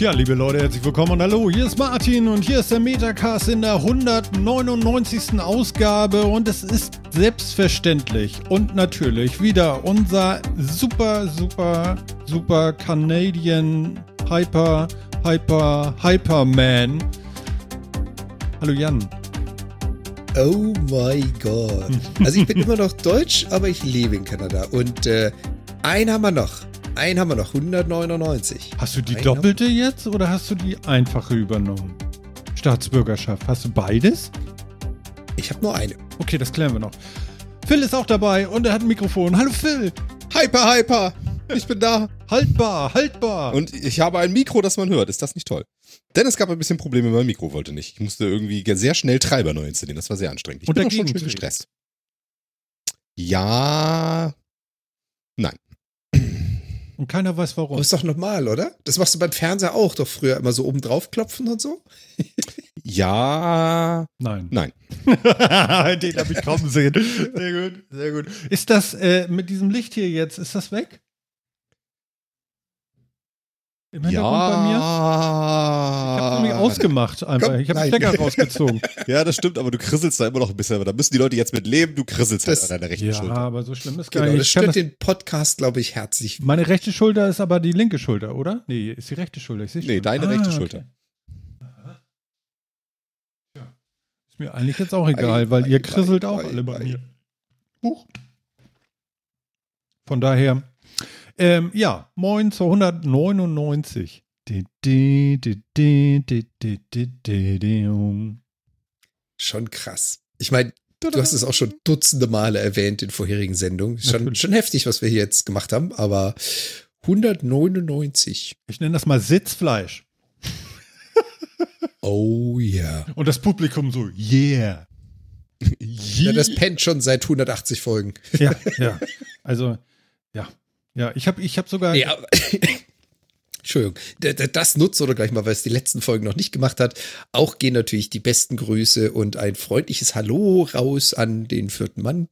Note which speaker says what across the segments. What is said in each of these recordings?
Speaker 1: Tja, liebe Leute, herzlich willkommen und hallo, hier ist Martin und hier ist der Metacast in der 199. Ausgabe und es ist selbstverständlich und natürlich wieder unser super, super, super Canadian Hyper, Hyper, Hyperman. Hallo Jan.
Speaker 2: Oh mein Gott. Also ich bin immer noch deutsch, aber ich lebe in Kanada. Und äh, einen haben wir noch. Einen haben wir noch. 199.
Speaker 1: Hast du die
Speaker 2: Einen
Speaker 1: doppelte jetzt oder hast du die einfache übernommen? Staatsbürgerschaft. Hast du beides?
Speaker 2: Ich habe nur eine.
Speaker 1: Okay, das klären wir noch. Phil ist auch dabei und er hat ein Mikrofon. Hallo Phil.
Speaker 3: Hyper, hyper! Ich bin da.
Speaker 1: Haltbar, haltbar.
Speaker 3: Und ich habe ein Mikro, das man hört. Ist das nicht toll? Denn es gab ein bisschen Probleme, mein Mikro wollte nicht. Ich musste irgendwie sehr schnell Treiber neu installieren. Das war sehr anstrengend. Ich
Speaker 1: Und
Speaker 3: bin auch schon schön gestresst. Ja. Nein.
Speaker 1: Und keiner weiß warum.
Speaker 2: Aber ist doch normal, oder? Das machst du beim Fernseher auch doch früher immer so oben drauf klopfen und so.
Speaker 3: Ja.
Speaker 1: Nein.
Speaker 3: Nein.
Speaker 1: Den habe ich kaum gesehen. Sehr gut, sehr gut. Ist das äh, mit diesem Licht hier jetzt, ist das weg? Im Hintergrund bei mir? Ich habe
Speaker 3: Ja.
Speaker 1: nämlich ausgemacht einfach.
Speaker 2: Komm,
Speaker 1: ich habe den. Stecker rausgezogen.
Speaker 3: Ja, das stimmt, aber du krisselst da immer noch ein bisschen. Aber da müssen die Leute jetzt mit leben. Du krisselst halt
Speaker 2: Das-
Speaker 3: an deiner rechten
Speaker 1: ja,
Speaker 3: Schulter.
Speaker 1: aber so schlimm ist gar
Speaker 2: Genau,
Speaker 1: nicht.
Speaker 2: das stört
Speaker 1: das,
Speaker 2: den Podcast, glaube ich, herzlich.
Speaker 1: meine rechte Schulter ist aber die linke Schulter, oder? Nee, ist die rechte Schulter. Ich sehe
Speaker 3: Nee,
Speaker 1: schon.
Speaker 3: deine rechte Schulter.
Speaker 1: Aha. Ja. Ist mir eigentlich jetzt auch egal, weil
Speaker 2: ei,
Speaker 1: ihr
Speaker 2: ei,
Speaker 1: krisselt auch
Speaker 2: ei,
Speaker 1: alle bei
Speaker 2: ei.
Speaker 1: mir. Huch. Von daher, ähm, ja, moin zur 199.
Speaker 2: Schon krass. Ich meine, du hast es auch schon dutzende Male erwähnt in vorherigen Sendungen. Schon, schon heftig, was wir hier jetzt gemacht haben, aber 199.
Speaker 1: Ich nenne das mal Sitzfleisch.
Speaker 2: oh ja. Yeah.
Speaker 1: Und das Publikum so, yeah. yeah.
Speaker 2: Ja, das pennt schon seit 180 Folgen.
Speaker 1: ja, ja. Also, ja, ja, ich habe ich hab sogar.
Speaker 2: Ja. Entschuldigung, das nutzt oder gleich mal, weil es die letzten Folgen noch nicht gemacht hat. Auch gehen natürlich die besten Grüße und ein freundliches Hallo raus an den vierten Mann.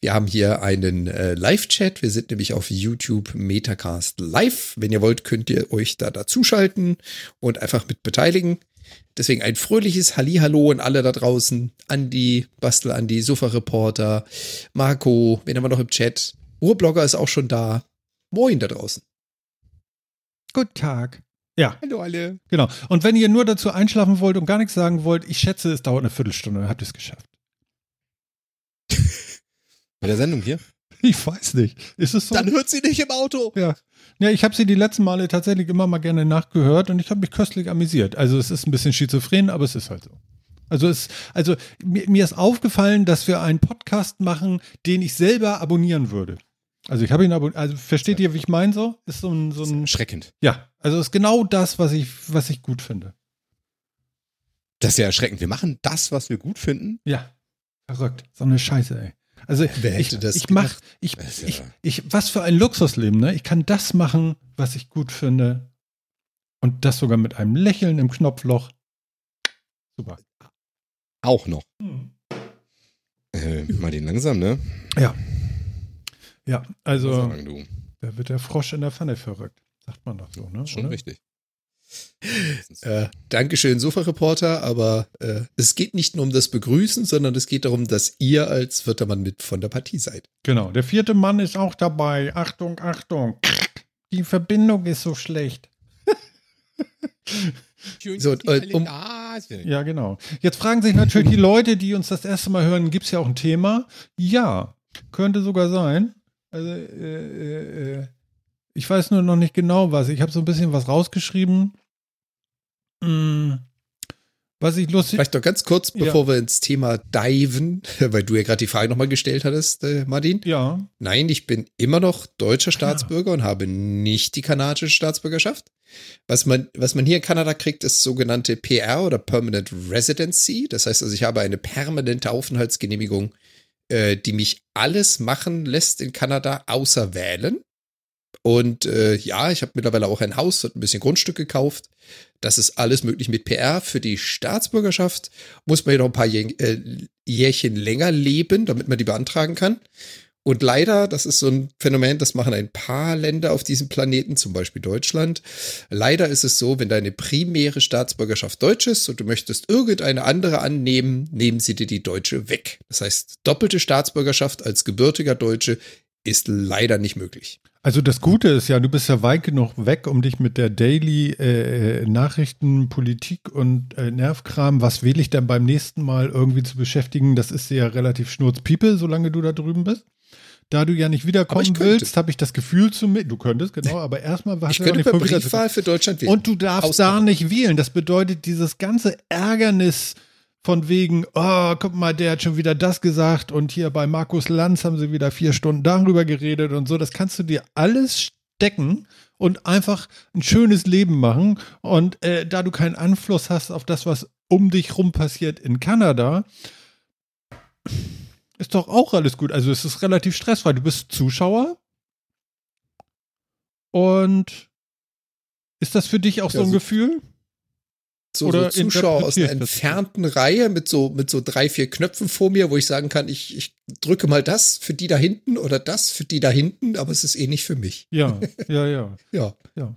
Speaker 2: Wir haben hier einen äh, Live-Chat. Wir sind nämlich auf YouTube Metacast Live. Wenn ihr wollt, könnt ihr euch da dazuschalten und einfach mit beteiligen. Deswegen ein fröhliches Hallihallo an alle da draußen. Andi, Bastel Andi, Sofa-Reporter, Marco, wen haben wir noch im Chat? Urblogger ist auch schon da. Moin da draußen.
Speaker 1: Guten Tag. Ja,
Speaker 3: Hallo alle.
Speaker 1: genau. Und wenn ihr nur dazu einschlafen wollt und gar nichts sagen wollt, ich schätze, es dauert eine Viertelstunde, dann habt ihr es geschafft.
Speaker 3: Bei der Sendung hier?
Speaker 1: Ich weiß nicht. Ist es so?
Speaker 3: Dann hört sie nicht im Auto.
Speaker 1: ja. Ja, ich habe sie die letzten Male tatsächlich immer mal gerne nachgehört und ich habe mich köstlich amüsiert. Also es ist ein bisschen schizophren, aber es ist halt so. Also es, also mir, mir ist aufgefallen, dass wir einen Podcast machen, den ich selber abonnieren würde. Also ich habe ihn abonniert. Also versteht ihr, wie ich meine so? Ist so ein, so ein
Speaker 3: Erschreckend.
Speaker 1: ja. Also ist genau das, was ich, was ich gut finde.
Speaker 3: Das ist ja erschreckend. Wir machen das, was wir gut finden.
Speaker 1: Ja. Verrückt. So eine Scheiße, ey. Also
Speaker 2: Wer
Speaker 1: ich,
Speaker 2: hätte das
Speaker 1: ich mach, ich,
Speaker 3: ja-
Speaker 1: ich, ich, was für ein Luxusleben, ne? Ich kann das machen, was ich gut finde. Und das sogar mit einem Lächeln im Knopfloch. Super.
Speaker 3: Auch noch. Äh, mal den langsam, ne?
Speaker 1: Ja. Ja, also
Speaker 3: Sagen du.
Speaker 1: da wird der Frosch in der Pfanne verrückt. Sagt man doch so, ne?
Speaker 3: Schon
Speaker 1: Oder?
Speaker 3: richtig.
Speaker 2: Äh, Dankeschön, Sofa-Reporter, aber äh, es geht nicht nur um das Begrüßen, sondern es geht darum, dass ihr als vierter Mann mit von der Partie seid.
Speaker 1: Genau. Der vierte Mann ist auch dabei. Achtung, Achtung. Die Verbindung ist so schlecht.
Speaker 2: So, und, äh, um-
Speaker 1: Ja, genau. Jetzt fragen sich natürlich die Leute, die uns das erste Mal hören, gibt es ja auch ein Thema? Ja, könnte sogar sein. Also, äh, äh, äh, ich weiß nur noch nicht genau was. Ich habe so ein bisschen was rausgeschrieben. Hm, was ich lustig.
Speaker 2: Vielleicht noch ganz kurz,
Speaker 1: Ja.
Speaker 2: bevor wir ins Thema diven, weil du ja gerade die Frage nochmal gestellt hattest, äh, Martin.
Speaker 1: Ja,
Speaker 2: Nein, ich bin immer noch deutscher Staatsbürger und habe nicht die kanadische Staatsbürgerschaft. Was man, was man hier in Kanada kriegt, ist sogenannte PR oder Permanent Residency. Das heißt also, ich habe eine permanente Aufenthaltsgenehmigung, äh, die mich alles machen lässt in Kanada, außer wählen. Und äh, ja, ich habe mittlerweile auch ein Haus und ein bisschen Grundstück gekauft. Das ist alles möglich mit PR. Für die Staatsbürgerschaft muss man jedoch ein paar äh, Jährchen länger leben, damit man die beantragen kann. Und leider, das ist so ein Phänomen, das machen ein paar Länder auf diesem Planeten, zum Beispiel Deutschland. Leider ist es so, wenn deine primäre Staatsbürgerschaft deutsch ist und du möchtest irgendeine andere annehmen, nehmen sie dir die deutsche weg. Das heißt, doppelte Staatsbürgerschaft als gebürtiger Deutsche ist leider nicht möglich.
Speaker 1: Also das Gute ist ja, du bist ja weit genug weg, um dich mit der Daily äh, Nachrichten, Politik und äh, Nervkram, was wähle ich denn beim nächsten Mal irgendwie zu beschäftigen, das ist ja relativ schnurzpiepe, solange du da drüben bist. Da du ja nicht wiederkommen willst, habe ich das Gefühl zu mir, du könntest, genau, aber erstmal
Speaker 2: hast ich du könnte nicht Briefwahl für Deutschland
Speaker 1: wählen. Und du darfst Ausgaben. da nicht wählen. Das bedeutet, dieses ganze Ärgernis von wegen, oh, guck mal, der hat schon wieder das gesagt und hier bei Markus Lanz haben sie wieder vier Stunden darüber geredet und so. Das kannst du dir alles stecken und einfach ein schönes Leben machen. Und äh, da du keinen Einfluss hast auf das, was um dich rum passiert in Kanada, ist doch auch alles gut. Also es ist relativ stressfrei. Du bist Zuschauer. Und ist das für dich auch ja, so ein so Gefühl?
Speaker 2: So, Oder so Zuschauer aus einer entfernten Reihe mit so, mit so drei, vier Knöpfen vor mir, wo ich sagen kann, ich, ich drücke mal das für die da hinten oder das für die da hinten, aber es ist eh nicht für mich.
Speaker 1: Ja, ja, ja.
Speaker 2: ja.
Speaker 1: ja.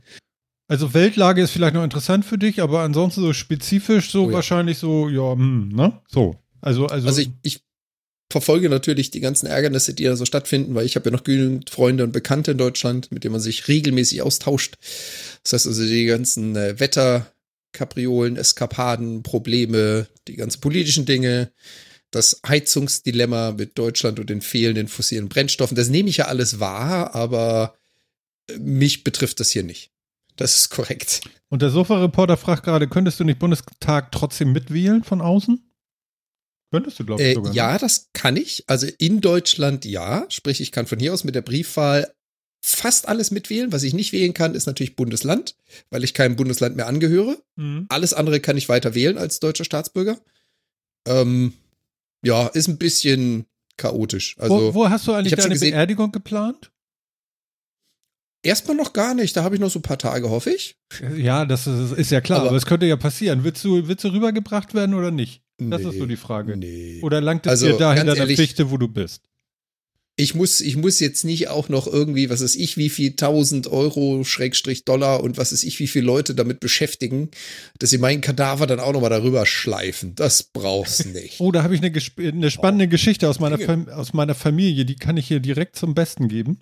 Speaker 1: Also Weltlage ist vielleicht noch interessant für dich, aber ansonsten so spezifisch so oh ja. wahrscheinlich so, ja, hm, ne? So. Also, also,
Speaker 2: also ich, ich verfolge natürlich die ganzen Ärgernisse, die da so stattfinden, weil ich habe ja noch genügend Freunde und Bekannte in Deutschland, mit denen man sich regelmäßig austauscht. Das heißt also, die ganzen äh, Wetterkapriolen, Eskapaden, Probleme, die ganzen politischen Dinge, das Heizungsdilemma mit Deutschland und den fehlenden fossilen Brennstoffen, das nehme ich ja alles wahr, aber äh, mich betrifft das hier nicht. Das ist korrekt.
Speaker 1: Und der Sofa-Reporter fragt gerade, könntest du nicht Bundestag trotzdem mitwählen von außen? Könntest du, glaube ich,
Speaker 2: äh, sogar. ja, ne? das kann ich. Also in Deutschland ja. Sprich, ich kann von hier aus mit der Briefwahl fast alles mitwählen. Was ich nicht wählen kann, ist natürlich Bundesland, weil ich keinem Bundesland mehr angehöre. Mhm. Alles andere kann ich weiter wählen als deutscher Staatsbürger. Ähm, ja, ist ein bisschen chaotisch. Also,
Speaker 1: wo, wo hast du eigentlich deine gesehen, Beerdigung geplant?
Speaker 2: Erstmal noch gar nicht, da habe ich noch so ein paar Tage, hoffe ich.
Speaker 1: Ja, das ist, ist ja klar, aber, aber es könnte ja passieren. Willst du, willst du rübergebracht werden oder nicht? Das nee, ist so die Frage. Nee. Oder langt es also, dir da hinter der Fichte, wo du bist?
Speaker 2: Ich muss, ich muss jetzt nicht auch noch irgendwie, was ist ich, wie viel tausend Euro, Schrägstrich Dollar und was ist ich, wie viele Leute damit beschäftigen, dass sie meinen Kadaver dann auch nochmal darüber schleifen. Das brauchst nicht.
Speaker 1: oh, da habe ich eine, eine spannende oh. Geschichte aus meiner, aus meiner Familie, die kann ich hier direkt zum Besten geben.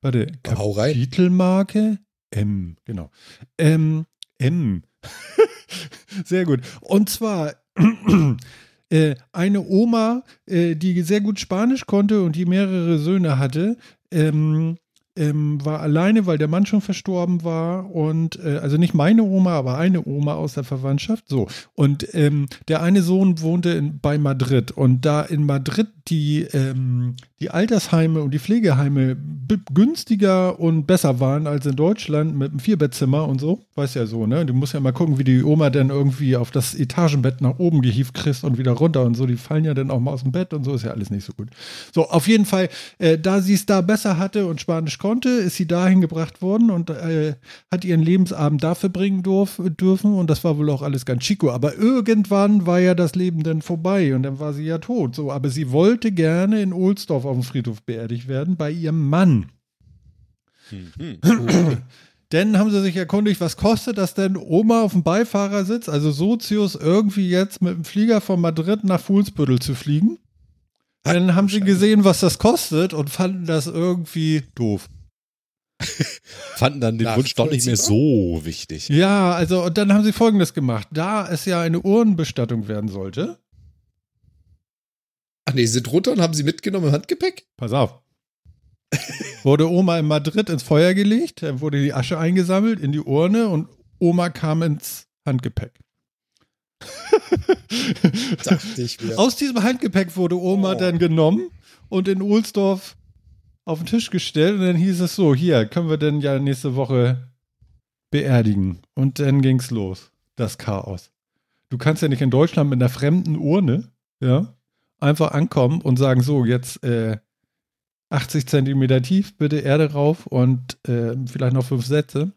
Speaker 1: Warte, Kapitelmarke M, genau. M, M. Sehr gut. Und zwar eine Oma, äh, die sehr gut Spanisch konnte und die mehrere Söhne hatte, ähm, ähm, war alleine, weil der Mann schon verstorben war und äh, also nicht meine Oma, aber eine Oma aus der Verwandtschaft. So und ähm, der eine Sohn wohnte in, bei Madrid und da in Madrid die ähm, die Altersheime und die Pflegeheime günstiger und besser waren als in Deutschland mit einem Vierbettzimmer und so, weiß ja so, ne? Du musst ja mal gucken, wie die Oma dann irgendwie auf das Etagenbett nach oben gehievt kriegst und wieder runter und so. Die fallen ja dann auch mal aus dem Bett und so ist ja alles nicht so gut. So, auf jeden Fall, äh, da sie es da besser hatte und Spanisch konnte, ist sie dahin gebracht worden und äh, hat ihren Lebensabend da verbringen dürfen und das war wohl auch alles ganz chico. Aber irgendwann war ja das Leben dann vorbei und dann war sie ja tot. So, aber sie wollte gerne in Ohlsdorf auf dem Friedhof beerdigt werden bei ihrem Mann. Mhm. Denn haben sie sich erkundigt, was kostet das denn, Oma auf dem Beifahrersitz, also Sozius, irgendwie jetzt mit dem Flieger von Madrid nach Fuhlsbüttel zu fliegen? Dann haben sie gesehen, was das kostet und fanden das irgendwie doof.
Speaker 3: fanden dann den Wunsch doch nicht mehr so wichtig.
Speaker 1: Ja, also und dann haben sie folgendes gemacht. Da es ja eine Urnenbestattung werden sollte,
Speaker 2: Ach nee, sie sind runter und haben sie mitgenommen im Handgepäck?
Speaker 1: Pass auf. wurde Oma in Madrid ins Feuer gelegt, dann wurde die Asche eingesammelt in die Urne und Oma kam ins Handgepäck.
Speaker 2: Dachte ich mir.
Speaker 1: Aus diesem Handgepäck wurde Oma oh. dann genommen und in Ohlsdorf auf den Tisch gestellt und dann hieß es so, hier, können wir denn ja nächste Woche beerdigen. Und dann ging's los, das Chaos. Du kannst ja nicht in Deutschland mit einer fremden Urne, ja, einfach ankommen und sagen, so, jetzt äh, 80 Zentimeter tief, bitte Erde rauf und äh, vielleicht noch fünf Sätze.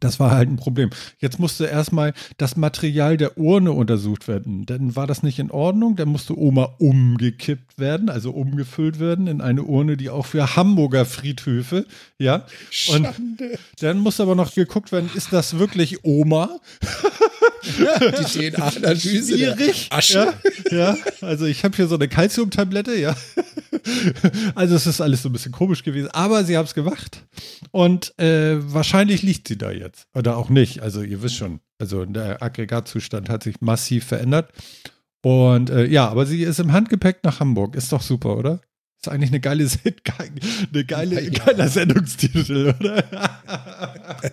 Speaker 1: Das war halt ein Problem. Jetzt musste erstmal das Material der Urne untersucht werden. Dann war das nicht in Ordnung. Dann musste Oma umgekippt werden, also umgefüllt werden in eine Urne, die auch für Hamburger Friedhöfe, ja. Und dann musste aber noch geguckt werden, ist das wirklich Oma?
Speaker 2: Die DNA-Analyse.
Speaker 1: Schwierig.
Speaker 2: Asche.
Speaker 1: Ja, ja, also ich habe hier so eine Calciumtablette, ja. Also es ist alles so ein bisschen komisch gewesen, aber sie haben es gemacht und äh, wahrscheinlich liegt sie da jetzt oder auch nicht. Also ihr wisst schon, also der Aggregatzustand hat sich massiv verändert und äh, ja, aber sie ist im Handgepäck nach Hamburg. Ist doch super, oder? Ist eigentlich eine geile, eine geile,
Speaker 2: Ja.
Speaker 1: geiler Sendungstitel, oder?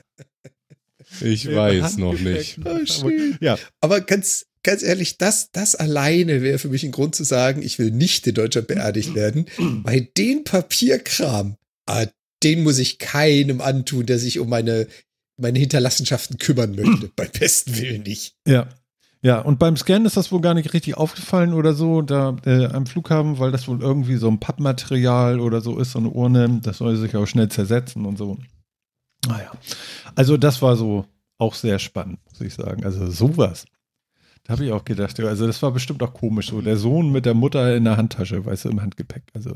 Speaker 3: Ich
Speaker 1: Im
Speaker 3: weiß noch nicht.
Speaker 2: Oh.
Speaker 1: Ja,
Speaker 2: Aber ganz, ganz ehrlich, das, das alleine wäre für mich ein Grund zu sagen, ich will nicht in Deutschland beerdigt werden. Bei den Papierkram, ah, den muss ich keinem antun, der sich um meine, meine Hinterlassenschaften kümmern möchte. Beim besten Willen nicht.
Speaker 1: Ja. Ja, und beim Scannen ist das wohl gar nicht richtig aufgefallen oder so, da äh, am Flughafen, weil das wohl irgendwie so ein Pappmaterial oder so ist, so eine Urne, das soll sich auch schnell zersetzen und so. Naja. Also das war so auch sehr spannend, muss ich sagen. Also sowas. Da habe ich auch gedacht, also das war bestimmt auch komisch, so der Sohn mit der Mutter in der Handtasche, weißt du, im Handgepäck. Also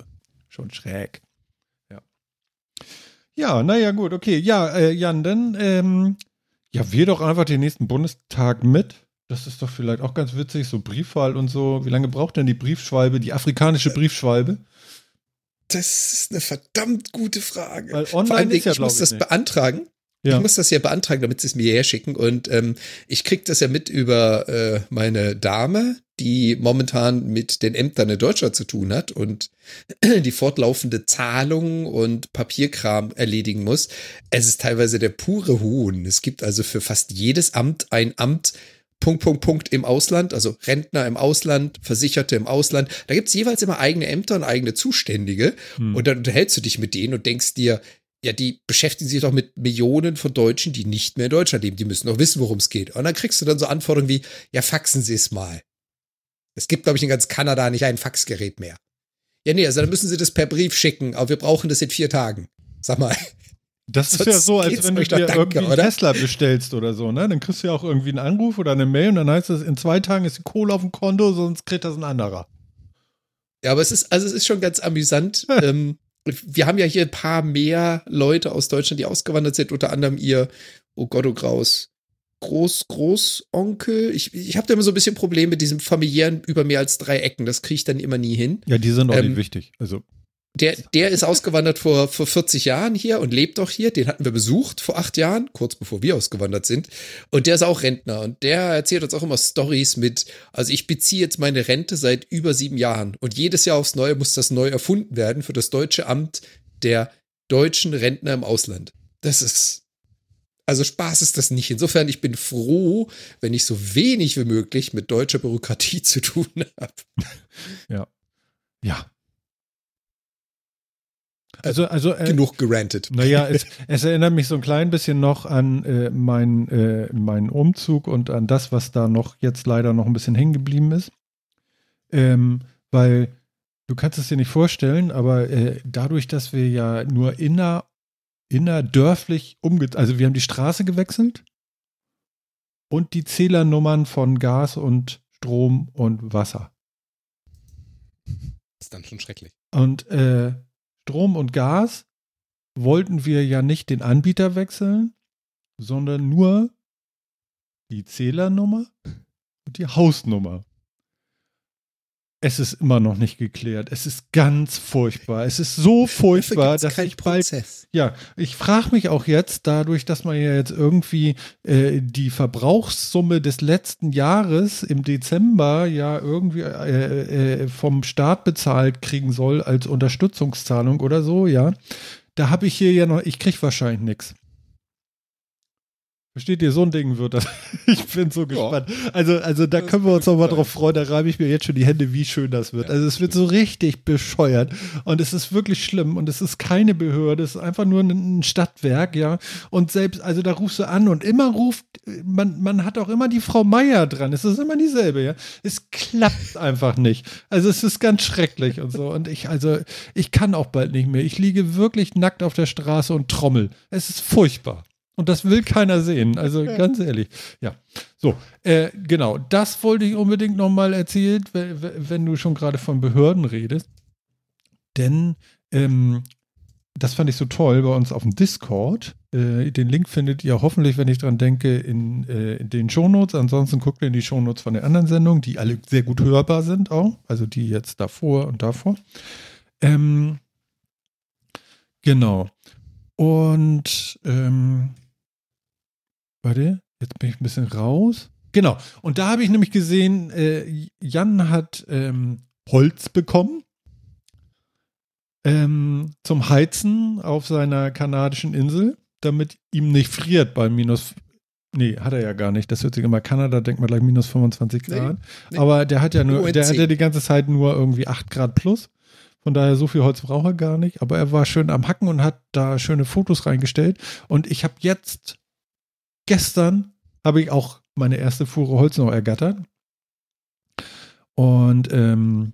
Speaker 1: schon schräg. Ja. Ja, naja, gut, okay. Ja, äh, Jan, dann, ähm, ja, wir doch einfach den nächsten Bundestag mit. Das ist doch vielleicht auch ganz witzig, so Briefwahl und so. Wie lange braucht denn die Briefschwalbe, die afrikanische Briefschwalbe?
Speaker 2: Das ist eine verdammt gute Frage.
Speaker 1: Weil
Speaker 2: Vor
Speaker 1: online
Speaker 2: allem,
Speaker 1: ist ja,
Speaker 2: ich muss das
Speaker 1: ich, nicht.
Speaker 2: beantragen.
Speaker 1: Ja.
Speaker 2: Ich muss das ja beantragen, damit sie es mir hierher schicken. Und ähm, ich kriege das ja mit über äh, meine Dame, die momentan mit den Ämtern in Deutschland zu tun hat und die fortlaufende Zahlung und Papierkram erledigen muss. Es ist teilweise der pure Hohn. Es gibt also für fast jedes Amt ein Amt, Punkt, Punkt, Punkt im Ausland, also Rentner im Ausland, Versicherte im Ausland. Da gibt's jeweils immer eigene Ämter und eigene Zuständige.
Speaker 1: Hm.
Speaker 2: Und dann unterhältst du dich mit denen und denkst dir, ja, die beschäftigen sich doch mit Millionen von Deutschen, die nicht mehr in Deutschland leben. Die müssen doch wissen, worum es geht. Und dann kriegst du dann so Anforderungen wie, ja, faxen Sie es mal. Es gibt, glaube ich, in ganz Kanada nicht ein Faxgerät mehr. Ja, nee, also dann müssen Sie das per Brief schicken, aber wir brauchen das in vier Tagen. Sag mal,
Speaker 1: Das ist ja so, als wenn du dir
Speaker 2: danke,
Speaker 1: irgendwie einen
Speaker 2: oder?
Speaker 1: Tesla bestellst oder so, ne? Dann kriegst du ja auch irgendwie einen Anruf oder eine Mail und dann heißt es, in zwei Tagen ist die Kohle auf dem Konto, sonst kriegt das ein anderer.
Speaker 2: Ja, aber es ist, also es ist schon ganz amüsant. ähm, wir haben ja hier ein paar mehr Leute aus Deutschland, die ausgewandert sind, unter anderem ihr, oh Gott, oh Graus, Groß, Großonkel. Ich, ich habe da immer so ein bisschen Probleme mit diesem familiären über mehr als drei Ecken. Das kriege ich dann immer nie hin.
Speaker 1: Ja, die sind auch
Speaker 2: Ähm,
Speaker 1: nicht wichtig. Also,
Speaker 2: Der, der ist ausgewandert vor, vor 40 Jahren hier und lebt auch hier. Den hatten wir besucht vor acht Jahren, kurz bevor wir ausgewandert sind. Und der ist auch Rentner und der erzählt uns auch immer Stories mit, also ich beziehe jetzt meine Rente seit über sieben Jahren und jedes Jahr aufs Neue muss das neu erfunden werden für das deutsche Amt der deutschen Rentner im Ausland. Das ist, also Spaß ist das nicht. Insofern, ich bin froh, wenn ich so wenig wie möglich mit deutscher Bürokratie zu tun habe.
Speaker 1: ja. Also, also, äh,
Speaker 2: Genug gerantet.
Speaker 1: Naja, es, es erinnert mich so ein klein bisschen noch an äh, meinen äh, meinen Umzug und an das, was da noch jetzt leider noch ein bisschen hängen geblieben ist. Ähm, weil du kannst es dir nicht vorstellen, aber äh, dadurch, dass wir ja nur inner, innerdörflich umge... Also wir haben die Straße gewechselt und die Zählernummern von Gas und Strom und Wasser.
Speaker 3: ist dann schon schrecklich.
Speaker 1: Und äh, Strom und Gas wollten wir ja nicht den Anbieter wechseln, sondern nur die Zählernummer und die Hausnummer. Es ist immer noch nicht geklärt. Es ist ganz furchtbar. Es ist so furchtbar, dass ich bald
Speaker 2: Prozess.
Speaker 1: ja, ich frage mich auch jetzt, dadurch, dass man ja jetzt irgendwie äh, die Verbrauchssumme des letzten Jahres im Dezember ja irgendwie äh, äh, vom Staat bezahlt kriegen soll als Unterstützungszahlung oder so, ja. Da habe ich hier ja noch, ich krieg wahrscheinlich nichts. Versteht ihr, so ein Ding wird das. Ich bin so gespannt. Also, also da
Speaker 3: Das
Speaker 1: können wir uns
Speaker 3: wird
Speaker 1: noch mal
Speaker 3: sein.
Speaker 1: drauf freuen. Da reibe ich mir jetzt schon die Hände, wie schön das wird.
Speaker 3: Ja,
Speaker 1: Also es wird so richtig bescheuert. Und es ist wirklich schlimm. Und es ist keine Behörde. Es ist einfach nur ein- ein Stadtwerk, ja. Und selbst, also da rufst du an und immer ruft, man, man hat auch immer die Frau Meier dran. Es ist immer dieselbe, ja. Es klappt einfach nicht. Also es ist ganz schrecklich und so. Und ich, also, ich kann auch bald nicht mehr. Ich liege wirklich nackt auf der Straße und trommel. Es ist furchtbar. Und das will keiner sehen. Also ganz ehrlich. Ja. So, äh, genau. Das wollte ich unbedingt nochmal erzählen, wenn, wenn du schon gerade von Behörden redest. Denn ähm, das fand ich so toll bei uns auf dem Discord. Äh, den Link findet ihr hoffentlich, wenn ich dran denke, in, äh, in den Shownotes. Ansonsten guckt ihr in die Shownotes von den anderen Sendungen, die alle sehr gut hörbar sind auch. Also die jetzt davor und davor. Ähm, genau. Und ähm, warte, jetzt bin ich ein bisschen raus. Genau. Und da habe ich nämlich gesehen, äh, Jan hat ähm, Holz bekommen ähm, zum Heizen auf seiner kanadischen Insel, damit ihm nicht friert bei minus. Nee, hat er ja gar nicht. Das hört sich immer Kanada, denkt man gleich minus 25 Grad. Nee, nee. Aber der hat ja nur, der hat ja die ganze Zeit nur irgendwie 8 Grad plus. Von daher, so viel Holz braucht er gar nicht. Aber er war schön am Hacken und hat da schöne Fotos reingestellt. Und ich habe jetzt, gestern, habe ich auch meine erste Fuhre Holz noch ergattert. Und ähm,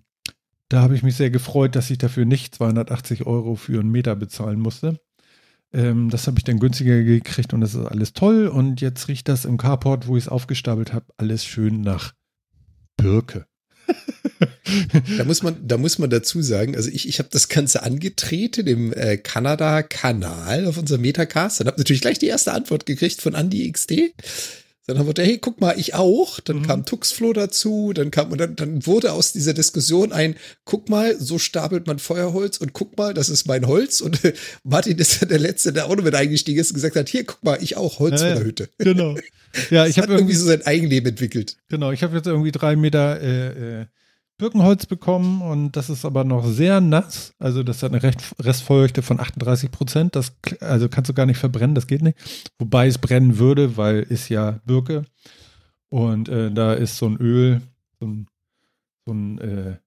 Speaker 1: da habe ich mich sehr gefreut, dass ich dafür nicht 280 Euro für einen Meter bezahlen musste. Ähm, das habe ich dann günstiger gekriegt und das ist alles toll. Und jetzt riecht das im Carport, wo ich es aufgestapelt habe, alles schön nach Birke.
Speaker 2: da muss man, da muss man dazu sagen, also ich, ich habe das Ganze angetreten im äh, Kanada-Kanal auf unserem Metacast und habe natürlich gleich die erste Antwort gekriegt von Andy XD. Dann haben wir gedacht, hey, guck mal, ich auch. Dann mhm. kam Tuxflo dazu, dann kam und dann, dann wurde aus dieser Diskussion ein, guck mal, so stapelt man Feuerholz und guck mal, das ist mein Holz. Und Martin ist dann der Letzte, der auch noch mit eingestiegen ist und gesagt hat, hier, guck mal, ich auch, Holz ja, von der Hütte.
Speaker 1: Genau. Ja, ich habe irgendwie,
Speaker 2: irgendwie so sein Eigenleben entwickelt.
Speaker 1: Genau, ich habe jetzt irgendwie drei Meter äh, äh, Birkenholz bekommen und das ist aber noch sehr nass. Also das hat eine Restfeuchte von 38 Prozent. Das also kannst du gar nicht verbrennen, das geht nicht. Wobei es brennen würde, weil ist ja Birke und äh, da ist so ein Öl, so ein, so ein äh,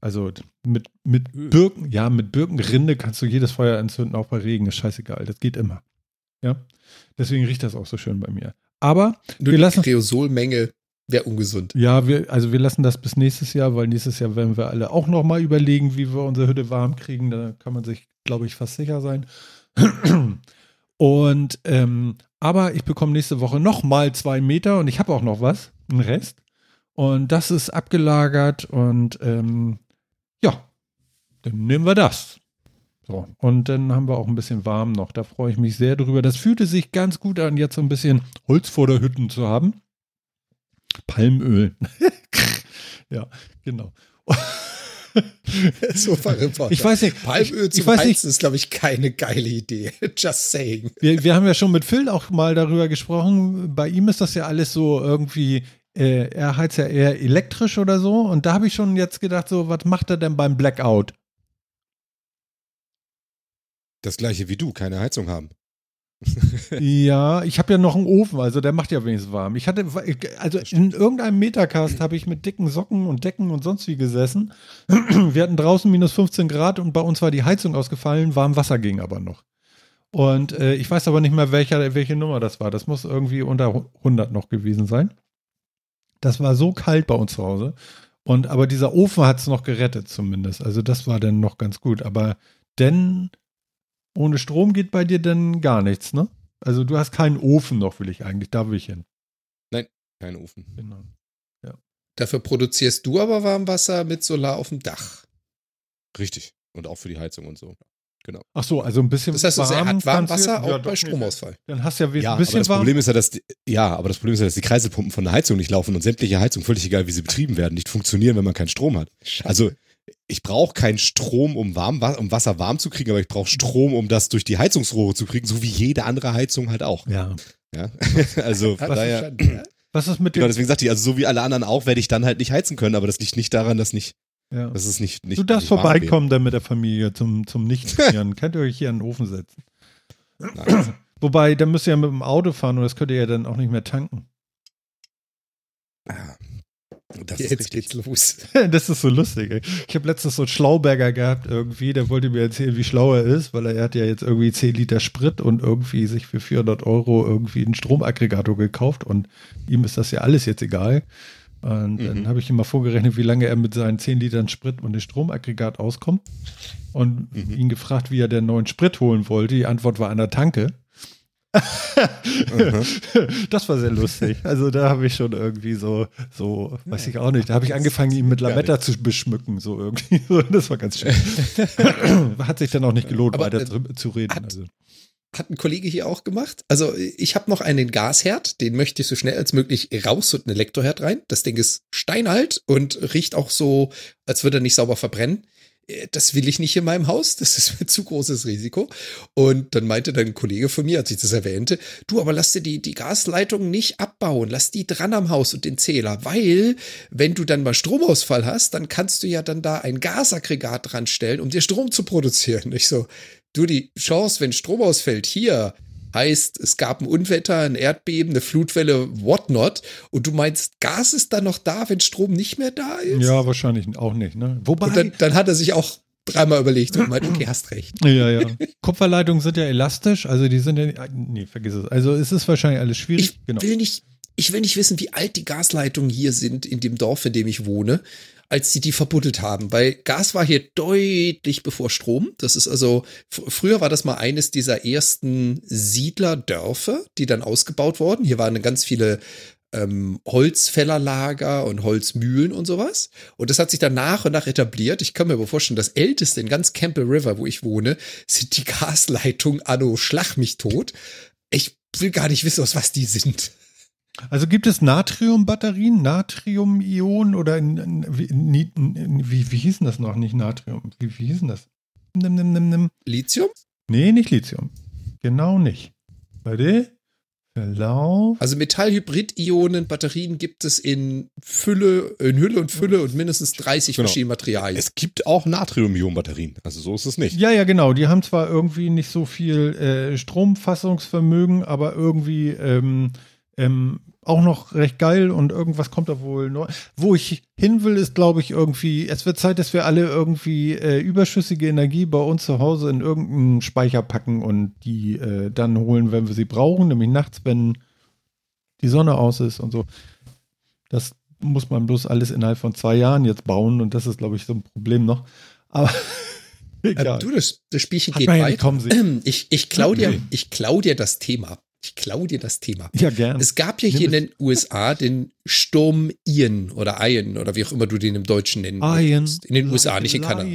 Speaker 1: also mit, mit Birken, ja, mit Birkenrinde kannst du jedes Feuer entzünden, auch bei Regen, ist scheißegal, das geht immer. Ja, deswegen riecht das auch so schön bei mir. Aber
Speaker 2: Nur wir lassen Kreosolmenge Wäre ungesund.
Speaker 1: Ja, wir, also wir lassen das bis nächstes Jahr, weil nächstes Jahr werden wir alle auch nochmal überlegen, wie wir unsere Hütte warm kriegen. Da kann man sich, glaube ich, fast sicher sein. Und ähm, aber ich bekomme nächste Woche nochmal zwei Meter und ich habe auch noch was, einen Rest. Und das ist abgelagert und ähm, ja, dann nehmen wir das. So, und dann haben wir auch ein bisschen warm noch. Da freue ich mich sehr drüber. Das fühlte sich ganz gut an, jetzt so ein bisschen Holz vor der Hütten zu haben. Palmöl. ja, genau.
Speaker 2: so verrückt.
Speaker 1: Ich weiß nicht.
Speaker 2: Palmöl zum ich weiß Heizen nicht. ist, glaube ich, keine geile Idee. Just saying.
Speaker 1: Wir, wir haben ja schon mit Phil auch mal darüber gesprochen. Bei ihm ist das ja alles so irgendwie, äh, er heizt ja eher elektrisch oder so. Und da habe ich schon jetzt gedacht, so, was macht er denn beim Blackout?
Speaker 3: Das gleiche wie du, keine Heizung haben
Speaker 1: ja, ich habe ja noch einen Ofen, also der macht ja wenigstens warm. Ich hatte, also in irgendeinem Metacast habe ich mit dicken Socken und Decken und sonst wie gesessen. Wir hatten draußen minus 15 Grad und bei uns war die Heizung ausgefallen, warm Wasser ging aber noch. Und äh, ich weiß aber nicht mehr, welcher, welche Nummer das war. Das muss irgendwie unter 100 noch gewesen sein. Das war so kalt bei uns zu Hause. Und aber dieser Ofen hat es noch gerettet zumindest. Also das war dann noch ganz gut. Aber denn ohne Strom geht bei dir dann gar nichts, ne? Also du hast keinen Ofen noch, will ich eigentlich. Da will ich hin.
Speaker 3: Nein, keinen Ofen.
Speaker 1: Genau.
Speaker 2: Ja. Dafür produzierst du aber Warmwasser mit Solar auf dem Dach.
Speaker 3: Richtig. Und auch für die Heizung und so. Genau.
Speaker 1: Ach so, also ein bisschen
Speaker 2: das heißt, warm. Er hat Warmwasser auch ja, bei Stromausfall.
Speaker 1: Dann hast du ja,
Speaker 3: ja
Speaker 1: ein bisschen
Speaker 3: aber das
Speaker 1: warm.
Speaker 3: Problem ist ja, dass die, ja, aber das Problem ist ja, dass die Kreiselpumpen von der Heizung nicht laufen und sämtliche Heizungen, völlig egal wie sie betrieben werden, nicht funktionieren, wenn man keinen Strom hat. Scheiße. Also ich brauche keinen Strom, um, warm, um Wasser warm zu kriegen, aber ich brauche Strom, um das durch die Heizungsrohre zu kriegen, so wie jede andere Heizung halt auch.
Speaker 1: Ja.
Speaker 3: ja? Also von daher.
Speaker 1: Was ist mit
Speaker 3: dem? Genau, deswegen sagte ich, also so wie alle anderen auch, werde ich dann halt nicht heizen können, aber das liegt nicht daran, dass nicht. Ja. Das ist nicht, nicht.
Speaker 1: Du darfst nicht vorbeikommen dann mit der Familie zum, zum Nichtfrieren. Könnt ihr euch hier an den Ofen setzen. Wobei, dann müsst ihr ja mit dem Auto fahren und das könnt ihr ja dann auch nicht mehr tanken.
Speaker 2: Ah. Das Jetzt ist geht's los.
Speaker 1: das ist so lustig. Ey. Ich habe letztens so einen Schlauberger gehabt irgendwie, der wollte mir erzählen, wie schlau er ist, weil er, er hat ja jetzt irgendwie 10 Liter Sprit und irgendwie sich für 400 Euro irgendwie einen Stromaggregator gekauft und ihm ist das ja alles jetzt egal. Und mhm. dann habe ich ihm mal vorgerechnet, wie lange er mit seinen 10 Litern Sprit und dem Stromaggregat auskommt und mhm. ihn gefragt, wie er den neuen Sprit holen wollte. Die Antwort war an der Tanke. das war sehr lustig. Also da habe ich schon irgendwie so, so, weiß ich auch nicht, da habe ich angefangen, ihn mit Lametta zu beschmücken, so irgendwie. Das war ganz schön. Hat sich dann auch nicht gelohnt,
Speaker 2: Aber,
Speaker 1: weiter
Speaker 2: äh,
Speaker 1: zu, zu reden.
Speaker 2: hat-
Speaker 1: Also.
Speaker 2: Hat ein Kollege hier auch gemacht. Also ich habe noch einen Gasherd, den möchte ich so schnell als möglich raus und einen Elektroherd rein. Das Ding ist steinalt und riecht auch so, als würde er nicht sauber verbrennen. Äh, Das will ich nicht in meinem Haus, das ist mir zu großes Risiko. Und dann meinte dann ein Kollege von mir, als ich das erwähnte, du, aber lass dir die, die Gasleitung nicht abbauen, lass die dran am Haus und den Zähler, weil wenn du dann mal Stromausfall hast, dann kannst du ja dann da ein Gasaggregat dran stellen, um dir Strom zu produzieren. Ich so, du, die Chance, wenn Strom ausfällt, hier heißt, es gab ein Unwetter, ein Erdbeben, eine Flutwelle, whatnot. Und du meinst, Gas ist dann noch da, wenn Strom nicht mehr da ist?
Speaker 1: Ja, wahrscheinlich auch nicht. Ne? Wobei,
Speaker 2: Und dann, dann hat er sich auch dreimal überlegt und meint, okay, hast recht.
Speaker 1: ja, ja. Kupferleitungen sind ja elastisch, also die sind ja, nee, vergiss es. Also es ist wahrscheinlich alles schwierig.
Speaker 2: Ich
Speaker 1: genau.
Speaker 2: will nicht, ich will nicht wissen, wie alt die Gasleitungen hier sind in dem Dorf, in dem ich wohne, als sie die verbuddelt haben, weil Gas war hier deutlich bevor Strom. Das ist also, fr- früher war das mal eines dieser ersten Siedlerdörfer, die dann ausgebaut wurden. Hier waren ganz viele ähm, Holzfällerlager und Holzmühlen und sowas. Und das hat sich dann nach und nach etabliert. Ich kann mir aber vorstellen, das älteste in ganz Campbell River, wo ich wohne, sind die Gasleitungen Anno Schlag mich tot. Ich will gar nicht wissen, aus was die sind.
Speaker 1: Also gibt es Natriumbatterien, Natrium-Ionen oder in, in, in, wie, wie hießen das noch? Nicht Natrium. Wie, wie hießen das? Nimm, nimm, nimm, nimm.
Speaker 2: Lithium?
Speaker 1: Nee, nicht Lithium. Genau nicht. Warte. Verlauf.
Speaker 2: Also Metallhybrid-Ionen, Batterien gibt es in Fülle, in Hülle und Fülle und mindestens 30
Speaker 3: Genau.
Speaker 2: verschiedene Materialien.
Speaker 3: Es gibt auch Natrium-Ionen-Batterien. Also so ist es nicht.
Speaker 1: Ja, ja, genau. Die haben zwar irgendwie nicht so viel äh, Stromfassungsvermögen, aber irgendwie ähm, ähm, auch noch recht geil und irgendwas kommt da wohl neu. Wo ich hin will, ist, glaube ich, irgendwie, es wird Zeit, dass wir alle irgendwie äh, überschüssige Energie bei uns zu Hause in irgendeinen Speicher packen und die äh, dann holen, wenn wir sie brauchen, nämlich nachts, wenn die Sonne aus ist und so. Das muss man bloß alles innerhalb von zwei Jahren jetzt bauen und das ist, glaube ich, so ein Problem noch. Aber egal.
Speaker 2: Äh, du, das, das Spielchen
Speaker 1: Hat
Speaker 2: geht weiter. Ich, ich klau dir, ich klau dir das Thema. Ich klau dir das Thema.
Speaker 1: Ja, gern.
Speaker 2: Es gab ja hier in den USA den Sturm Ian oder Ian oder wie auch immer du den im Deutschen nennen möchtest. In den USA, nicht in Kanada.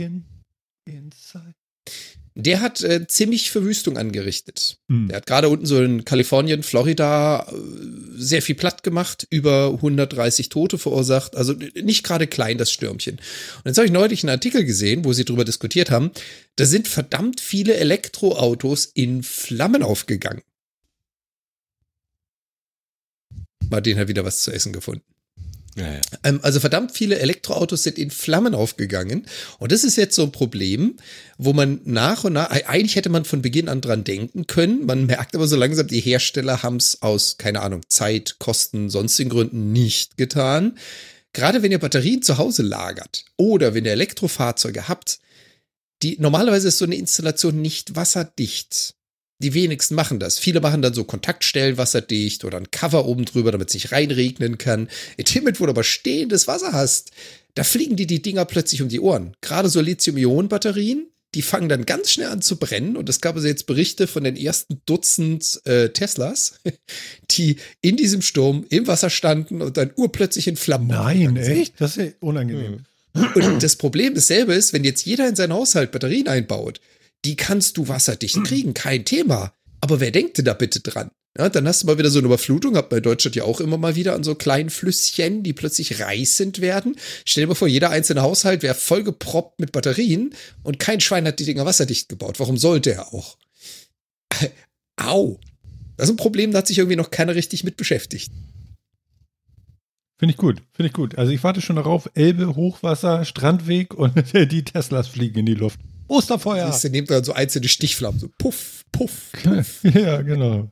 Speaker 2: Der hat äh, ziemlich Verwüstung angerichtet.
Speaker 1: Hm.
Speaker 2: Der hat gerade unten so in Kalifornien, Florida äh, sehr viel platt gemacht, über 130 Tote verursacht. Also nicht gerade klein, das Stürmchen. Und jetzt habe ich neulich einen Artikel gesehen, wo sie drüber diskutiert haben. Da sind verdammt viele Elektroautos in Flammen aufgegangen. Martin hat wieder was zu essen gefunden.
Speaker 3: Ja, ja.
Speaker 2: Ähm, also verdammt viele Elektroautos sind in Flammen aufgegangen. Und das ist jetzt so ein Problem, wo man nach und nach, eigentlich hätte man von Beginn an dran denken können. Man merkt aber so langsam, die Hersteller haben es aus, keine Ahnung, Zeit, Kosten, sonstigen Gründen nicht getan. Gerade wenn ihr Batterien zu Hause lagert oder wenn ihr Elektrofahrzeuge habt, die normalerweise ist so eine Installation nicht wasserdicht. Die wenigsten machen das. Viele machen dann so Kontaktstellen wasserdicht oder ein Cover oben drüber, damit es nicht reinregnen kann. In dem Moment, wo du aber stehendes Wasser hast, da fliegen dir die Dinger plötzlich um die Ohren. Gerade so Lithium-Ionen-Batterien, die fangen dann ganz schnell an zu brennen. Und es gab also jetzt Berichte von den ersten Dutzend äh, Teslas, die in diesem Sturm im Wasser standen und dann urplötzlich in Flammen
Speaker 1: Nein, echt? Das ist ja unangenehm.
Speaker 2: Und das Problem dasselbe ist, wenn jetzt jeder in seinen Haushalt Batterien einbaut, die kannst du wasserdicht kriegen, kein Thema. Aber wer denkt denn da bitte dran? Ja, dann hast du mal wieder so eine Überflutung, hat in Deutschland ja auch immer mal wieder an so kleinen Flüsschen, die plötzlich reißend werden. Stell dir mal vor, jeder einzelne Haushalt wäre vollgeproppt mit Batterien und kein Schwein hat die Dinger wasserdicht gebaut. Warum sollte er auch? Au. Das ist ein Problem, da hat sich irgendwie noch keiner richtig mit beschäftigt.
Speaker 1: Finde ich gut, finde ich gut. Also ich warte schon darauf, Elbe, Hochwasser, Strandweg und die Teslas fliegen in die Luft. Osterfeuer!
Speaker 2: Ja. Ihr nehmt dann so einzelne Stichflammen, so puff, puff.
Speaker 1: ja, genau.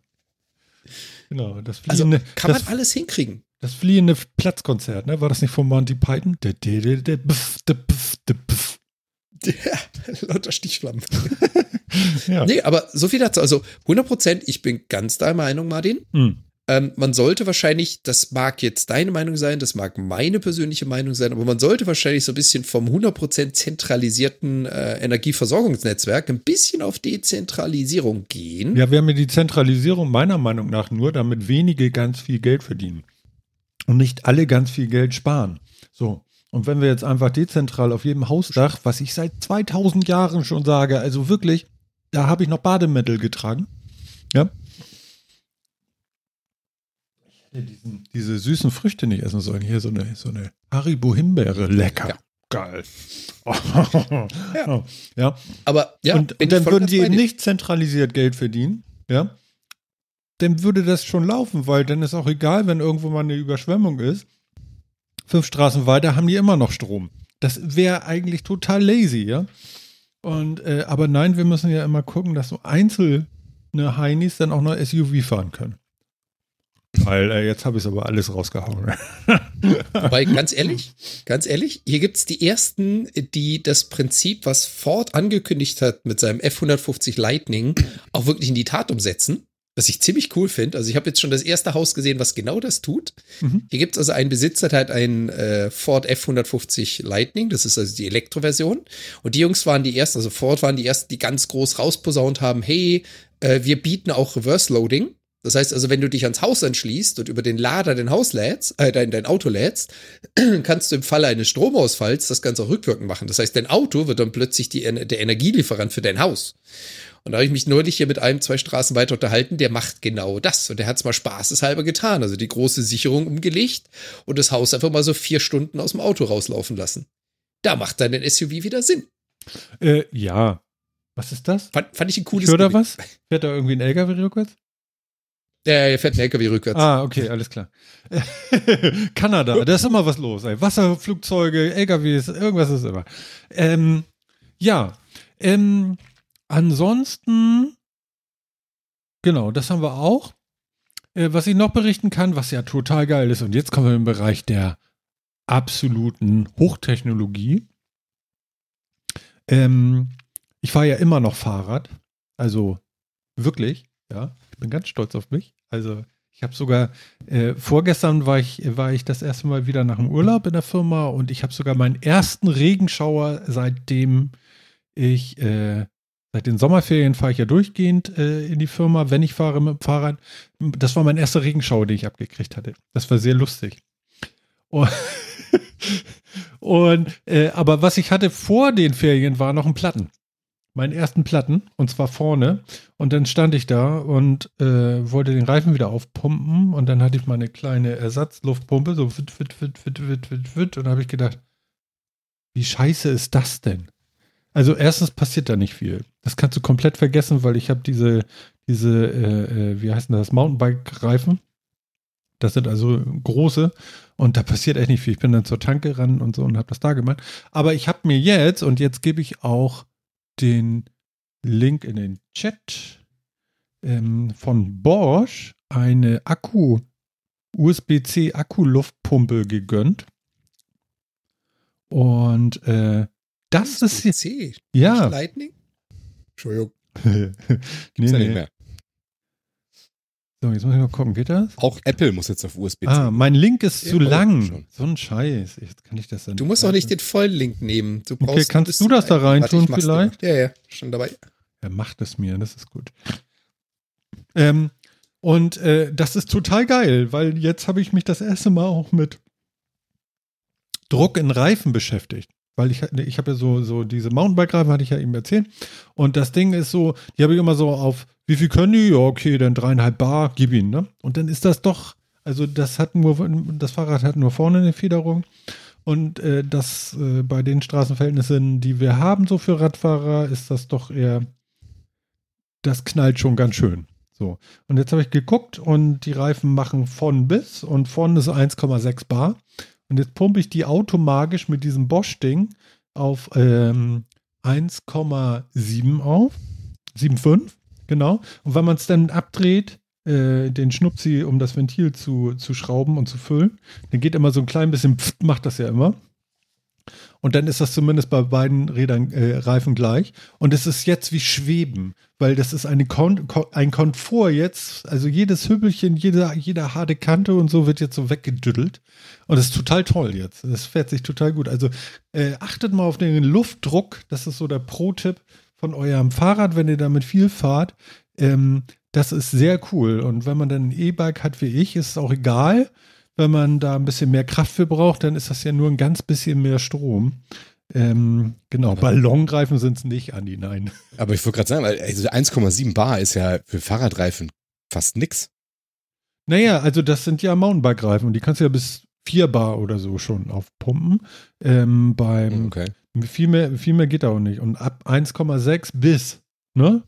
Speaker 1: Genau, das
Speaker 2: Also
Speaker 1: fliehende,
Speaker 2: kann man
Speaker 1: das,
Speaker 2: alles hinkriegen.
Speaker 1: das fliehende Platzkonzert, ne? War das nicht von Monty Python? Der, der, der, der, pf, der, pf, der, pf.
Speaker 2: Ja, lauter Stichflammen.
Speaker 1: Ja.
Speaker 2: Nee, aber so viel dazu. Also 100 Prozent, ich bin ganz deiner Meinung, Martin.
Speaker 1: Hm.
Speaker 2: Ähm, man sollte wahrscheinlich, das mag jetzt deine Meinung sein, das mag meine persönliche Meinung sein, aber man sollte wahrscheinlich so ein bisschen vom 100% zentralisierten äh, Energieversorgungsnetzwerk ein bisschen auf Dezentralisierung gehen.
Speaker 1: Ja, wir haben ja die Zentralisierung meiner Meinung nach nur, damit wenige ganz viel Geld verdienen. Und nicht alle ganz viel Geld sparen. So. Und wenn wir jetzt einfach dezentral auf jedem Hausdach, was ich seit 2000 Jahren schon sage, also wirklich, da habe ich noch Bademittel getragen. Ja, diesen, diese süßen Früchte nicht essen sollen. Hier so eine, so eine Haribo-Himbeere. Lecker. Ja. Geil. ja. ja.
Speaker 2: Aber ja,
Speaker 1: und, und dann würden die nicht zentralisiert Geld verdienen. Ja. Dann würde das schon laufen, weil dann ist auch egal, wenn irgendwo mal eine Überschwemmung ist. Fünf Straßen weiter haben die immer noch Strom. Das wäre eigentlich total lazy, ja. Und äh, aber nein, wir müssen ja immer gucken, dass so einzelne Heinis dann auch noch SUV fahren können. Weil äh, jetzt habe ich es aber alles rausgehauen.
Speaker 2: Wobei, ganz ehrlich, ganz ehrlich, hier gibt es die ersten, die das Prinzip, was Ford angekündigt hat mit seinem F-150 Lightning, auch wirklich in die Tat umsetzen. Was ich ziemlich cool finde. Also ich habe jetzt schon das erste Haus gesehen, was genau das tut. Mhm. Hier gibt es also einen Besitzer, der hat einen äh, Ford F150 Lightning. Das ist also die Elektroversion. Und die Jungs waren die ersten, also Ford waren die ersten, die ganz groß rausposaunt haben, hey, äh, wir bieten auch Reverse Loading. Das heißt also, wenn du dich ans Haus anschließt und über den Lader dein Haus lädst, äh, dein, dein Auto lädst, kannst du im Falle eines Stromausfalls das Ganze auch rückwirkend machen. Das heißt, dein Auto wird dann plötzlich die, der Energielieferant für dein Haus. Und da habe ich mich neulich hier mit einem, zwei Straßen weiter unterhalten, der macht genau das. Und der hat es mal spaßeshalber getan. Also die große Sicherung umgelegt und das Haus einfach mal so vier Stunden aus dem Auto rauslaufen lassen. Da macht dann ein SUV wieder Sinn.
Speaker 1: Äh, ja. Was ist das?
Speaker 2: Fand, fand ich ein cooles
Speaker 1: Hört da was? Fährt da irgendwie ein LKW rückwärts?
Speaker 2: Der fährt ein LKW rückwärts.
Speaker 1: Ah, okay, alles klar. Kanada, da ist immer was los. Ey. Wasserflugzeuge, LKWs, irgendwas ist immer. Ähm, ja, ähm, ansonsten, genau, das haben wir auch. Äh, was ich noch berichten kann, was ja total geil ist, und jetzt kommen wir im Bereich der absoluten Hochtechnologie. Ähm, ich fahre ja immer noch Fahrrad, also wirklich, ja. Ich bin ganz stolz auf mich. Also ich habe sogar, äh, vorgestern war ich, war ich das erste Mal wieder nach dem Urlaub in der Firma und ich habe sogar meinen ersten Regenschauer, seitdem ich, äh, seit den Sommerferien fahre ich ja durchgehend äh, in die Firma, wenn ich fahre mit dem Fahrrad. Das war mein erster Regenschauer, den ich abgekriegt hatte. Das war sehr lustig. Und, und äh, aber was ich hatte vor den Ferien war noch ein Platten meinen ersten Platten und zwar vorne. Und dann stand ich da und äh, wollte den Reifen wieder aufpumpen und dann hatte ich meine kleine Ersatzluftpumpe, so wit, wit, wit, wit, wit, wit, wit. Und habe ich gedacht, wie scheiße ist das denn? Also erstens passiert da nicht viel. Das kannst du komplett vergessen, weil ich habe diese, diese, äh, äh wie heißt das, Mountainbike-Reifen. Das sind also große und da passiert echt nicht viel. Ich bin dann zur Tanke ran und so und habe das da gemacht. Aber ich habe mir jetzt, und jetzt gebe ich auch den Link in den Chat ähm, von Bosch eine Akku, USB-C Akku-Luftpumpe gegönnt. Und äh, das USB ist. Ja.
Speaker 2: Lightning? Entschuldigung.
Speaker 1: nee, nee. nicht mehr. So, jetzt muss ich mal gucken, geht das?
Speaker 3: Auch Apple muss jetzt auf USB-C.
Speaker 1: Ah, mein Link ist ja, zu lang. So ein Scheiß. Jetzt kann ich das dann
Speaker 2: Du musst auch nicht den vollen Link nehmen. Du
Speaker 1: okay, kannst du das da rein tun vielleicht?
Speaker 2: Ja, ja, schon dabei.
Speaker 1: Er macht es mir, das ist gut. Ähm, und äh, das ist total geil, weil jetzt habe ich mich das erste Mal auch mit Druck in Reifen beschäftigt. Weil ich, ich habe ja so, so diese Mountainbike-Reifen, hatte ich ja eben erzählt. Und das Ding ist so, die habe ich immer so auf wie viel können die? Ja, okay, dann dreieinhalb Bar, gib ihn, ne? Und dann ist das doch, also das hat nur, das Fahrrad hat nur vorne eine Federung. Und äh, das äh, bei den Straßenverhältnissen, die wir haben, so für Radfahrer, ist das doch eher, das knallt schon ganz schön. So. Und jetzt habe ich geguckt und die Reifen machen von bis und von ist 1,6 Bar. Und jetzt pumpe ich die automatisch mit diesem Bosch-Ding auf ähm, 1,7 auf. 7,5. Genau. Und wenn man es dann abdreht, äh, den Schnupsi, um das Ventil zu, zu schrauben und zu füllen, dann geht immer so ein klein bisschen, pft, macht das ja immer. Und dann ist das zumindest bei beiden Rädern äh, Reifen gleich. Und es ist jetzt wie Schweben, weil das ist eine Kon Kon ein Komfort jetzt. Also jedes Hübbelchen, jede, jede harte Kante und so wird jetzt so weggedüttelt. Und das ist total toll jetzt. Das fährt sich total gut. Also äh, achtet mal auf den Luftdruck. Das ist so der Pro-Tipp von eurem Fahrrad, wenn ihr damit viel fahrt. Ähm, das ist sehr cool. Und wenn man dann ein E-Bike hat wie ich, ist es auch egal wenn man da ein bisschen mehr Kraft für braucht, dann ist das ja nur ein ganz bisschen mehr Strom. Ähm, genau, Ballonreifen sind es nicht, Andi, nein.
Speaker 3: Aber ich wollte gerade sagen, also 1,7 Bar ist ja für Fahrradreifen fast nix.
Speaker 1: Naja, also das sind ja Mountainbike-Reifen und die kannst du ja bis 4 Bar oder so schon aufpumpen. Ähm, beim
Speaker 3: Okay.
Speaker 1: viel, mehr, viel mehr geht auch nicht. Und ab 1,6 bis, ne?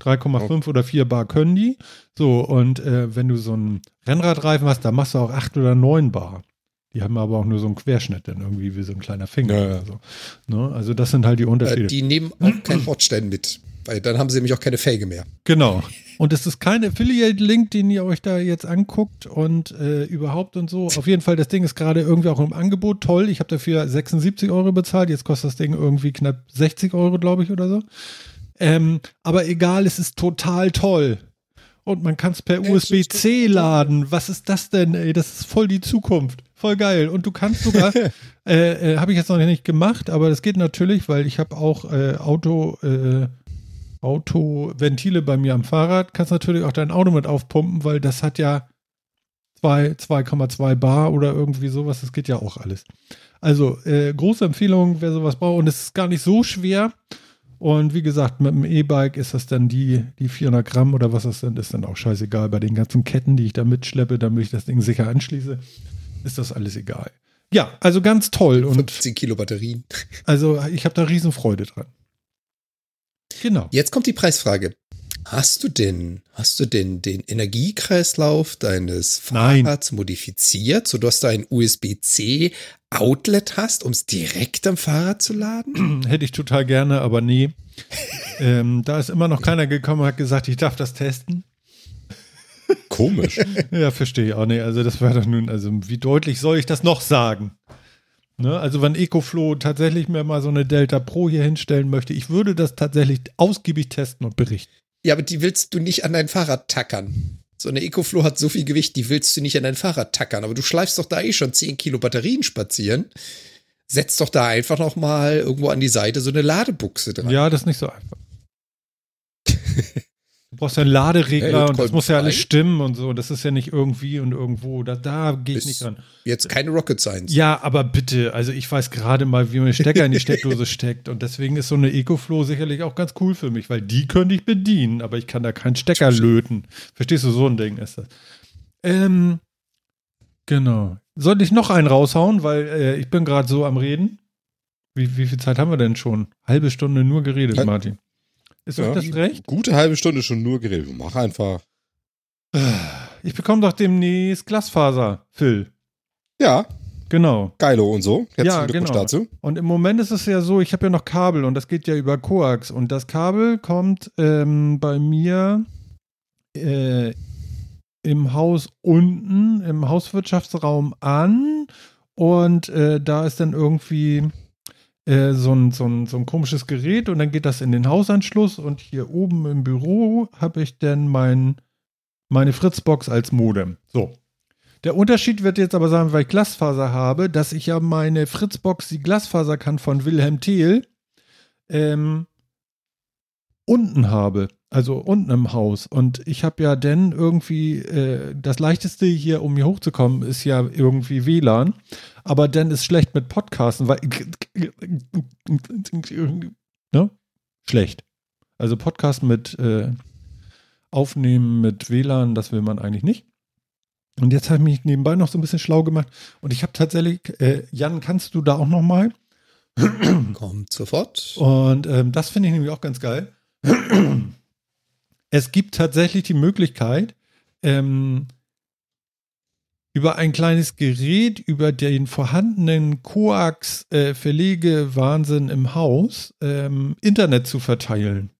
Speaker 1: 3,5 oder 4 Bar können die. So, und äh, wenn du so einen Rennradreifen hast, da machst du auch 8 oder 9 Bar. Die haben aber auch nur so einen Querschnitt, dann irgendwie wie so ein kleiner Finger
Speaker 3: Ja,
Speaker 1: oder so. Ne? Also das sind halt die Unterschiede.
Speaker 2: Äh, die nehmen auch keinen Bordstein mit, weil dann haben sie nämlich auch keine Felge mehr.
Speaker 1: Genau. Und es ist kein Affiliate-Link, den ihr euch da jetzt anguckt und äh, überhaupt und so. Auf jeden Fall, das Ding ist gerade irgendwie auch im Angebot. Toll. Ich habe dafür 76 Euro bezahlt. Jetzt kostet das Ding irgendwie knapp 60 Euro, glaube ich, oder so. Ähm, aber egal, es ist total toll. Und man kann es per USB-C laden. Was ist das denn, ey? Das ist voll die Zukunft. Voll geil. Und du kannst sogar, äh, äh, habe ich jetzt noch nicht gemacht, aber das geht natürlich, weil ich habe auch äh, Auto, äh, Autoventile bei mir am Fahrrad. Kannst natürlich auch dein Auto mit aufpumpen, weil das hat ja zwei- 2,2 Bar oder irgendwie sowas. Das geht ja auch alles. Also äh, große Empfehlung, wer sowas braucht. Und es ist gar nicht so schwer. Und wie gesagt, mit dem E-Bike ist das dann die, die 400 Gramm oder was das sind, ist dann auch scheißegal. Bei den ganzen Ketten, die ich da mitschleppe, damit ich das Ding sicher anschließe, ist das alles egal. Ja, also ganz toll. Und
Speaker 2: 15 Kilo Batterien.
Speaker 1: also ich habe da Riesenfreude dran. Genau.
Speaker 2: Jetzt kommt die Preisfrage. Hast du denn, hast du denn den Energiekreislauf deines
Speaker 1: Nein.
Speaker 2: Fahrrads modifiziert, sodass du ein USB-C Outlet hast, um es direkt am Fahrrad zu laden?
Speaker 1: Hätte ich total gerne, aber nee. ähm, da ist immer noch keiner gekommen und hat gesagt, ich darf das testen.
Speaker 3: Komisch.
Speaker 1: Ja, verstehe ich auch nicht. Also das war doch nun, also wie deutlich soll ich das noch sagen? Ne? Also wenn EcoFlow tatsächlich mir mal so eine Delta Pro hier hinstellen möchte, ich würde das tatsächlich ausgiebig testen und berichten.
Speaker 2: Ja, aber die willst du nicht an dein Fahrrad tackern. So eine EcoFlow hat so viel Gewicht, die willst du nicht an dein Fahrrad tackern. Aber du schleifst doch da eh schon 10 Kilo Batterien spazieren. Setz doch da einfach noch mal irgendwo an die Seite so eine Ladebuchse dran.
Speaker 1: Ja, das ist nicht so einfach. Du brauchst ja einen Laderegler
Speaker 2: Ja,
Speaker 1: und das muss ja alles stimmen und so. Das ist ja nicht irgendwie und irgendwo. Da, da gehe ich
Speaker 2: Ist
Speaker 1: nicht dran.
Speaker 2: Jetzt keine Rocket Science.
Speaker 1: Ja, aber bitte, also ich weiß gerade mal, wie man den Stecker in die Steckdose steckt. Und deswegen ist so eine EcoFlow sicherlich auch ganz cool für mich, weil die könnte ich bedienen, aber ich kann da keinen Stecker löten. Verstehst du, so ein Ding ist das. Ähm, genau. Soll ich noch einen raushauen, weil äh, ich bin gerade so am Reden? Wie, wie viel Zeit haben wir denn schon? Halbe Stunde nur geredet,
Speaker 3: Ja.
Speaker 1: Martin. Ist
Speaker 3: Ja.
Speaker 1: euch das recht?
Speaker 3: Gute halbe Stunde schon nur geredet. Mach einfach.
Speaker 1: Ich bekomme doch demnächst Glasfaser, Phil.
Speaker 3: Ja,
Speaker 1: Genau.
Speaker 3: geilo und so. Herzlichen
Speaker 1: Ja,
Speaker 3: Glückwunsch
Speaker 1: genau.
Speaker 3: dazu.
Speaker 1: Und im Moment ist es ja so, ich habe ja noch Kabel und das geht ja über Coax. Und das Kabel kommt ähm, bei mir äh, im Haus unten, im Hauswirtschaftsraum an. Und äh, da ist dann irgendwie äh, so, ein, so, ein, so ein komisches Gerät und dann geht das in den Hausanschluss. Und hier oben im Büro habe ich dann mein, meine Fritzbox als Modem. So. Der Unterschied wird jetzt aber sein, weil ich Glasfaser habe, dass ich ja meine Fritzbox, die Glasfaser kann von Wilhelm Thiel, ähm, unten habe. Also unten im Haus. Und ich habe ja dann irgendwie, äh, das leichteste hier, um hier hochzukommen, ist ja irgendwie WLAN. Aber dann ist schlecht mit Podcasten, weil. Ne? Schlecht. Also Podcast mit äh, Aufnehmen mit WLAN, das will man eigentlich nicht. Und jetzt habe ich mich nebenbei noch so ein bisschen schlau gemacht. Und ich habe tatsächlich, äh, Jan, kannst du da auch noch mal?
Speaker 2: Kommt sofort.
Speaker 1: Und ähm, das finde ich nämlich auch ganz geil. Es gibt tatsächlich die Möglichkeit, ähm, über ein kleines Gerät, über den vorhandenen Koax-Verlege-Wahnsinn im Haus, ähm, Internet zu verteilen.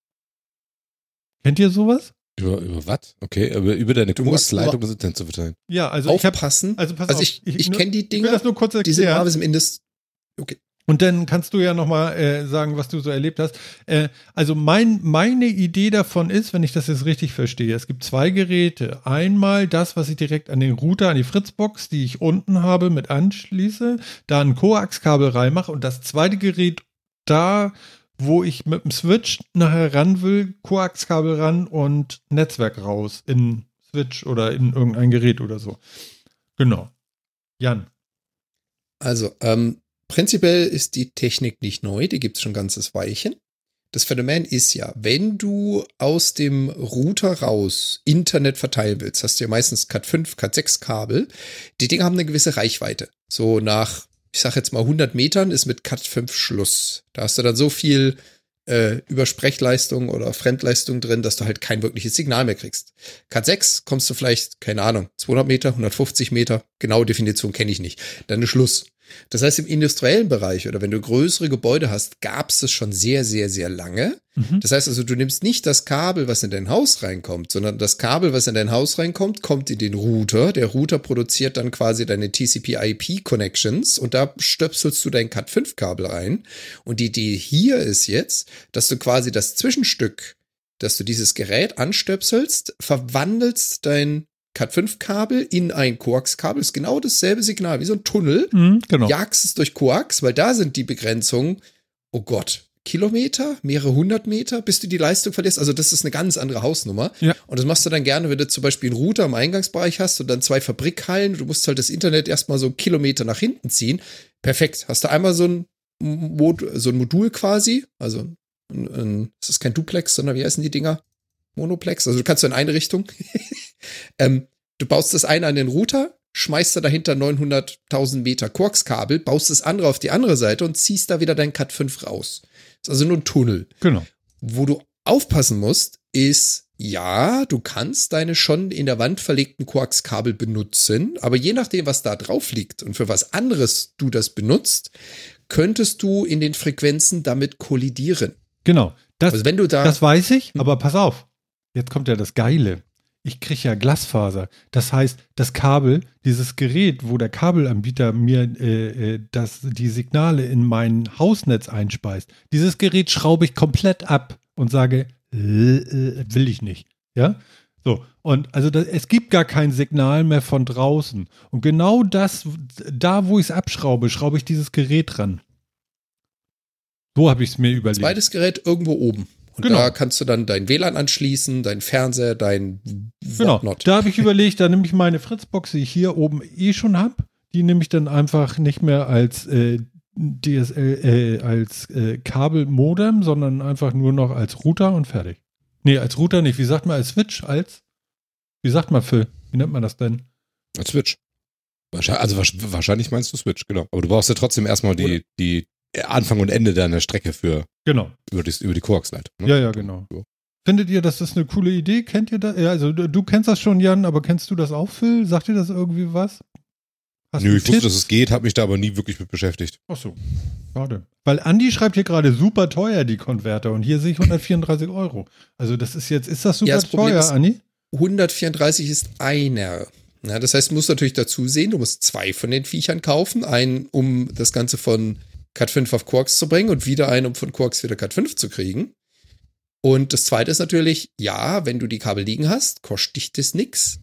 Speaker 1: Kennt ihr sowas?
Speaker 3: Über, über was? Okay, über, über deine Kursleitung das Internet zu verteilen.
Speaker 1: Ja, also ich habe,
Speaker 2: Aufpassen.
Speaker 1: also pass
Speaker 2: also
Speaker 1: auf,
Speaker 2: ich, ich, kenne die
Speaker 1: ich will das nur kurz
Speaker 2: Die sind
Speaker 1: erklären.
Speaker 2: normalerweise im Indust. Okay.
Speaker 1: Und dann kannst du ja nochmal äh, sagen, was du so erlebt hast. Äh, also mein, meine Idee davon ist, wenn ich das jetzt richtig verstehe, es gibt zwei Geräte. Einmal das, was ich direkt an den Router, an die Fritzbox, die ich unten habe, mit anschließe, da ein Koaxkabel reinmache und das zweite Gerät da, wo ich mit dem Switch nachher ran will, Koaxkabel ran und Netzwerk raus in Switch oder in irgendein Gerät oder so. Genau. Jan.
Speaker 2: Also, ähm, Prinzipiell ist die Technik nicht neu, die gibt es schon ganzes Weilchen. Das Phänomen ist ja, wenn du aus dem Router raus Internet verteilen willst, hast du ja meistens Cat 5, Cat 6 Kabel. Die Dinge haben eine gewisse Reichweite. So nach, ich sag jetzt mal 100 Metern ist mit Cat 5 Schluss. Da hast du dann so viel äh, Übersprechleistung oder Fremdleistung drin, dass du halt kein wirkliches Signal mehr kriegst. Cat 6 kommst du vielleicht, keine Ahnung, 200 Meter, 150 Meter, genaue Definition kenne ich nicht. Dann ist Schluss. Das heißt, im industriellen Bereich oder wenn du größere Gebäude hast, gab es das schon sehr, sehr, sehr lange. Mhm. Das heißt also, du nimmst nicht das Kabel, was in dein Haus reinkommt, sondern das Kabel, was in dein Haus reinkommt, kommt in den Router. Der Router produziert dann quasi deine TCP-IP-Connections und da stöpselst du dein Cat5-Kabel ein. Und die Idee hier ist jetzt, dass du quasi das Zwischenstück dass du dieses Gerät anstöpselst, verwandelst dein Cat5-Kabel in ein Koax-Kabel. Ist genau dasselbe Signal wie so ein Tunnel.
Speaker 1: Mhm, genau.
Speaker 2: Jagst es durch Koax, weil da sind die Begrenzungen, oh Gott, Kilometer, mehrere hundert Meter, bis du die Leistung verlierst. Also das ist eine ganz andere Hausnummer.
Speaker 1: Ja.
Speaker 2: Und das machst du dann gerne, wenn du zum Beispiel einen Router im Eingangsbereich hast und dann zwei Fabrikhallen. Du musst halt das Internet erstmal so Kilometer nach hinten ziehen. Perfekt. Hast du einmal so ein, Mod so ein Modul quasi, also ein, ein, das ist kein Duplex, sondern wie heißen die Dinger? Monoplex. Also du kannst so in eine Richtung. ähm, du baust das eine an den Router, schmeißt da dahinter 900.000 Meter Quarkskabel, baust das andere auf die andere Seite und ziehst da wieder dein Cat 5 raus. Das ist also nur ein Tunnel.
Speaker 1: Genau.
Speaker 2: Wo du aufpassen musst, ist, ja, du kannst deine schon in der Wand verlegten Quarkskabel benutzen, aber je nachdem, was da drauf liegt und für was anderes du das benutzt, könntest du in den Frequenzen damit kollidieren.
Speaker 1: Genau. Das,
Speaker 2: also wenn du da,
Speaker 1: das weiß ich, aber pass auf. Jetzt kommt ja das Geile. Ich kriege ja Glasfaser. Das heißt, das Kabel, dieses Gerät, wo der Kabelanbieter mir äh, äh, das, die Signale in mein Hausnetz einspeist, dieses Gerät schraube ich komplett ab und sage, äh, äh, will ich nicht. Ja? So, und also das, es gibt gar kein Signal mehr von draußen. Und genau das, da wo ich es abschraube, schraube ich dieses Gerät dran. So habe ich es mir überlegt.
Speaker 2: Zweites Gerät irgendwo oben. Und genau. da kannst du dann dein WLAN anschließen, dein Fernseher, dein
Speaker 1: Genau, Whatnot. da habe ich überlegt, da nehme ich meine Fritzbox, die ich hier oben eh schon habe, die nehme ich dann einfach nicht mehr als äh, DSL, äh, als äh, Kabelmodem, sondern einfach nur noch als Router und fertig. Nee, als Router nicht. Wie sagt man als Switch? Als? Wie sagt man Phil? Wie nennt man das denn?
Speaker 3: Als Switch. Also wahrscheinlich meinst du Switch, genau. Aber du brauchst ja trotzdem erstmal die, die Anfang und Ende deiner Strecke für
Speaker 1: genau.
Speaker 3: über die, über die Koaxleitung.
Speaker 1: Ne? Ja, ja, genau. So. Findet ihr, das ist eine coole Idee? Kennt ihr das? Ja, also du, du, kennst das schon, Jan, aber kennst du das auch, Phil? Sagt dir das irgendwie was?
Speaker 3: Hast Nö, ich wusste, dass es geht, habe mich da aber nie wirklich mit beschäftigt.
Speaker 1: Ach so, schade. Weil Andi schreibt hier gerade super teuer, die Konverter. Und hier sehe ich 134 Euro. Also das ist jetzt, ist das super ja, das teuer, ist, Andi?
Speaker 2: 134 ist einer. Ja, das heißt, du musst natürlich dazu sehen, du musst zwei von den Viechern kaufen. Einen, um das Ganze von Cat 5 auf Quarks zu bringen und wieder einen, um von Quarks wieder Cat 5 zu kriegen. Und das zweite ist natürlich, ja, wenn du die Kabel liegen hast, kostet dich das nix.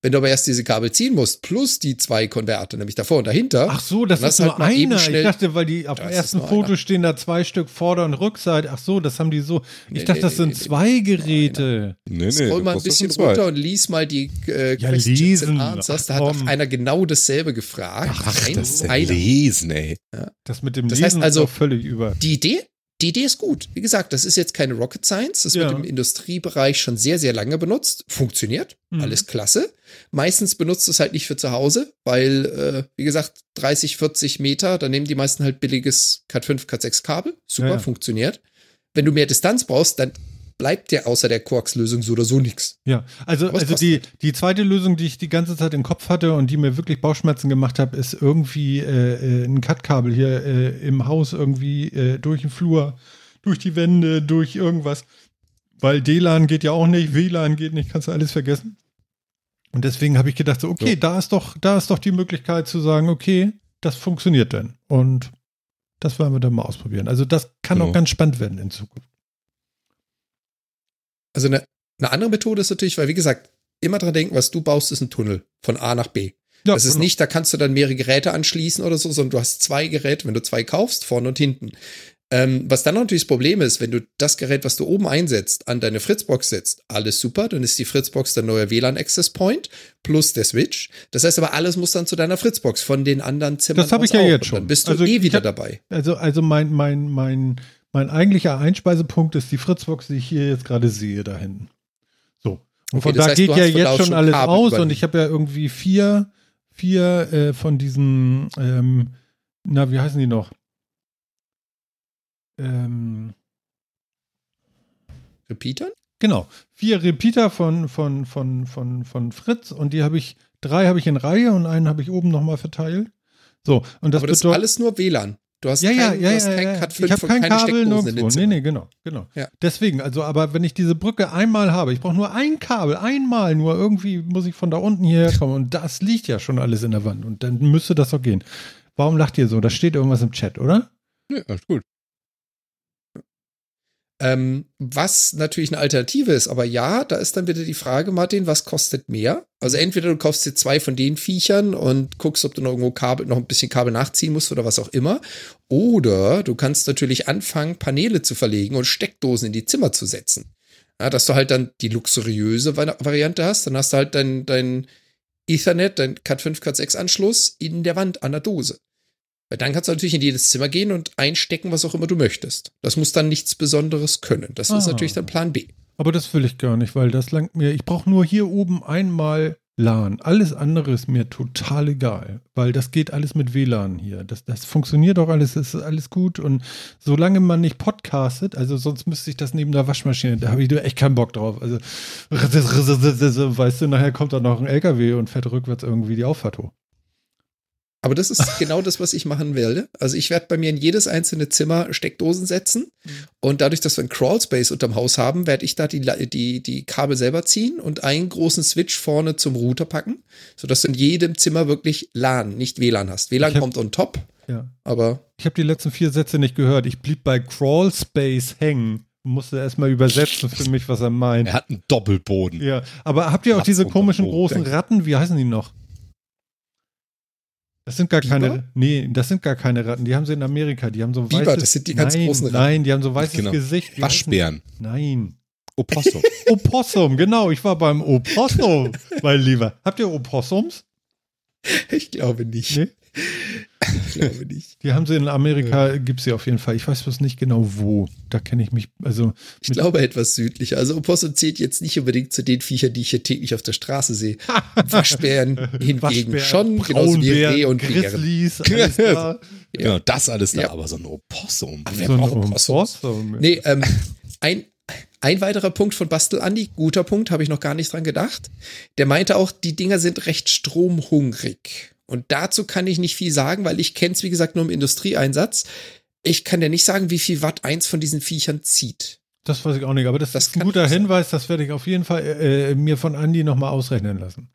Speaker 2: Wenn du aber erst diese Kabel ziehen musst, plus die zwei Konverter, nämlich davor und dahinter.
Speaker 1: Ach so, das ist nur halt einer. Ich dachte, weil die auf dem ersten Foto einer. stehen da zwei Stück Vorder- und Rückseite. Ach so, das haben die so. Ich nee, dachte, nee, das sind nee, zwei Geräte.
Speaker 2: Nee, nee, Scroll mal ein bisschen runter und lies mal die äh,
Speaker 1: ja, lesen.
Speaker 2: Answers. Da hat auch einer genau dasselbe gefragt.
Speaker 3: Ach, das ist Lesen, ey.
Speaker 1: Ja. Das mit dem das Lesen heißt also, ist völlig über.
Speaker 2: Die Idee die Idee ist gut. Wie gesagt, das ist jetzt keine Rocket Science. Das ja. wird im Industriebereich schon sehr, sehr lange benutzt. Funktioniert. Mhm. Alles klasse. Meistens benutzt es halt nicht für zu Hause, weil, äh, wie gesagt, 30, 40 Meter, da nehmen die meisten halt billiges Cat 5, Cat 6 Kabel. Super, ja. funktioniert. Wenn du mehr Distanz brauchst, dann bleibt ja außer der Quarks-Lösung so oder so nichts.
Speaker 1: Ja, also, also die, die zweite Lösung, die ich die ganze Zeit im Kopf hatte und die mir wirklich Bauchschmerzen gemacht hat, ist irgendwie äh, äh, ein Cut-Kabel hier äh, im Haus irgendwie äh, durch den Flur, durch die Wände, durch irgendwas. Weil DLAN geht ja auch nicht, WLAN geht nicht, kannst du alles vergessen. Und deswegen habe ich gedacht, so, okay, so. da ist doch, da ist doch die Möglichkeit zu sagen, okay, das funktioniert denn. Und Das wollen wir dann mal ausprobieren. Also das kann
Speaker 3: Genau.
Speaker 1: auch ganz spannend werden in Zukunft.
Speaker 2: Also eine, eine andere Methode ist natürlich, weil wie gesagt, immer dran denken, was du baust, ist ein Tunnel von A nach B.
Speaker 1: Ja,
Speaker 2: das ist
Speaker 1: genau.
Speaker 2: nicht, da kannst du dann mehrere Geräte anschließen oder so, sondern du hast zwei Geräte, wenn du zwei kaufst, vorne und hinten. Ähm, was dann natürlich das Problem ist, wenn du das Gerät, was du oben einsetzt, an deine Fritzbox setzt, alles super, dann ist die Fritzbox der neue WLAN-Access Point plus der Switch. Das heißt aber, alles muss dann zu deiner Fritzbox von den anderen Zimmern
Speaker 1: Das hab ich ja
Speaker 2: auch.
Speaker 1: jetzt schon.
Speaker 2: Dann bist du
Speaker 1: Also
Speaker 2: eh wieder
Speaker 1: hab-
Speaker 2: dabei.
Speaker 1: Also, also mein, mein, mein, mein eigentlicher Einspeisepunkt ist die Fritzbox, die ich hier jetzt gerade sehe, da hinten. So. Und
Speaker 2: Okay,
Speaker 1: von da
Speaker 2: heißt,
Speaker 1: geht ja jetzt schon alles
Speaker 2: Kabel
Speaker 1: aus und
Speaker 2: übernehmen.
Speaker 1: ich habe ja irgendwie vier, vier äh, von diesen, ähm, na, wie heißen die noch? Ähm,
Speaker 2: Repeatern?
Speaker 1: Genau. Vier Repeater von, von, von, von, von Fritz und die habe ich, drei habe ich in Reihe und einen habe ich oben nochmal verteilt. So, und das
Speaker 2: aber das ist alles nur WLAN. Du hast
Speaker 1: ja, ja,
Speaker 2: kein,
Speaker 1: ja,
Speaker 2: du hast
Speaker 1: ja,
Speaker 2: kein
Speaker 1: ja.
Speaker 2: Cat
Speaker 1: Ich
Speaker 2: 5
Speaker 1: habe
Speaker 2: und
Speaker 1: kein
Speaker 2: keine
Speaker 1: Kabel
Speaker 2: Steckdosen
Speaker 1: nirgendwo. Nee, nee, genau, genau.
Speaker 2: Ja.
Speaker 1: Deswegen, also, aber wenn ich diese Brücke einmal habe, ich brauche nur ein Kabel, einmal nur, irgendwie muss ich von da unten hierher kommen und das liegt ja schon alles in der Wand und dann müsste das doch gehen. Warum lacht ihr so? Da steht irgendwas im Chat, oder?
Speaker 3: Ja, alles gut.
Speaker 2: Ähm, was natürlich eine Alternative ist, aber ja, da ist dann wieder die Frage, Martin, was kostet mehr? Also entweder du kaufst dir zwei von den Viechern und guckst, ob du noch irgendwo Kabel, noch ein bisschen Kabel nachziehen musst oder was auch immer. Oder du kannst natürlich anfangen, Paneele zu verlegen und Steckdosen in die Zimmer zu setzen. Ja, dass du halt dann die luxuriöse Vari- Variante hast, dann hast du halt dein, dein Ethernet, dein Cat 5, Cat 6 Anschluss in der Wand an der Dose. Weil dann kannst du natürlich in jedes Zimmer gehen und einstecken, was auch immer du möchtest. Das muss dann nichts Besonderes können. Das ist
Speaker 1: Ah.
Speaker 2: natürlich dann Plan B.
Speaker 1: Aber das will ich gar nicht, weil das langt mir. Ich brauche nur hier oben einmal LAN. Alles andere ist mir total egal, weil das geht alles mit WLAN hier. Das, das funktioniert auch alles, das ist alles gut. Und solange man nicht podcastet, also sonst müsste ich das neben der Waschmaschine, da habe ich echt keinen Bock drauf. Also, weißt du, nachher kommt da noch ein LKW und fährt rückwärts irgendwie die Auffahrt hoch.
Speaker 2: Aber das ist genau das, was ich machen werde. Also ich werde bei mir in jedes einzelne Zimmer Steckdosen setzen. Und dadurch, dass wir einen Crawlspace unterm Haus haben, werde ich da die, die, die Kabel selber ziehen und einen großen Switch vorne zum Router packen, sodass du in jedem Zimmer wirklich LAN, nicht WLAN hast. WLAN
Speaker 1: hab-
Speaker 2: kommt on top,
Speaker 1: Ja.
Speaker 2: aber
Speaker 1: Ich habe die letzten vier Sätze nicht gehört. Ich blieb bei Crawl Space hängen. Musste erstmal übersetzen für mich, was er meint.
Speaker 3: Er hat einen Doppelboden.
Speaker 1: Ja, aber habt ihr auch diese komischen großen Ratten? Wie heißen die noch? Das sind gar
Speaker 2: Biber?
Speaker 1: keine, nee, das sind gar keine Ratten. Die haben sie in Amerika. Die haben so ein
Speaker 2: Biber,
Speaker 1: weißes,
Speaker 2: das sind die ganz
Speaker 1: nein,
Speaker 2: großen Ratten.
Speaker 1: Nein, die haben so ein weißes
Speaker 3: Genau.
Speaker 1: Gesicht. Wie
Speaker 3: Waschbären.
Speaker 1: heißen- Nein.
Speaker 3: Opossum.
Speaker 1: Opossum, genau. Ich war beim Opossum, mein Lieber. Habt ihr Opossums?
Speaker 2: ich glaube nicht.
Speaker 1: Nee?
Speaker 2: Ich glaube nicht.
Speaker 1: Die haben sie in Amerika, gibt sie auf jeden Fall. Ich weiß bloß nicht genau wo. Da kenne ich mich, also
Speaker 2: Ich glaube etwas südlicher. Also Opossum zählt jetzt nicht unbedingt zu den Viechern, die ich hier täglich auf der Straße sehe. Waschbären hingegen
Speaker 1: Waschbären,
Speaker 2: schon, genauso wie
Speaker 1: Braunbären,
Speaker 2: Reh und.
Speaker 1: Grizzlies, alles klar.
Speaker 3: Genau, das alles da,
Speaker 2: Ja.
Speaker 3: aber so ein Opossum.
Speaker 2: wer
Speaker 1: So ein
Speaker 2: Opossums?
Speaker 1: Opossum.
Speaker 2: Nee, ähm, ein, ein weiterer Punkt von Bastel Andi, guter Punkt, habe ich noch gar nicht dran gedacht. Der meinte auch, die Dinger sind recht stromhungrig. Und dazu kann ich nicht viel sagen, weil ich kenne es, wie gesagt, nur im Industrieeinsatz. Ich kann dir nicht sagen, wie viel Watt eins von diesen Viechern zieht.
Speaker 1: Das weiß ich auch nicht, aber das,
Speaker 2: Das
Speaker 1: ist ein guter. Hinweis, das werde ich auf jeden Fall äh, mir von Andi nochmal ausrechnen lassen.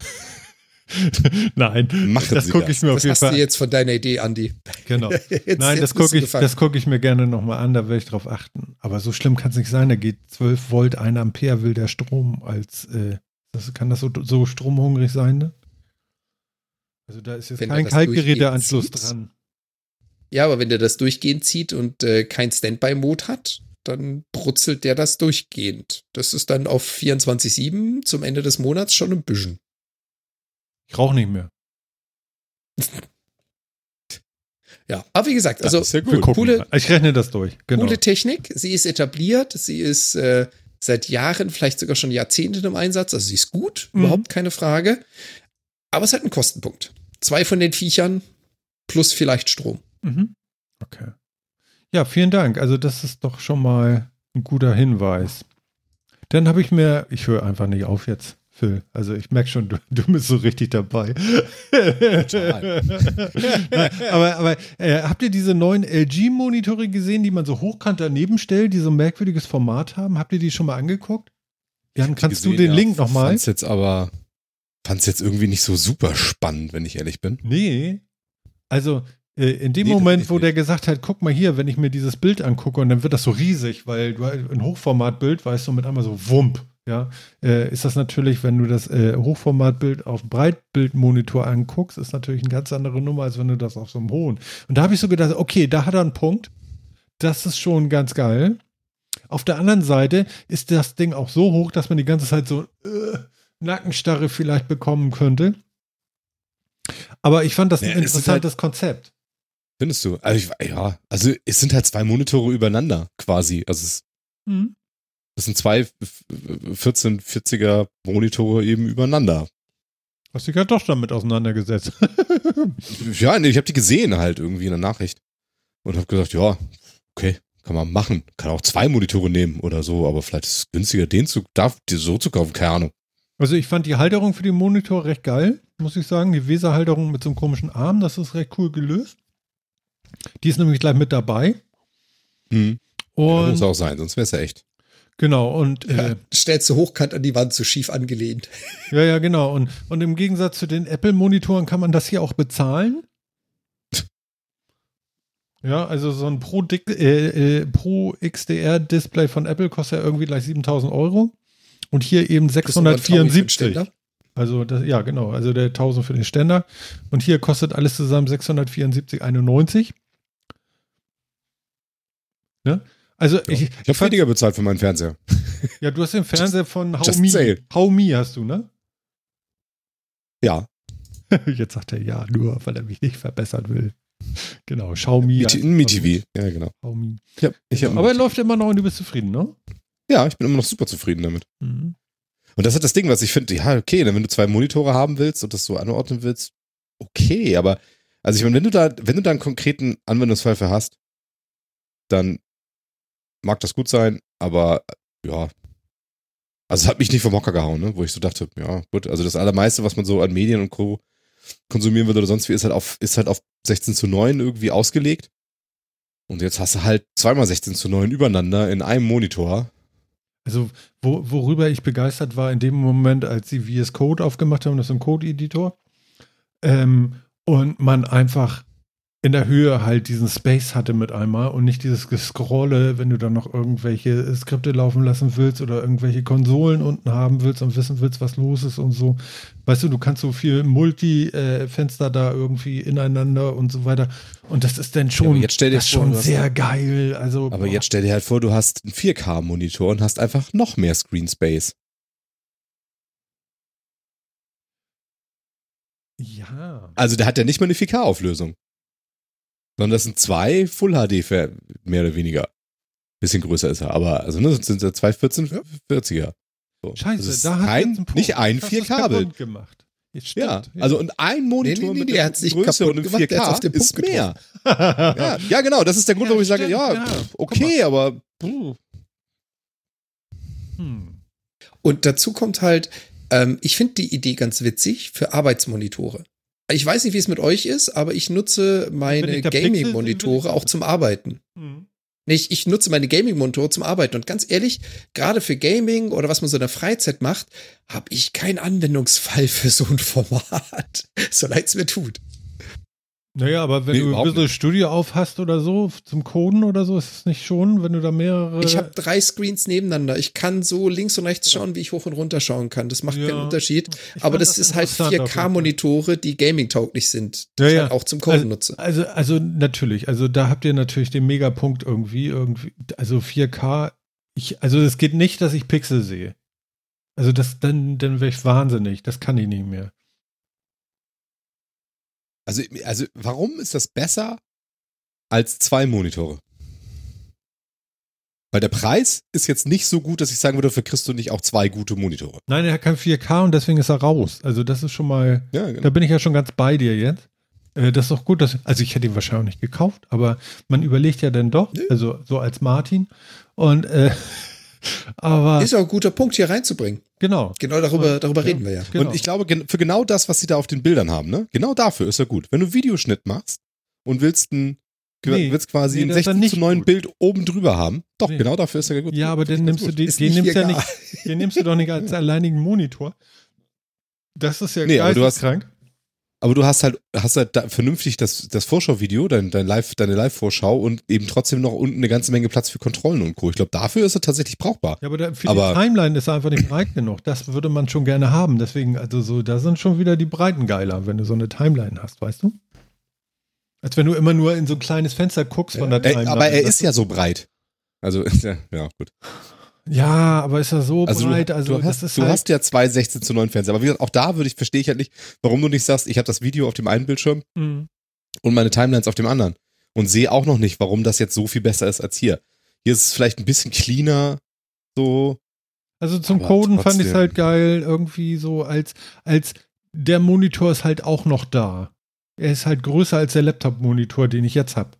Speaker 1: Nein,
Speaker 3: Machen
Speaker 1: das gucke
Speaker 3: das.
Speaker 1: ich mir auf
Speaker 2: Das
Speaker 1: jeden
Speaker 2: hast du
Speaker 1: Fall
Speaker 2: jetzt von deiner Idee, Andi.
Speaker 1: Genau.
Speaker 2: Jetzt,
Speaker 1: Nein,
Speaker 2: jetzt
Speaker 1: das gucke ich, das guck ich mir gerne nochmal an, da werde ich drauf achten. Aber so schlimm kann es nicht sein, da geht 12 Volt, 1 Ampere will der Strom als, äh, das, kann das so, so stromhungrig sein? Ne? Also da ist jetzt
Speaker 2: Wenn
Speaker 1: kein Kaltgeräteanschluss dran.
Speaker 2: Ja, aber wenn der das durchgehend zieht und äh, kein Standby-Mode hat, dann brutzelt der das durchgehend. Das ist dann auf 24-7 zum Ende des Monats schon ein bisschen.
Speaker 1: Ich rauche nicht mehr.
Speaker 2: Ja, aber wie gesagt, also
Speaker 3: ist ja
Speaker 1: Wir
Speaker 3: gut.
Speaker 1: gucken
Speaker 2: coole-.
Speaker 1: Ich rechne das durch. Genau.
Speaker 2: coole Technik. Sie ist etabliert, sie ist äh, seit Jahren, vielleicht sogar schon Jahrzehnten im Einsatz. Also sie ist gut,
Speaker 1: Mhm.
Speaker 2: überhaupt keine Frage. Aber es hat einen Kostenpunkt. Zwei von den Viechern plus vielleicht Strom.
Speaker 1: Mhm. Okay. Ja, vielen Dank. Also das ist doch schon mal ein guter Hinweis. Dann habe ich mir, ich höre einfach nicht auf jetzt, Phil. Also ich merke schon, du, du bist so richtig dabei. Nein, aber aber äh, habt ihr diese neuen LG-Monitore gesehen, die man so hochkant daneben stellt, die so ein merkwürdiges Format haben? Habt ihr die schon mal angeguckt? Jan, kannst du
Speaker 3: Gesehen,
Speaker 1: den
Speaker 3: ja.
Speaker 1: Link nochmal?
Speaker 3: Fand's jetzt aber, fand's jetzt irgendwie nicht so super spannend, wenn ich ehrlich bin.
Speaker 1: Nee. Also äh, in dem
Speaker 3: Nee,
Speaker 1: Moment, wo
Speaker 3: nicht.
Speaker 1: der gesagt hat, guck mal hier, wenn ich mir dieses Bild angucke und dann wird das so riesig, weil du ein Hochformatbild, weißt du, mit einmal so Wump, ja, äh, ist das natürlich, wenn du das äh, Hochformatbild auf Breitbildmonitor anguckst, ist natürlich eine ganz andere Nummer, als wenn du das auf so einem hohen. Und da habe ich so gedacht, okay, da hat er einen Punkt. Das ist schon ganz geil. Auf der anderen Seite ist das Ding auch so hoch, dass man die ganze Zeit so äh, Nackenstarre vielleicht bekommen könnte. Aber ich fand das
Speaker 3: Ja,
Speaker 1: ein
Speaker 3: ist
Speaker 1: interessantes Konzept.
Speaker 3: Findest du? Also ich, ja, also es sind halt zwei Monitore übereinander quasi. Also es,
Speaker 1: Mhm.
Speaker 3: Es sind zwei 1440er Monitore eben übereinander.
Speaker 1: Hast dich ja doch damit auseinandergesetzt.
Speaker 3: Ja, nee, ich habe die gesehen halt irgendwie in der Nachricht und habe gesagt, ja, okay, kann man machen. Kann auch zwei Monitore nehmen oder so, aber vielleicht ist es günstiger, den zu, darf, die so zu kaufen, keine Ahnung.
Speaker 1: also ich fand die Halterung für den Monitor recht geil, muss ich sagen. Die Weserhalterung mit so einem komischen Arm, das ist recht cool gelöst. Die ist nämlich gleich mit dabei.
Speaker 3: Hm. Ja,
Speaker 1: Und
Speaker 3: muss auch sein, sonst wäre es ja echt.
Speaker 1: Genau, und äh,
Speaker 2: Stellst du hochkant an die Wand, so schief angelehnt.
Speaker 1: ja, ja, genau. Und, und im Gegensatz zu den Apple-Monitoren kann man das hier auch bezahlen. Ja, also so ein Pro, äh, äh, Pro XDR-Display von Apple kostet ja irgendwie gleich 7000 Euro. Und hier eben
Speaker 2: Kriegst du mal einen Taui für den
Speaker 1: 674.
Speaker 2: Ständer?
Speaker 1: Also, das, ja, genau. Also der 1000 für den Ständer. Und hier kostet alles zusammen 674,91. Ne? Also, ich,
Speaker 3: Ich habe weniger bezahlt für meinen Fernseher.
Speaker 1: ja, du hast den Fernseher von
Speaker 3: say.
Speaker 1: Xiaomi hast du, ne?
Speaker 3: Ja,
Speaker 1: Jetzt sagt er ja, nur weil er mich nicht verbessern will. Genau, Xiaomi.
Speaker 3: Ein
Speaker 1: es,
Speaker 3: MiTV. Ja, genau.
Speaker 1: Xiaomi.
Speaker 3: Ich hab,
Speaker 1: Aber er läuft immer noch und du bist zufrieden, ne?
Speaker 3: ja, ich bin immer noch super zufrieden damit.
Speaker 1: Mhm.
Speaker 3: Und das ist das Ding, was ich finde, ja, okay, dann wenn du zwei Monitore haben willst und das so anordnen willst, okay, aber also ich meine, wenn du da, wenn du da einen konkreten Anwendungsfall für hast, dann mag das gut sein, aber ja. Also es hat mich nicht vom Hocker gehauen, ne? wo ich so dachte, ja, gut, also das allermeiste, was man so an Medien und Co. konsumieren würde oder sonst wie, ist halt auf, ist halt auf 16 zu 9 irgendwie ausgelegt. Und jetzt hast du halt zweimal 16 zu 9 übereinander in einem Monitor.
Speaker 1: Also, wo, worüber ich begeistert war in dem Moment, als sie VS Code aufgemacht haben, das ist ein Code-Editor, ähm, und man einfach in der Höhe halt diesen Space hatte mit einmal und nicht dieses Gescrolle, wenn du dann noch irgendwelche Skripte laufen lassen willst oder irgendwelche Konsolen unten haben willst und wissen willst, was los ist und so. Weißt du, du kannst so viel Multi-Fenster da irgendwie ineinander und so weiter. Und das ist dann schon,
Speaker 3: aber jetzt stell dir
Speaker 1: das
Speaker 3: vor,
Speaker 1: schon
Speaker 3: du hast-
Speaker 1: sehr geil. Also,
Speaker 3: Aber
Speaker 1: boah.
Speaker 3: jetzt stell dir halt vor, du hast einen 4K-Monitor und hast einfach noch mehr Screen Space.
Speaker 1: Ja.
Speaker 3: Also der hat ja nicht mal eine 4K-Auflösung. Sondern das sind zwei Full HD, für, mehr oder weniger. Bisschen größer ist er, aber also ne, sind ja zwei 1440er. So.
Speaker 1: Scheiße,
Speaker 3: das ist
Speaker 1: da hat
Speaker 3: kein,
Speaker 1: jetzt ein
Speaker 3: nicht ein
Speaker 1: Hast du's
Speaker 3: 4K-Bild.
Speaker 1: kaputt gemacht. Jetzt stimmt.
Speaker 3: Ja, also und ein Monitor
Speaker 2: Nee, nee, nee,
Speaker 3: mit der
Speaker 2: er
Speaker 3: Größe
Speaker 2: kaputt
Speaker 3: und einem
Speaker 2: gemacht, er hat's auf
Speaker 3: 4K
Speaker 2: den
Speaker 3: ist mehr. Ja, ja, genau, das ist der Grund,
Speaker 1: Ja,
Speaker 3: warum ich sage,
Speaker 1: stimmt,
Speaker 3: ja,
Speaker 1: ja.
Speaker 3: pff, okay, aber.
Speaker 1: Hm.
Speaker 2: Und dazu kommt halt, ähm, ich finde die Idee ganz witzig für Arbeitsmonitore. Ich weiß nicht, wie es mit euch ist, aber ich nutze meine Gaming-Monitore auch zum Arbeiten.
Speaker 1: Hm.
Speaker 2: Nee, Ich, ich nutze meine Gaming-Monitore zum Arbeiten. Und ganz ehrlich, gerade für Gaming oder was man so in der Freizeit macht, habe ich keinen Anwendungsfall für so ein Format. so leid es mir tut.
Speaker 1: Naja, aber wenn
Speaker 3: Nee,
Speaker 1: du ein bisschen Studio auf hast oder so, zum Coden oder so, ist es nicht schon, wenn du da mehrere.
Speaker 2: Ich habe drei Screens nebeneinander. Ich kann so links und rechts schauen, wie ich hoch und runter schauen kann. Das macht
Speaker 1: Ja.
Speaker 2: keinen Unterschied.
Speaker 1: Ich
Speaker 2: Aber
Speaker 1: fand
Speaker 2: das, ist halt
Speaker 1: interessant auf jeden Fall.
Speaker 2: 4K-Monitore, die gaming-tauglich sind, die
Speaker 1: Ja,
Speaker 2: ich halt auch zum Coden nutze.
Speaker 1: Also, also natürlich, also da habt ihr natürlich den Megapunkt irgendwie, irgendwie, also 4K, ich, also es geht nicht, dass ich Pixel sehe. Also das, dann, dann wäre ich wahnsinnig, das kann ich nicht mehr.
Speaker 3: Also, also warum ist das besser als zwei Monitore? Weil der Preis ist jetzt nicht so gut, dass ich sagen würde, dafür kriegst du nicht auch zwei gute Monitore.
Speaker 1: Nein, er hat kein 4K und deswegen ist er raus. Also das ist schon mal,
Speaker 3: Ja,
Speaker 1: da
Speaker 3: genau.
Speaker 1: bin ich ja schon ganz bei dir jetzt. Äh, Das ist doch gut, dass, also ich hätte ihn wahrscheinlich auch nicht gekauft, aber man überlegt ja dann doch, also so als Martin. Und äh, aber
Speaker 2: Ist auch ein guter Punkt, hier reinzubringen.
Speaker 1: Genau.
Speaker 2: Genau darüber, darüber
Speaker 1: ja.
Speaker 2: reden wir ja.
Speaker 1: genau.
Speaker 3: Und ich glaube, für genau das, was sie da auf den Bildern haben, ne? Genau dafür ist er gut. Wenn du Videoschnitt machst und willst ein
Speaker 1: Nee,
Speaker 3: willst quasi
Speaker 1: nee,
Speaker 3: ein
Speaker 1: das ist dann
Speaker 3: 16
Speaker 1: nicht
Speaker 3: zu 9
Speaker 1: gut.
Speaker 3: Bild oben drüber haben. Doch,
Speaker 1: Nee.
Speaker 3: genau dafür ist er gut.
Speaker 1: ja, aber den nimmst du,
Speaker 3: gut.
Speaker 1: die,
Speaker 2: Ist
Speaker 1: den nimmst, ja
Speaker 2: 4K.
Speaker 1: nicht, den nimmst du doch nicht als alleinigen Monitor. Das ist ja
Speaker 3: Nee, aber du hast-
Speaker 1: geisteskrank.
Speaker 3: Aber du hast halt, hast halt da vernünftig das, das Vorschauvideo, dein, dein Live, deine Live-Vorschau und eben trotzdem noch unten eine ganze Menge Platz für Kontrollen und Co. Ich glaube, dafür ist er tatsächlich brauchbar.
Speaker 1: Ja, aber da, für
Speaker 3: Aber-
Speaker 1: die Timeline ist er einfach nicht breit genug. Das würde man schon gerne haben. Deswegen, also so, da sind schon wieder die Breiten geiler, wenn du so eine Timeline hast, weißt du? Als wenn du immer nur in so ein kleines Fenster guckst von der Timeline.
Speaker 3: aber er ist ja so breit. Also, ja, ja gut.
Speaker 1: Ja, aber ist er so
Speaker 3: Also,
Speaker 1: breit?
Speaker 3: du,
Speaker 1: also,
Speaker 3: du,
Speaker 1: das
Speaker 3: hast,
Speaker 1: ist
Speaker 3: du
Speaker 1: halt,
Speaker 3: hast ja zwei 16 zu 9 Fernseher. Aber wie gesagt, auch da würde ich, verstehe ich halt nicht, warum du nicht sagst, ich habe das Video auf dem einen Bildschirm
Speaker 1: Mhm.
Speaker 3: und meine Timelines auf dem anderen. Und sehe auch noch nicht, warum das jetzt so viel besser ist als hier. Hier ist es vielleicht ein bisschen cleaner, so.
Speaker 1: Also zum Coden fand ich es
Speaker 3: trotzdem.
Speaker 1: halt geil, irgendwie so als, als der Monitor ist halt auch noch da. Er ist halt größer als der Laptop-Monitor, den ich jetzt habe.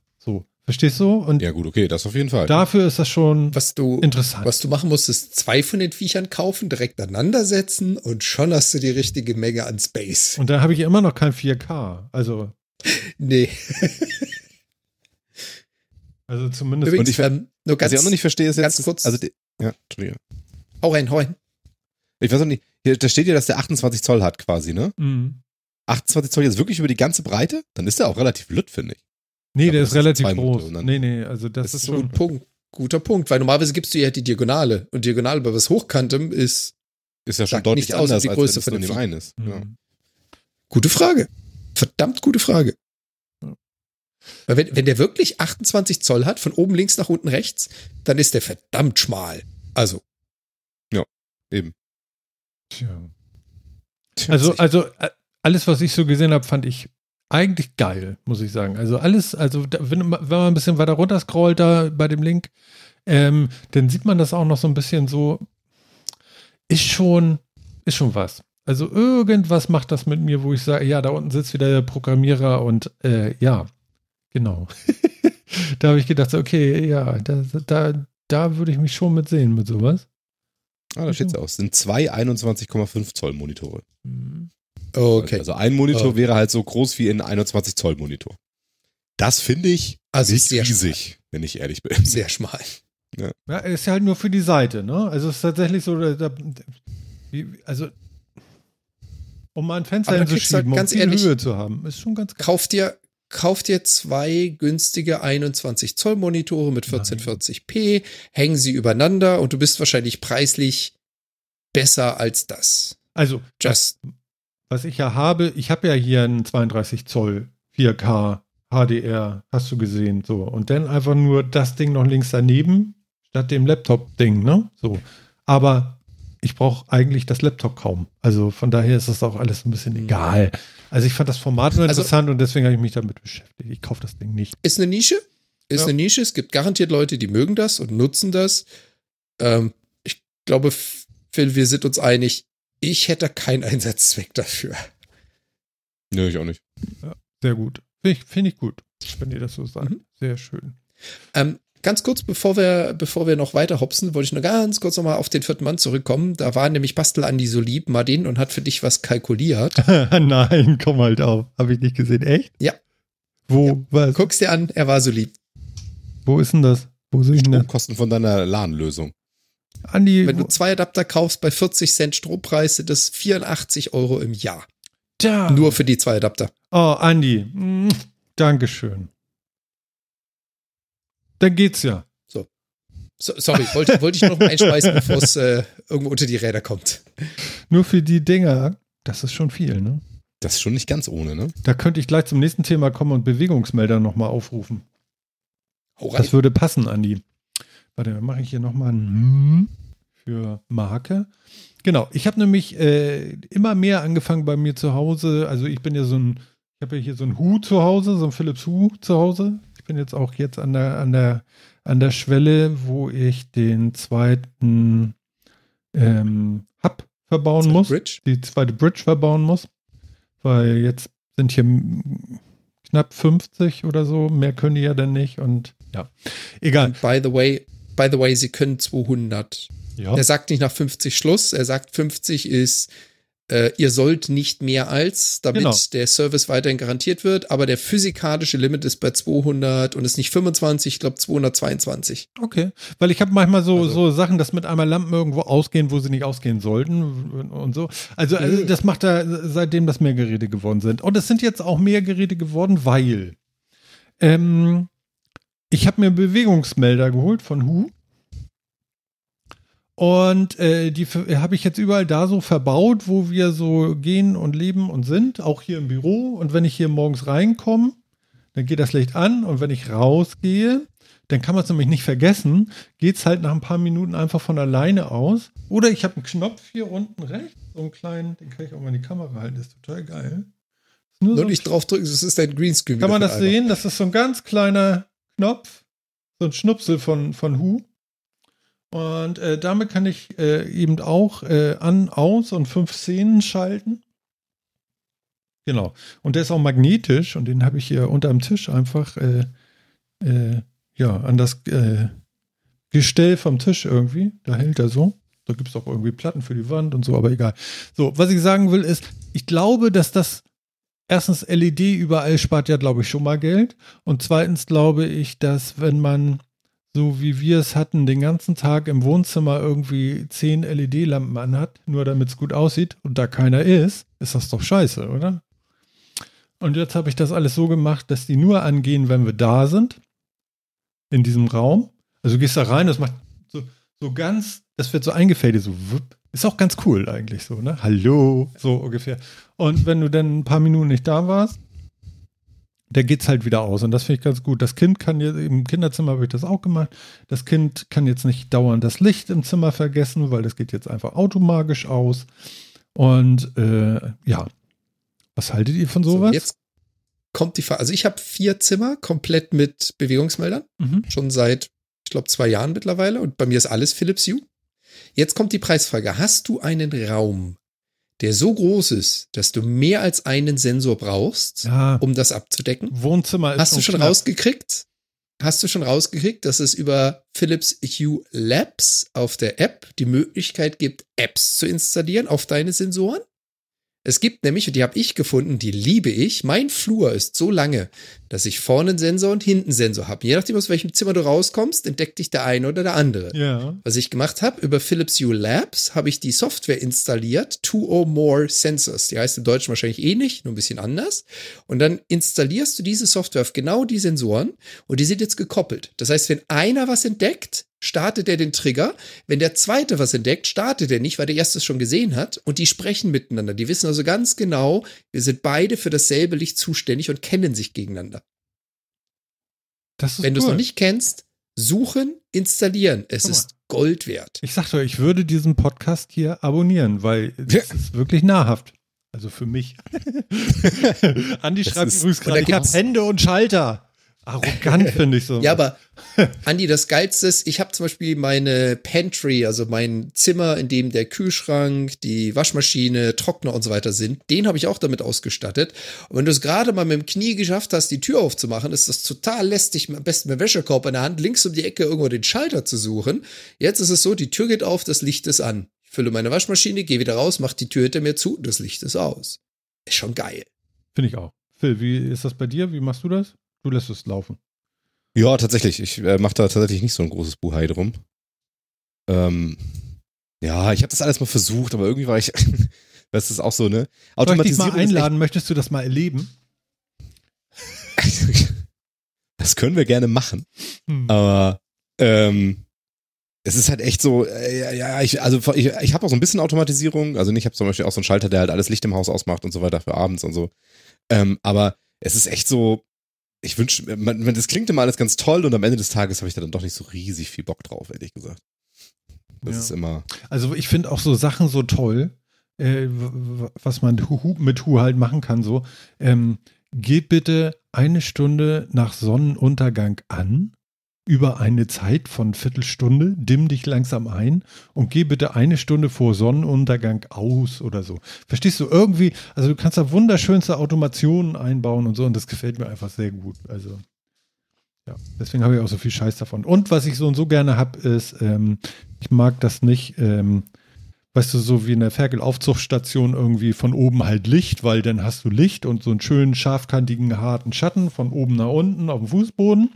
Speaker 1: Verstehst du? Und
Speaker 3: Ja, gut, okay, das auf jeden Fall.
Speaker 1: dafür ist das schon
Speaker 2: Was du,
Speaker 1: interessant.
Speaker 2: was du machen musst, ist zwei von den Viechern kaufen, direkt aneinander setzen und schon hast du die richtige Menge an Space.
Speaker 1: Und da habe ich immer noch kein 4K. Also,
Speaker 2: Nee.
Speaker 1: also zumindest.
Speaker 2: Übrigens,
Speaker 3: Und ich-
Speaker 2: ähm, nur
Speaker 3: Was
Speaker 2: ganz,
Speaker 3: ich auch noch nicht verstehe, ist jetzt,
Speaker 2: ganz kurz.
Speaker 3: also, die- ja, Entschuldigung.
Speaker 2: hau rein, hau rein.
Speaker 3: Ich weiß auch nicht, hier, da steht ja, dass der 28 Zoll hat quasi, ne?
Speaker 1: Mhm.
Speaker 3: 28 Zoll jetzt wirklich über die ganze Breite? Dann ist der auch relativ lütt, finde ich.
Speaker 1: Nee,
Speaker 3: Ja,
Speaker 1: der
Speaker 3: das
Speaker 1: ist relativ
Speaker 3: Monate
Speaker 1: groß. Nee, nee, also das,
Speaker 2: Das
Speaker 1: ist
Speaker 2: ist ein Punkt. Guter Punkt, weil normalerweise gibst du ja die Diagonale und Diagonale bei was Hochkantem ist
Speaker 3: Ist ja schon deutlich
Speaker 2: nichts aus
Speaker 3: anders,
Speaker 2: die
Speaker 3: als
Speaker 2: Größe
Speaker 3: wenn es
Speaker 2: von dem
Speaker 3: einen ist. Ja.
Speaker 1: Mhm.
Speaker 2: gute Frage. Verdammt gute Frage.
Speaker 1: Ja.
Speaker 2: Weil wenn, wenn der wirklich 28 Zoll hat, von oben links nach unten rechts, dann ist der verdammt schmal. Also,
Speaker 3: Eben.
Speaker 1: Tja. Also, also äh, alles, was ich so gesehen habe, fand ich eigentlich geil, muss ich sagen. Also alles, also wenn, man- wenn man ein bisschen weiter runter scrollt da bei dem Link, ähm, dann sieht man das auch noch so ein bisschen so, ist schon, ist schon was. Also irgendwas macht das mit mir, wo ich sage, ja, da unten sitzt wieder der Programmierer und äh, ja, genau. da habe ich gedacht, okay, ja, da, da, da würde ich mich schon mit sehen mit sowas.
Speaker 3: Ah, da steht's aus. Sind zwei 21,5 Zoll Monitore.
Speaker 1: Mhm.
Speaker 2: Okay.
Speaker 3: Also ein Monitor
Speaker 2: Oh.
Speaker 3: wäre halt so groß wie ein 21 Zoll Monitor. Das finde ich
Speaker 2: Also
Speaker 3: nicht
Speaker 2: sehr
Speaker 3: riesig, wenn ich ehrlich bin.
Speaker 2: Sehr schmal.
Speaker 1: Ja, ist ja halt nur für die Seite, ne? Also es ist tatsächlich so, da, da, wie, also um mal ein Fenster
Speaker 2: du halt
Speaker 1: hinzuschieben, um
Speaker 2: ganz
Speaker 1: viel
Speaker 2: ehrlich-
Speaker 1: Höhe zu haben, ist schon ganz geil.
Speaker 2: Kauf dir, kauf dir zwei günstige 21 Zoll Monitore mit
Speaker 1: Nein.
Speaker 2: 1440p, häng sie übereinander und du bist wahrscheinlich preislich besser als das.
Speaker 1: Also,
Speaker 2: Just,
Speaker 1: was ich ja habe, ich habe ja hier einen 32 Zoll 4K HDR, hast du gesehen, so. Und dann einfach nur das Ding noch links daneben, statt dem Laptop-Ding, ne? So. Aber ich brauche eigentlich das Laptop kaum. Also von daher ist das auch alles ein bisschen
Speaker 2: Mhm.
Speaker 1: egal. Also ich fand das Format nur
Speaker 2: Also-
Speaker 1: interessant und deswegen habe ich mich damit beschäftigt. Ich kaufe das Ding nicht.
Speaker 2: ist eine Nische. Ist
Speaker 1: Ja.
Speaker 2: eine Nische. Es gibt garantiert Leute, die mögen das und nutzen das. Ähm, ich glaube, Phil, wir sind uns einig. Ich hätte keinen Einsatzzweck dafür.
Speaker 3: Nö, ich auch nicht.
Speaker 1: Sehr gut. Finde ich, find ich gut, wenn ihr das so sagt.
Speaker 2: Mhm.
Speaker 1: Sehr schön.
Speaker 2: Ähm, ganz kurz, bevor wir, bevor wir noch weiter hopsen, wollte ich nur ganz kurz nochmal auf den vierten Mann zurückkommen. Da war nämlich Bastel Andi so lieb, Martin, und hat für dich was kalkuliert.
Speaker 1: Nein, komm halt auf. Habe ich nicht gesehen. Echt?
Speaker 2: Ja.
Speaker 1: Wo,
Speaker 2: Ja.
Speaker 1: was?
Speaker 2: Guck's dir an, er war so lieb.
Speaker 1: Wo ist denn das? Wo sehe ich denn das?
Speaker 3: Stromkosten von deiner LAN-Lösung.
Speaker 1: Andi,
Speaker 2: Wenn du zwei Adapter kaufst bei 40 Cent Strompreis, sind das 84 Euro im Jahr.
Speaker 1: da.
Speaker 2: Nur für die zwei Adapter.
Speaker 1: Oh, Andi. Mm, Dankeschön. Dann geht's ja.
Speaker 2: So, sorry, wollte, wollte ich noch mal einschmeißen, bevor es äh, irgendwo unter die Räder kommt.
Speaker 1: Nur für die Dinger, das ist schon viel, ne?
Speaker 3: Das ist schon nicht ganz ohne, ne?
Speaker 1: Da könnte ich gleich zum nächsten Thema kommen und Bewegungsmelder nochmal aufrufen.
Speaker 2: Hau rein.
Speaker 1: Das würde passen, Andi. Warte, dann mache ich hier nochmal ein Hm für Marke. Genau, ich habe nämlich äh, immer mehr angefangen bei mir zu Hause. Also ich bin ja so ein, ich habe ja hier so ein Hu zu Hause, so ein Philips Hu zu Hause. Ich bin jetzt auch jetzt an der, an der, an der Schwelle, wo ich den zweiten ähm, Hub verbauen
Speaker 2: Zweite
Speaker 1: muss
Speaker 2: Bridge.
Speaker 1: die zweite Bridge verbauen muss, weil jetzt sind hier knapp 50 oder so, mehr können die ja dann nicht und ja, egal.
Speaker 2: By the way, by the way, sie können 200.
Speaker 1: Ja,
Speaker 2: Er sagt nicht nach 50 Schluss, er sagt 50 ist äh, ihr sollt nicht mehr als, damit
Speaker 1: Genau.
Speaker 2: der Service weiterhin garantiert wird, aber der physikalische Limit ist bei 200 und ist nicht 25, ich glaube 222.
Speaker 1: Okay, weil ich habe manchmal so,
Speaker 2: Also-
Speaker 1: so Sachen, dass mit einmal Lampen irgendwo ausgehen, wo sie nicht ausgehen sollten und so. Also, also das macht er, seitdem das mehr Geräte geworden sind. Und es sind jetzt auch mehr Geräte geworden, weil ähm, ich habe mir Bewegungsmelder geholt von Hu. Und äh, die habe ich jetzt überall da so verbaut, wo wir so gehen und leben und sind, auch hier im Büro. Und wenn ich hier morgens reinkomme, dann geht das Licht an. Und wenn ich rausgehe, dann kann man es nämlich nicht vergessen, geht es halt nach ein paar Minuten einfach von alleine aus. Oder ich habe einen Knopf hier unten rechts, so einen kleinen, den kann ich auch mal in die Kamera halten, das ist total geil. Ist nur
Speaker 2: Nur
Speaker 1: so
Speaker 2: nicht drauf drücken, das ist ein Greenscreen.
Speaker 1: kann man das sehen? Das ist so ein ganz kleiner Knopf, so ein Schnupsel von, von Hu. Und äh, damit kann ich äh, eben auch äh, an, aus und fünf Szenen schalten. Genau. Und der ist auch magnetisch und den habe ich hier unterm Tisch einfach äh, äh, ja, an das äh, Gestell vom Tisch irgendwie. Da hält er so. Da gibt es auch irgendwie Platten für die Wand und so, aber egal. So, was ich sagen will, ist, ich glaube, dass das erstens LED überall spart ja, glaube ich, schon mal Geld. Und zweitens glaube ich, dass wenn man, so wie wir es hatten, den ganzen Tag im Wohnzimmer irgendwie zehn LED-Lampen anhat, nur damit es gut aussieht und da keiner ist, ist das doch scheiße, oder? Und jetzt habe ich das alles so gemacht, dass die nur angehen, wenn wir da sind. In diesem Raum. Also du gehst da rein, das macht so, so ganz, das wird so eingefadet, so wupp. Ist auch ganz cool eigentlich so, ne? Hallo, so ungefähr. Und wenn du dann ein paar Minuten nicht da warst, der geht's halt wieder aus. Und das finde ich ganz gut. Das Kind kann jetzt, im Kinderzimmer habe ich das auch gemacht. Das Kind kann jetzt nicht dauernd das Licht im Zimmer vergessen, weil das geht jetzt einfach automagisch aus. Und äh, ja, was haltet ihr von
Speaker 2: So,
Speaker 1: sowas?
Speaker 2: jetzt kommt die Frage. Also ich habe vier Zimmer komplett mit Bewegungsmeldern.
Speaker 1: Mhm.
Speaker 2: Schon seit, ich glaube, zwei Jahren mittlerweile. Und bei mir ist alles Philips Hue. Jetzt kommt die Preisfrage. Hast du einen Raum, der so groß ist, dass du mehr als einen Sensor brauchst,
Speaker 1: Ja,
Speaker 2: um das abzudecken?
Speaker 1: Wohnzimmer ist
Speaker 2: Hast du schon
Speaker 1: knapp.
Speaker 2: rausgekriegt? Hast du schon rausgekriegt, dass es über Philips Hue Labs auf der App die Möglichkeit gibt, Apps zu installieren auf deine Sensoren? Es gibt nämlich, und die habe ich gefunden, die liebe ich. Mein Flur ist so lange, dass ich vorne einen Sensor und hinten einen Sensor habe. Je nachdem, aus welchem Zimmer du rauskommst, entdeckt dich der eine oder der andere.
Speaker 1: Ja.
Speaker 2: Was ich gemacht habe, über Philips Hue Labs habe ich die Software installiert, Two or More Sensors. Die heißt im Deutschen wahrscheinlich ähnlich, nur ein bisschen anders. Und dann installierst du diese Software auf genau die Sensoren und die sind jetzt gekoppelt. Das heißt, wenn einer was entdeckt, startet er den Trigger. Wenn der zweite was entdeckt, startet er nicht, weil der erste es schon gesehen hat. Und die sprechen miteinander. Die wissen also ganz genau, wir sind beide für dasselbe Licht zuständig und kennen sich gegeneinander. Wenn du es
Speaker 1: cool.
Speaker 2: noch nicht kennst, suchen, installieren. Es
Speaker 1: Guck mal.
Speaker 2: ist Gold wert.
Speaker 1: Ich sagte, ich würde diesen Podcast hier abonnieren, weil es ist wirklich nahrhaft. Also für mich. Andi
Speaker 3: Das
Speaker 1: schreibt übrigens gerade, ich habe Hände und Schalter. Arrogant finde ich so.
Speaker 2: Ja, aber Andi, das Geilste ist, ich habe zum Beispiel meine Pantry, also mein Zimmer, in dem der Kühlschrank, die Waschmaschine, Trockner und so weiter sind, den habe ich auch damit ausgestattet. Und wenn du es gerade mal mit dem Knie geschafft hast, die Tür aufzumachen, ist das total lästig, am besten mit dem Wäschekorb in der Hand, links um die Ecke irgendwo den Schalter zu suchen. Jetzt ist es so, die Tür geht auf, das Licht ist an. Ich fülle meine Waschmaschine, gehe wieder raus, mach die Tür hinter mir zu, das Licht ist aus. Ist schon geil.
Speaker 1: Finde ich auch. Phil, wie ist das bei dir? Wie machst du das? Du lässt es laufen.
Speaker 3: Ja, tatsächlich. Ich äh, mache da tatsächlich nicht so ein großes Buhai drum. Ähm, ja, ich habe das alles mal versucht, aber irgendwie war ich, das ist auch so, ne?
Speaker 1: Soll ich dich mal einladen? Möchtest du das mal erleben?
Speaker 3: das können wir gerne machen.
Speaker 1: Hm.
Speaker 3: Aber ähm, es ist halt echt so, äh, ja, ja, ich, also ich, ich habe auch so ein bisschen Automatisierung. Also ich habe zum Beispiel auch so einen Schalter, der halt alles Licht im Haus ausmacht und so weiter für abends und so. Ähm, aber es ist echt so, ich wünsche, man, man- das klingt immer alles ganz toll und am Ende des Tages habe ich da dann doch nicht so riesig viel Bock drauf, ehrlich gesagt. Das
Speaker 1: Ja.
Speaker 3: ist immer.
Speaker 1: Also ich finde auch so Sachen so toll, äh, was man mit Hu halt machen kann. So, ähm, geht bitte eine Stunde nach Sonnenuntergang an, über eine Zeit von Viertelstunde, dimm dich langsam ein und geh bitte eine Stunde vor Sonnenuntergang aus oder so. Verstehst du irgendwie? Also du kannst da wunderschönste Automationen einbauen und so und das gefällt mir einfach sehr gut. Also ja, deswegen habe ich auch so viel Scheiß davon. Und was ich so und so gerne habe, ist, ähm, ich mag das nicht, ähm, weißt du, so wie in der Ferkel-Aufzuchtstation irgendwie von oben halt Licht, weil dann hast du Licht und so einen schönen scharfkantigen, harten Schatten von oben nach unten auf dem Fußboden.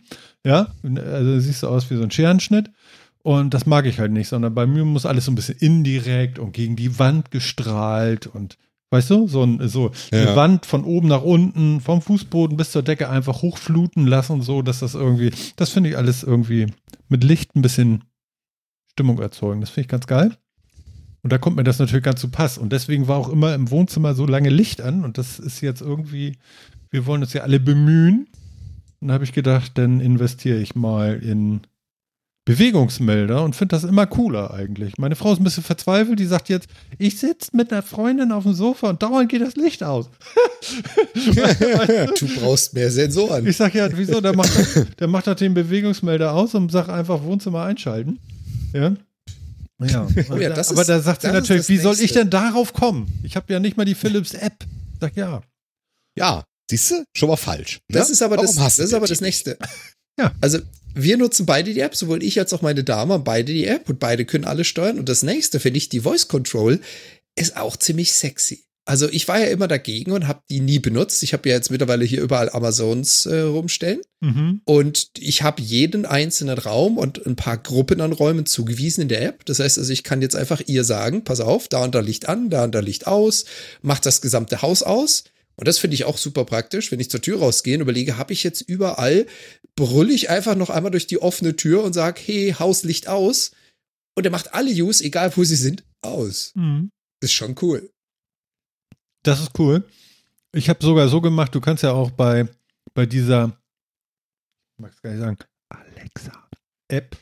Speaker 1: Ja, also siehst du aus wie so ein Scherenschnitt. Und das mag ich halt nicht, sondern bei mir muss alles so ein bisschen indirekt und gegen die Wand gestrahlt und weißt du, so, ein, so
Speaker 3: Ja.
Speaker 1: die Wand von oben nach unten, vom Fußboden bis zur Decke einfach hochfluten lassen, so dass das irgendwie, das finde ich alles irgendwie mit Licht ein bisschen Stimmung erzeugen. Das finde ich ganz geil. Und da kommt mir das natürlich ganz zu Pass. Und deswegen war auch immer im Wohnzimmer so lange Licht an. Und das ist jetzt irgendwie, wir wollen uns ja alle bemühen. Und da habe ich gedacht, dann investiere ich mal in Bewegungsmelder und finde das immer cooler eigentlich. Meine Frau ist ein bisschen verzweifelt, die sagt jetzt, ich sitze mit einer Freundin auf dem Sofa und dauernd geht das Licht aus.
Speaker 2: Du brauchst mehr Sensoren.
Speaker 1: Ich sag ja, wieso? Der macht, der macht doch den Bewegungsmelder aus und sagt einfach Wohnzimmer einschalten. Ja. Ja,
Speaker 2: Oh ja, das
Speaker 1: aber
Speaker 2: ist-
Speaker 1: da sagt sie
Speaker 2: das
Speaker 1: natürlich,
Speaker 2: das
Speaker 1: wie soll ich
Speaker 2: Nächste.
Speaker 1: denn darauf kommen? Ich habe ja nicht mal die Philips App. Ich sag ja.
Speaker 3: Ja, siehst du? Schon mal falsch. ne?
Speaker 2: Das ist aber
Speaker 3: Warum
Speaker 2: das, das ist aber das nächste.
Speaker 1: Ja.
Speaker 2: Also wir nutzen beide die App, sowohl ich als auch meine Dame haben beide die App und beide können alles steuern. Und das nächste finde ich, die Voice Control ist auch ziemlich sexy. Also ich war ja immer dagegen und habe die nie benutzt. Ich habe ja jetzt mittlerweile hier überall Amazons äh, rumstellen.
Speaker 1: Mhm.
Speaker 2: Und ich habe jeden einzelnen Raum und ein paar Gruppen an Räumen zugewiesen in der App. Das heißt also, ich kann jetzt einfach ihr sagen, pass auf, da und da Licht an, da und da Licht aus, macht das gesamte Haus aus. Und das finde ich auch super praktisch, wenn ich zur Tür rausgehe und überlege, habe ich jetzt überall, brülle ich einfach noch einmal durch die offene Tür und sage, hey, Hauslicht aus. Und er macht alle Use, egal wo sie sind, aus.
Speaker 1: Mhm.
Speaker 2: Ist schon cool.
Speaker 1: Das ist cool. Ich habe sogar so gemacht, du kannst ja auch bei, bei dieser, ich mag es gar nicht sagen, Alexa-App.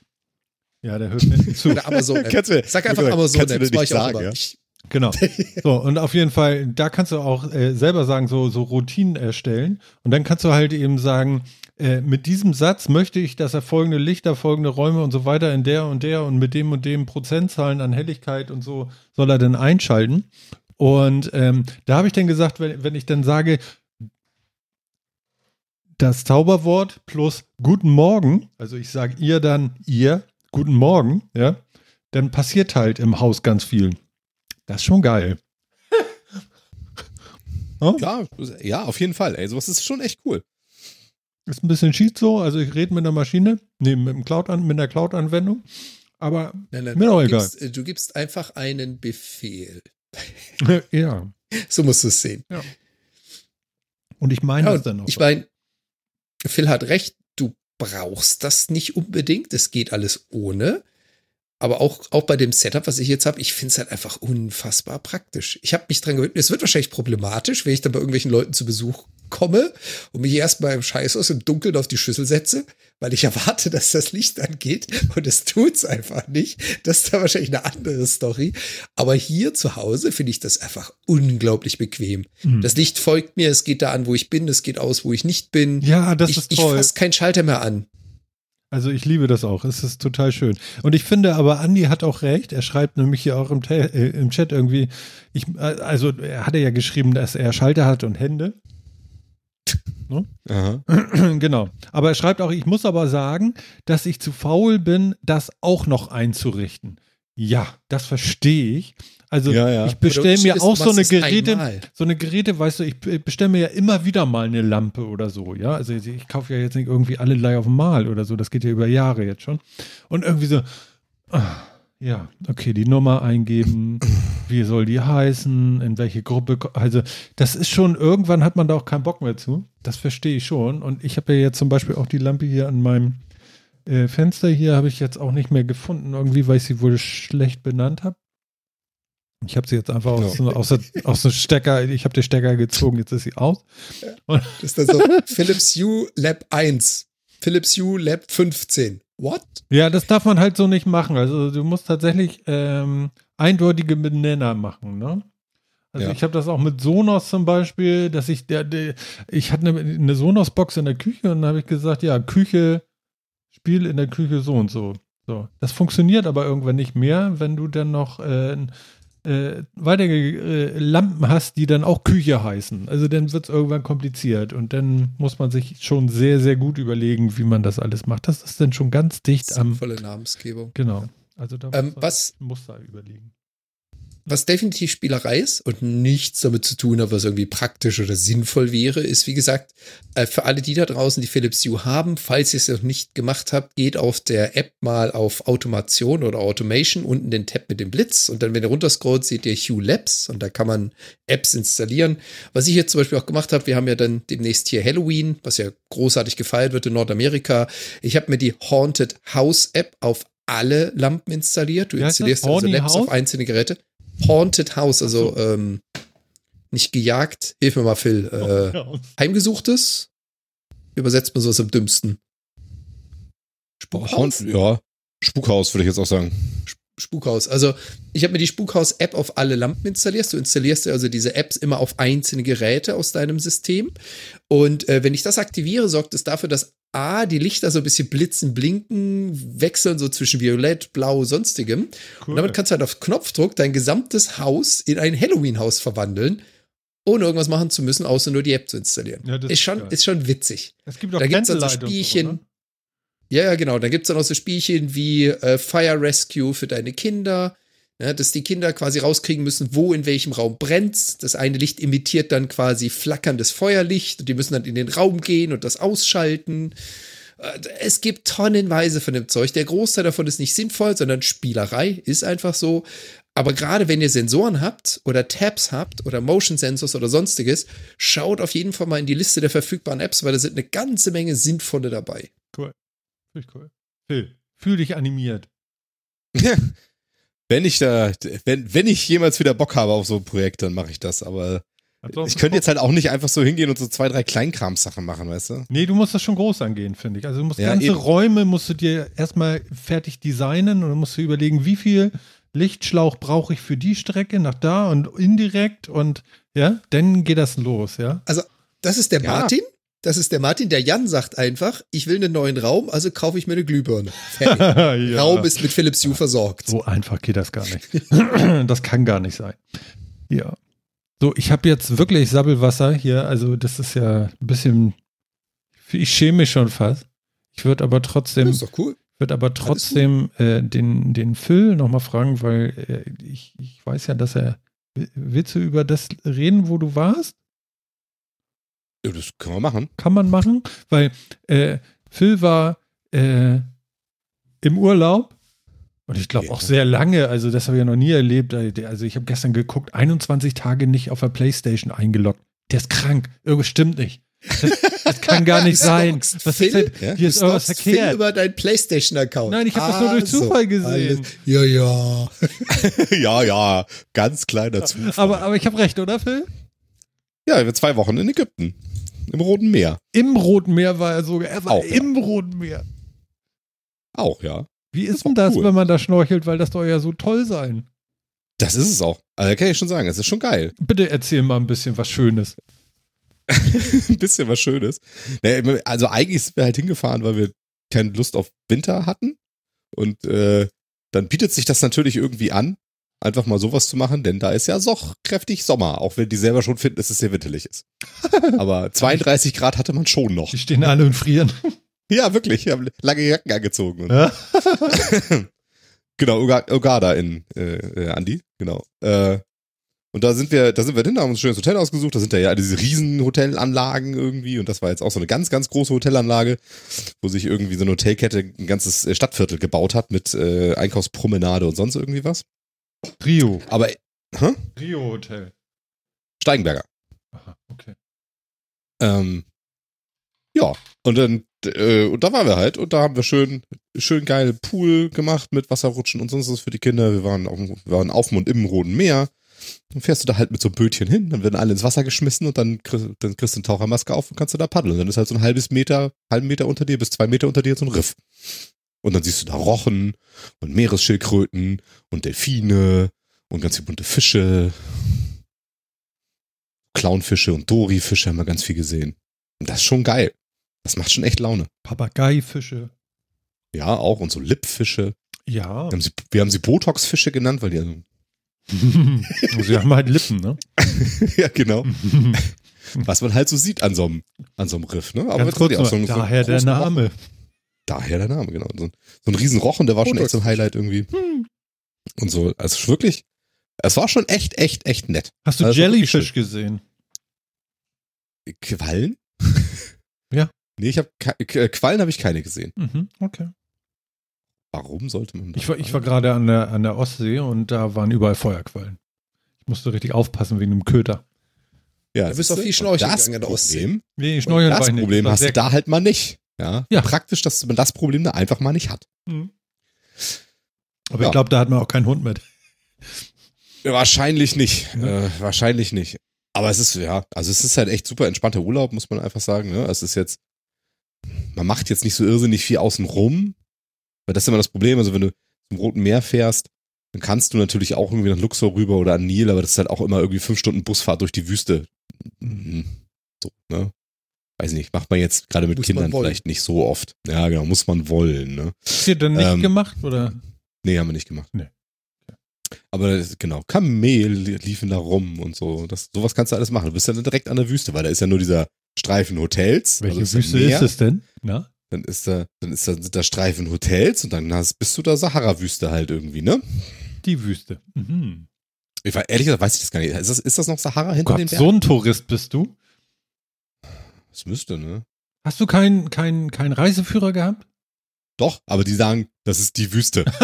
Speaker 1: Ja, der hört mir nicht zu.
Speaker 2: Oder Amazon. App.
Speaker 3: Kannst du-
Speaker 2: Sag einfach
Speaker 3: kannst du
Speaker 2: Amazon,
Speaker 3: dir
Speaker 2: App, das
Speaker 3: nicht
Speaker 2: mache ich auch
Speaker 3: sagen,
Speaker 2: immer.
Speaker 3: ja?
Speaker 2: Ich,
Speaker 1: Genau. So, und auf jeden Fall, da kannst du auch äh, selber sagen, so, so Routinen erstellen. Und dann kannst du halt eben sagen, äh, mit diesem Satz möchte ich, dass er folgende Lichter, folgende Räume und so weiter in der und der und mit dem und dem Prozentzahlen an Helligkeit und so soll er dann einschalten. Und ähm, da habe ich dann gesagt, wenn, wenn ich dann sage, das Zauberwort plus Guten Morgen, also ich sage ihr dann ihr, Guten Morgen, ja, dann passiert halt im Haus ganz viel. Das ist schon geil. oh?
Speaker 3: Ja, ja, auf jeden Fall. Ey, sowas ist schon echt cool.
Speaker 1: Ist ein bisschen Schizo, also ich rede mit der Maschine, nee, mit, dem Cloud -An mit der Cloud-Anwendung, aber
Speaker 2: nein, nein,
Speaker 1: Mir
Speaker 2: du,
Speaker 1: egal.
Speaker 2: gibst, äh, du gibst einfach einen Befehl.
Speaker 1: ja.
Speaker 2: So musst du es sehen.
Speaker 1: Und ich meine
Speaker 2: Ja,
Speaker 1: das dann auch.
Speaker 2: ich meine, Phil hat recht, du brauchst das nicht unbedingt. Es geht alles ohne. Aber auch, auch bei dem Setup, was ich jetzt habe, ich finde es halt einfach unfassbar praktisch. Ich habe mich dran gewöhnt. Es wird wahrscheinlich problematisch, wenn ich dann bei irgendwelchen Leuten zu Besuch komme und mich erstmal im Scheiß aus im Dunkeln auf die Schüssel setze, weil ich erwarte, dass das Licht angeht und es tut's einfach nicht. Das ist da wahrscheinlich eine andere Story. Aber hier zu Hause finde ich das einfach unglaublich bequem.
Speaker 1: Mhm.
Speaker 2: Das Licht folgt mir, es geht da an, wo ich bin, es geht aus, wo ich nicht bin.
Speaker 1: ja, das
Speaker 2: ich
Speaker 1: ist
Speaker 2: ich
Speaker 1: toll.
Speaker 2: fasse keinen Schalter mehr an.
Speaker 1: Also ich liebe das auch. Es ist total schön. Und ich finde aber, Andi hat auch recht. Er schreibt nämlich hier auch im, äh, im Chat irgendwie, ich, äh, also er hatte ja geschrieben, dass er Schalter hat und Hände.
Speaker 3: Aha.
Speaker 1: genau. Aber er schreibt auch, ich muss aber sagen, dass ich zu faul bin, das auch noch einzurichten. Ja, das verstehe ich. Also
Speaker 3: Ja, ja.
Speaker 1: ich bestelle mir auch so eine Geräte,
Speaker 2: einmal.
Speaker 1: so eine Geräte, weißt du, ich bestelle mir ja immer wieder mal eine Lampe oder so, ja. Also ich, ich kaufe ja jetzt nicht irgendwie alle Leih auf Mal oder so, das geht ja über Jahre jetzt schon. Und irgendwie so, ah, ja, okay, die Nummer eingeben, wie soll die heißen, in welche Gruppe, also das ist schon, irgendwann hat man da auch keinen Bock mehr zu. Das verstehe ich schon. Und ich habe ja jetzt zum Beispiel auch die Lampe hier an meinem äh, Fenster hier, habe ich jetzt auch nicht mehr gefunden, irgendwie, weil ich sie wohl schlecht benannt habe. Ich habe sie jetzt einfach aus,
Speaker 3: Ja.
Speaker 1: aus, aus dem Stecker, ich habe den Stecker gezogen, jetzt ist sie aus.
Speaker 2: Das ist dann so Philips Hue Lab 1, Philips Hue Lab 15. What?
Speaker 1: Ja, das darf man halt so nicht machen. Also du musst tatsächlich ähm, eindeutige Benenner machen, ne? Also
Speaker 3: Ja.
Speaker 1: ich habe das auch mit Sonos zum Beispiel, dass ich der, der ich hatte eine, eine Sonos-Box in der Küche und dann habe ich gesagt, ja, Küche, Spiel in der Küche so und so. So. Das funktioniert aber irgendwann nicht mehr, wenn du dann noch äh, äh, weitere äh, Lampen hast, die dann auch Küche heißen. Also dann wird es irgendwann kompliziert und dann muss man sich schon sehr, sehr gut überlegen, wie man das alles macht. Das ist dann schon ganz dicht am,
Speaker 2: Sinnvolle Namensgebung.
Speaker 1: genau. Also da
Speaker 2: Ähm,
Speaker 1: muss man
Speaker 2: was-
Speaker 1: Muster überlegen.
Speaker 2: Was definitiv Spielerei ist und nichts damit zu tun hat, was irgendwie praktisch oder sinnvoll wäre, ist, wie gesagt, äh, für alle die da draußen, die Philips Hue haben, falls ihr es noch nicht gemacht habt, geht auf der App mal auf Automation oder Automation, unten den Tab mit dem Blitz und dann, wenn ihr runterscrollt, seht ihr Hue Labs und da kann man Apps installieren. Was ich jetzt zum Beispiel auch gemacht habe, wir haben ja dann demnächst hier Halloween, was ja großartig gefeiert wird in Nordamerika. Ich habe mir die Haunted House App auf alle Lampen installiert. Du installierst also Labs
Speaker 1: House?
Speaker 2: auf einzelne Geräte. Haunted House, also ähm, nicht gejagt. Hilf mir mal, Phil. Äh,
Speaker 1: Ja,
Speaker 2: Heimgesuchtes? Übersetzt man sowas am dümmsten? Spukhaus?
Speaker 3: Ja, Spukhaus würde ich jetzt auch sagen.
Speaker 2: Spukhaus. Also ich habe mir die Spukhaus-App auf alle Lampen installiert. Du installierst dir also diese Apps immer auf einzelne Geräte aus deinem System. Und äh, wenn ich das aktiviere, sorgt es dafür, dass A, die Lichter so ein bisschen blitzen, blinken, wechseln so zwischen Violett, Blau, sonstigem.
Speaker 1: cool.
Speaker 2: Und damit kannst du halt auf Knopfdruck dein gesamtes Haus in ein Halloween-Haus verwandeln, ohne irgendwas machen zu müssen, außer nur die App zu installieren.
Speaker 1: Ja,
Speaker 2: ist,
Speaker 1: ist
Speaker 2: schon,
Speaker 1: geil.
Speaker 2: ist schon witzig.
Speaker 1: es gibt auch
Speaker 2: da gibt's dann so Spielchen.
Speaker 1: ne?
Speaker 2: Ja, ja, genau. Da gibt's dann auch so Spielchen wie äh, Fire Rescue für deine Kinder. Ja, dass die Kinder quasi rauskriegen müssen, wo in welchem Raum brennt's. Das eine Licht imitiert dann quasi flackerndes Feuerlicht und die müssen dann in den Raum gehen und das ausschalten. Äh, Es gibt tonnenweise von dem Zeug. Der Großteil davon ist nicht sinnvoll, sondern Spielerei ist einfach so. Aber gerade wenn ihr Sensoren habt oder Tabs habt oder Motion Sensors oder sonstiges, schaut auf jeden Fall mal in die Liste der verfügbaren Apps, weil da sind eine ganze Menge sinnvolle dabei.
Speaker 1: Cool. Finde cool. Phil, fühl dich animiert.
Speaker 3: wenn ich da, wenn, wenn ich jemals wieder Bock habe auf so ein Projekt, dann mache ich das. Aber ich könnte jetzt halt auch nicht einfach so hingehen und so zwei, drei Kleinkramsachen machen, weißt du?
Speaker 1: Nee, du musst das schon groß angehen, finde ich. Also du musst
Speaker 3: Ja,
Speaker 1: ganze
Speaker 3: eben.
Speaker 1: Räume musst du dir erstmal fertig designen und dann musst du überlegen, wie viel Lichtschlauch brauche ich für die Strecke nach da und indirekt und ja, dann geht das los, ja.
Speaker 2: Also, das ist der
Speaker 3: Ja.
Speaker 2: Martin. Das ist der Martin. Der Jan sagt einfach, ich will einen neuen Raum, also kaufe ich mir eine Glühbirne.
Speaker 1: Ja.
Speaker 2: Raum ist mit Philips Hue versorgt.
Speaker 1: So einfach geht das gar nicht. das kann gar nicht sein. Ja. So, ich habe jetzt wirklich Sabbelwasser hier. Also, das ist ja ein bisschen. Ich schäme mich schon fast. Ich würde aber trotzdem,
Speaker 2: Das ist doch cool.
Speaker 1: würde aber trotzdem äh, den, den Phil nochmal fragen, weil äh, ich, ich weiß ja, dass er. Willst du über das reden, wo du warst?
Speaker 3: Ja, das können wir machen.
Speaker 1: kann man machen, weil äh, Phil war äh, im Urlaub und ich glaube auch sehr lange, also das habe ich ja noch nie erlebt. Also ich habe gestern geguckt, 21 Tage nicht auf der Playstation eingeloggt. Der ist krank, irgendwas stimmt nicht. Das, das kann gar nicht sein. Was
Speaker 2: Phil?
Speaker 1: ist denn?
Speaker 3: Ja?
Speaker 1: Hier ist irgendwas
Speaker 2: Stalkst Phil
Speaker 1: verkehrt.
Speaker 2: über deinen PlayStation-Account.
Speaker 1: Nein, ich habe das nur durch
Speaker 2: Also,
Speaker 1: Zufall gesehen.
Speaker 2: alles- Ja, ja.
Speaker 3: ja, ja, ganz kleiner Zufall.
Speaker 1: Aber, aber ich habe recht, oder Phil?
Speaker 3: ja, wir zwei Wochen in Ägypten. Im Roten Meer.
Speaker 1: Im Roten Meer war er sogar. Er war
Speaker 3: Auch, ja.
Speaker 1: im Roten Meer.
Speaker 3: Auch, ja.
Speaker 1: Wie ist
Speaker 3: ist
Speaker 1: denn das,
Speaker 3: cool.
Speaker 1: wenn man da schnorchelt, weil das soll ja so toll sein?
Speaker 3: Das ist es auch. Also, kann ich schon sagen, es ist schon geil.
Speaker 1: Bitte erzähl mal ein bisschen was Schönes.
Speaker 3: ein bisschen was Schönes. Also eigentlich sind wir halt hingefahren, weil wir keine Lust auf Winter hatten. Und äh, dann bietet sich das natürlich irgendwie an, einfach mal sowas zu machen, denn da ist ja so kräftig Sommer, auch wenn die selber schon finden, dass es sehr winterlich ist. Aber 32 Grad hatte man schon noch.
Speaker 1: Die stehen alle und frieren.
Speaker 3: Ja, wirklich. Wir haben lange Jacken angezogen.
Speaker 1: Ja?
Speaker 3: Genau, Uganda in äh, äh, Andi, genau. Äh, und da sind wir, da sind wir hin, haben uns ein schönes Hotel ausgesucht. Da sind ja ja diese riesen Hotelanlagen irgendwie und das war jetzt auch so eine ganz, ganz große Hotelanlage, wo sich irgendwie so eine Hotelkette ein ganzes äh, Stadtviertel gebaut hat mit äh, Einkaufspromenade und sonst irgendwie was.
Speaker 1: Rio.
Speaker 3: Aber hä?
Speaker 1: Rio Hotel.
Speaker 3: Steigenberger.
Speaker 1: Aha, okay.
Speaker 3: Ähm, ja, und dann, äh, und da waren wir halt und da haben wir schön, schön geil Pool gemacht mit Wasserrutschen und sonst was für die Kinder. Wir waren auf, dem- wir waren auf dem und im Roten Meer. Dann fährst du da halt mit so einem Bötchen hin, dann werden alle ins Wasser geschmissen und dann, dann kriegst du eine Tauchermaske auf und kannst du da paddeln. Und dann ist halt so ein halbes Meter, halben Meter unter dir bis zwei Meter unter dir so ein Riff. Und dann siehst du da Rochen und Meeresschildkröten und Delfine und ganz viele bunte Fische. Clownfische und Dorifische haben wir ganz viel gesehen. Und das ist schon geil. Das macht schon echt Laune.
Speaker 1: Papageifische.
Speaker 3: Ja, auch. Und so Lippfische.
Speaker 1: Ja.
Speaker 3: Wir haben sie, wir haben sie Botoxfische genannt, weil die also,
Speaker 1: Sie haben halt Lippen, ne?
Speaker 3: ja, genau. Was man halt so sieht an so einem, an so einem Riff, ne?
Speaker 1: Ganz
Speaker 3: das
Speaker 1: kurz
Speaker 3: auch so einen- so
Speaker 1: daher der
Speaker 3: großen Rochen. Daher der Name, genau. So ein, so ein riesen Rochen, der war schon echt so ein. Highlight irgendwie.
Speaker 1: Hm.
Speaker 3: Und so, also wirklich, Es war schon echt, echt, echt nett.
Speaker 1: Hast du
Speaker 3: Also,
Speaker 1: Jellyfish gesehen?
Speaker 3: Quallen?
Speaker 1: Ja.
Speaker 3: Nee, ich habe Quallen habe ich keine gesehen.
Speaker 1: Mhm, okay.
Speaker 3: Warum sollte man das?
Speaker 1: Ich war, ich war gerade an der, an der Ostsee und da waren überall Feuerquallen. Ich musste richtig aufpassen wegen dem Köter.
Speaker 3: ja,
Speaker 2: Da bist du
Speaker 3: du?
Speaker 2: viel schnorcheln gegangen an der Ostsee.
Speaker 3: Problem,
Speaker 1: Nee, Schnorcheln
Speaker 3: das
Speaker 1: war ich nicht.
Speaker 3: Problem hast du da halt mal nicht. Ja?
Speaker 1: Ja.
Speaker 3: Praktisch, dass man das Problem da einfach mal nicht hat.
Speaker 1: Mhm. Aber
Speaker 3: Ja.
Speaker 1: ich glaube, da hat man auch keinen Hund mit.
Speaker 3: Wahrscheinlich nicht.
Speaker 1: Ja.
Speaker 3: Äh, wahrscheinlich nicht. Aber es ist, ja, also es ist halt echt super entspannter Urlaub, muss man einfach sagen. Ne? Es ist jetzt, man macht jetzt nicht so irrsinnig viel außen rum. Weil das ist immer das Problem. Also wenn du zum Roten Meer fährst, dann kannst du natürlich auch irgendwie nach Luxor rüber oder an Nil, aber das ist halt auch immer irgendwie fünf Stunden Busfahrt durch die Wüste. Mhm. So, ne? Weiß nicht, macht man jetzt gerade mit
Speaker 2: Muss
Speaker 3: Kindern vielleicht nicht so oft. Ja, genau, muss man wollen, ne?
Speaker 1: Habt ihr denn nicht
Speaker 3: Ähm,
Speaker 1: gemacht? Oder?
Speaker 3: Nee, haben wir nicht gemacht.
Speaker 1: Nee.
Speaker 3: Aber das- genau, Kamel liefen da rum und so. Das, sowas kannst du alles machen. Du bist dann direkt an der Wüste, weil da ist ja nur dieser Streifen Hotels.
Speaker 1: Welche
Speaker 3: also
Speaker 1: Wüste ist es denn? Na?
Speaker 3: Dann ist da, dann ist da, sind da Streifen Hotels und dann hast, bist du da Sahara-Wüste halt irgendwie, ne?
Speaker 1: Die Wüste. Mhm.
Speaker 3: Ich war, ehrlich gesagt weiß ich das gar nicht. Ist das, ist das noch Sahara hinter den
Speaker 1: Gott,
Speaker 3: Bergen?
Speaker 1: so ein Tourist bist du?
Speaker 3: Das müsste, ne?
Speaker 1: Hast du keinen keinen keinen Reiseführer gehabt?
Speaker 3: Doch, aber die sagen, das ist die Wüste.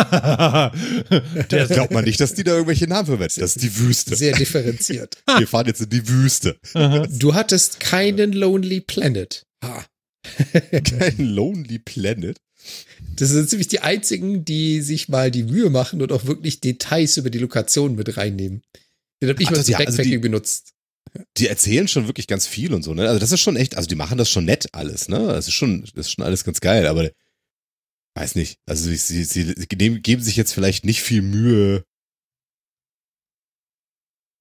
Speaker 1: Der
Speaker 3: Glaubt man nicht, dass die da irgendwelche Namen verwenden. Das ist die Wüste.
Speaker 2: Sehr differenziert.
Speaker 3: Wir fahren jetzt in die Wüste.
Speaker 1: Aha.
Speaker 2: Du hattest keinen Lonely Planet. Ha.
Speaker 3: Kein Lonely Planet.
Speaker 2: Das sind ziemlich die einzigen, die sich mal die Mühe machen und auch wirklich Details über die Lokation mit reinnehmen. Den habe ich
Speaker 3: Ach,
Speaker 2: mal
Speaker 3: das-
Speaker 2: zum
Speaker 3: ja, also die-
Speaker 2: benutzt.
Speaker 3: Die erzählen schon wirklich ganz viel und so, ne? Also das ist schon echt, also die machen das schon nett alles, ne? Das ist schon, das ist schon alles ganz geil, aber weiß nicht. Also sie, sie, sie geben sich jetzt vielleicht nicht viel Mühe.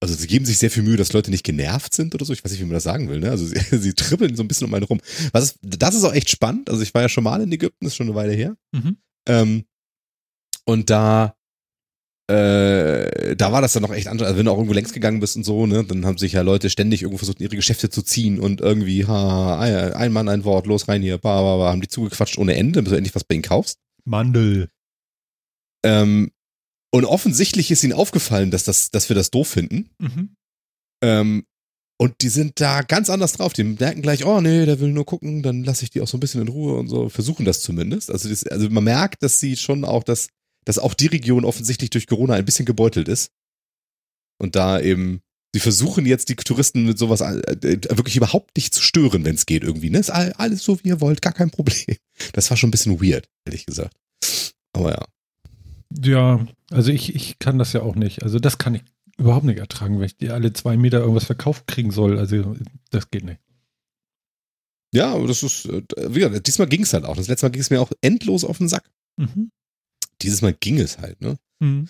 Speaker 3: Also sie geben sich sehr viel Mühe, dass Leute nicht genervt sind oder so. Ich weiß nicht, wie man das sagen will, ne? Also sie, sie trippeln so ein bisschen um einen rum. Was ist, das ist auch echt spannend. Also ich war ja schon mal in Ägypten, ist schon eine Weile her.
Speaker 1: Mhm.
Speaker 3: Ähm, und da, äh, da war das dann noch echt anders. Also wenn du auch irgendwo längs gegangen bist und so, ne, dann haben sich ja Leute ständig irgendwo versucht, ihre Geschäfte zu ziehen und irgendwie, ha, ein Mann, ein Wort, los rein hier, ba, ba, ba, haben die zugequatscht ohne Ende, bis du endlich was bei ihnen kaufst.
Speaker 1: Mandel.
Speaker 3: Ähm, und offensichtlich ist ihnen aufgefallen, dass, das, dass wir das doof finden.
Speaker 1: Mhm.
Speaker 3: Ähm, und die sind da ganz anders drauf. Die merken gleich, oh nee, der will nur gucken, dann lasse ich die auch so ein bisschen in Ruhe und so. Versuchen das zumindest. Also, das, also man merkt, dass sie schon auch, dass, dass auch die Region offensichtlich durch Corona ein bisschen gebeutelt ist. Und da eben, sie versuchen jetzt die Touristen mit sowas äh, wirklich überhaupt nicht zu stören, wenn es geht irgendwie. Ne? Ist all- alles so, wie ihr wollt, gar kein Problem. Das war schon ein bisschen weird, ehrlich gesagt. Aber ja.
Speaker 1: Ja, also ich, ich kann das ja auch nicht. Also das kann ich überhaupt nicht ertragen, wenn ich die alle zwei Meter irgendwas verkauft kriegen soll. Also das geht nicht.
Speaker 3: Ja, aber das ist, äh, wie gesagt, diesmal ging es halt auch. Das letzte Mal ging es mir auch endlos auf den Sack.
Speaker 1: Mhm.
Speaker 3: Dieses Mal ging es halt, ne?
Speaker 1: Mhm.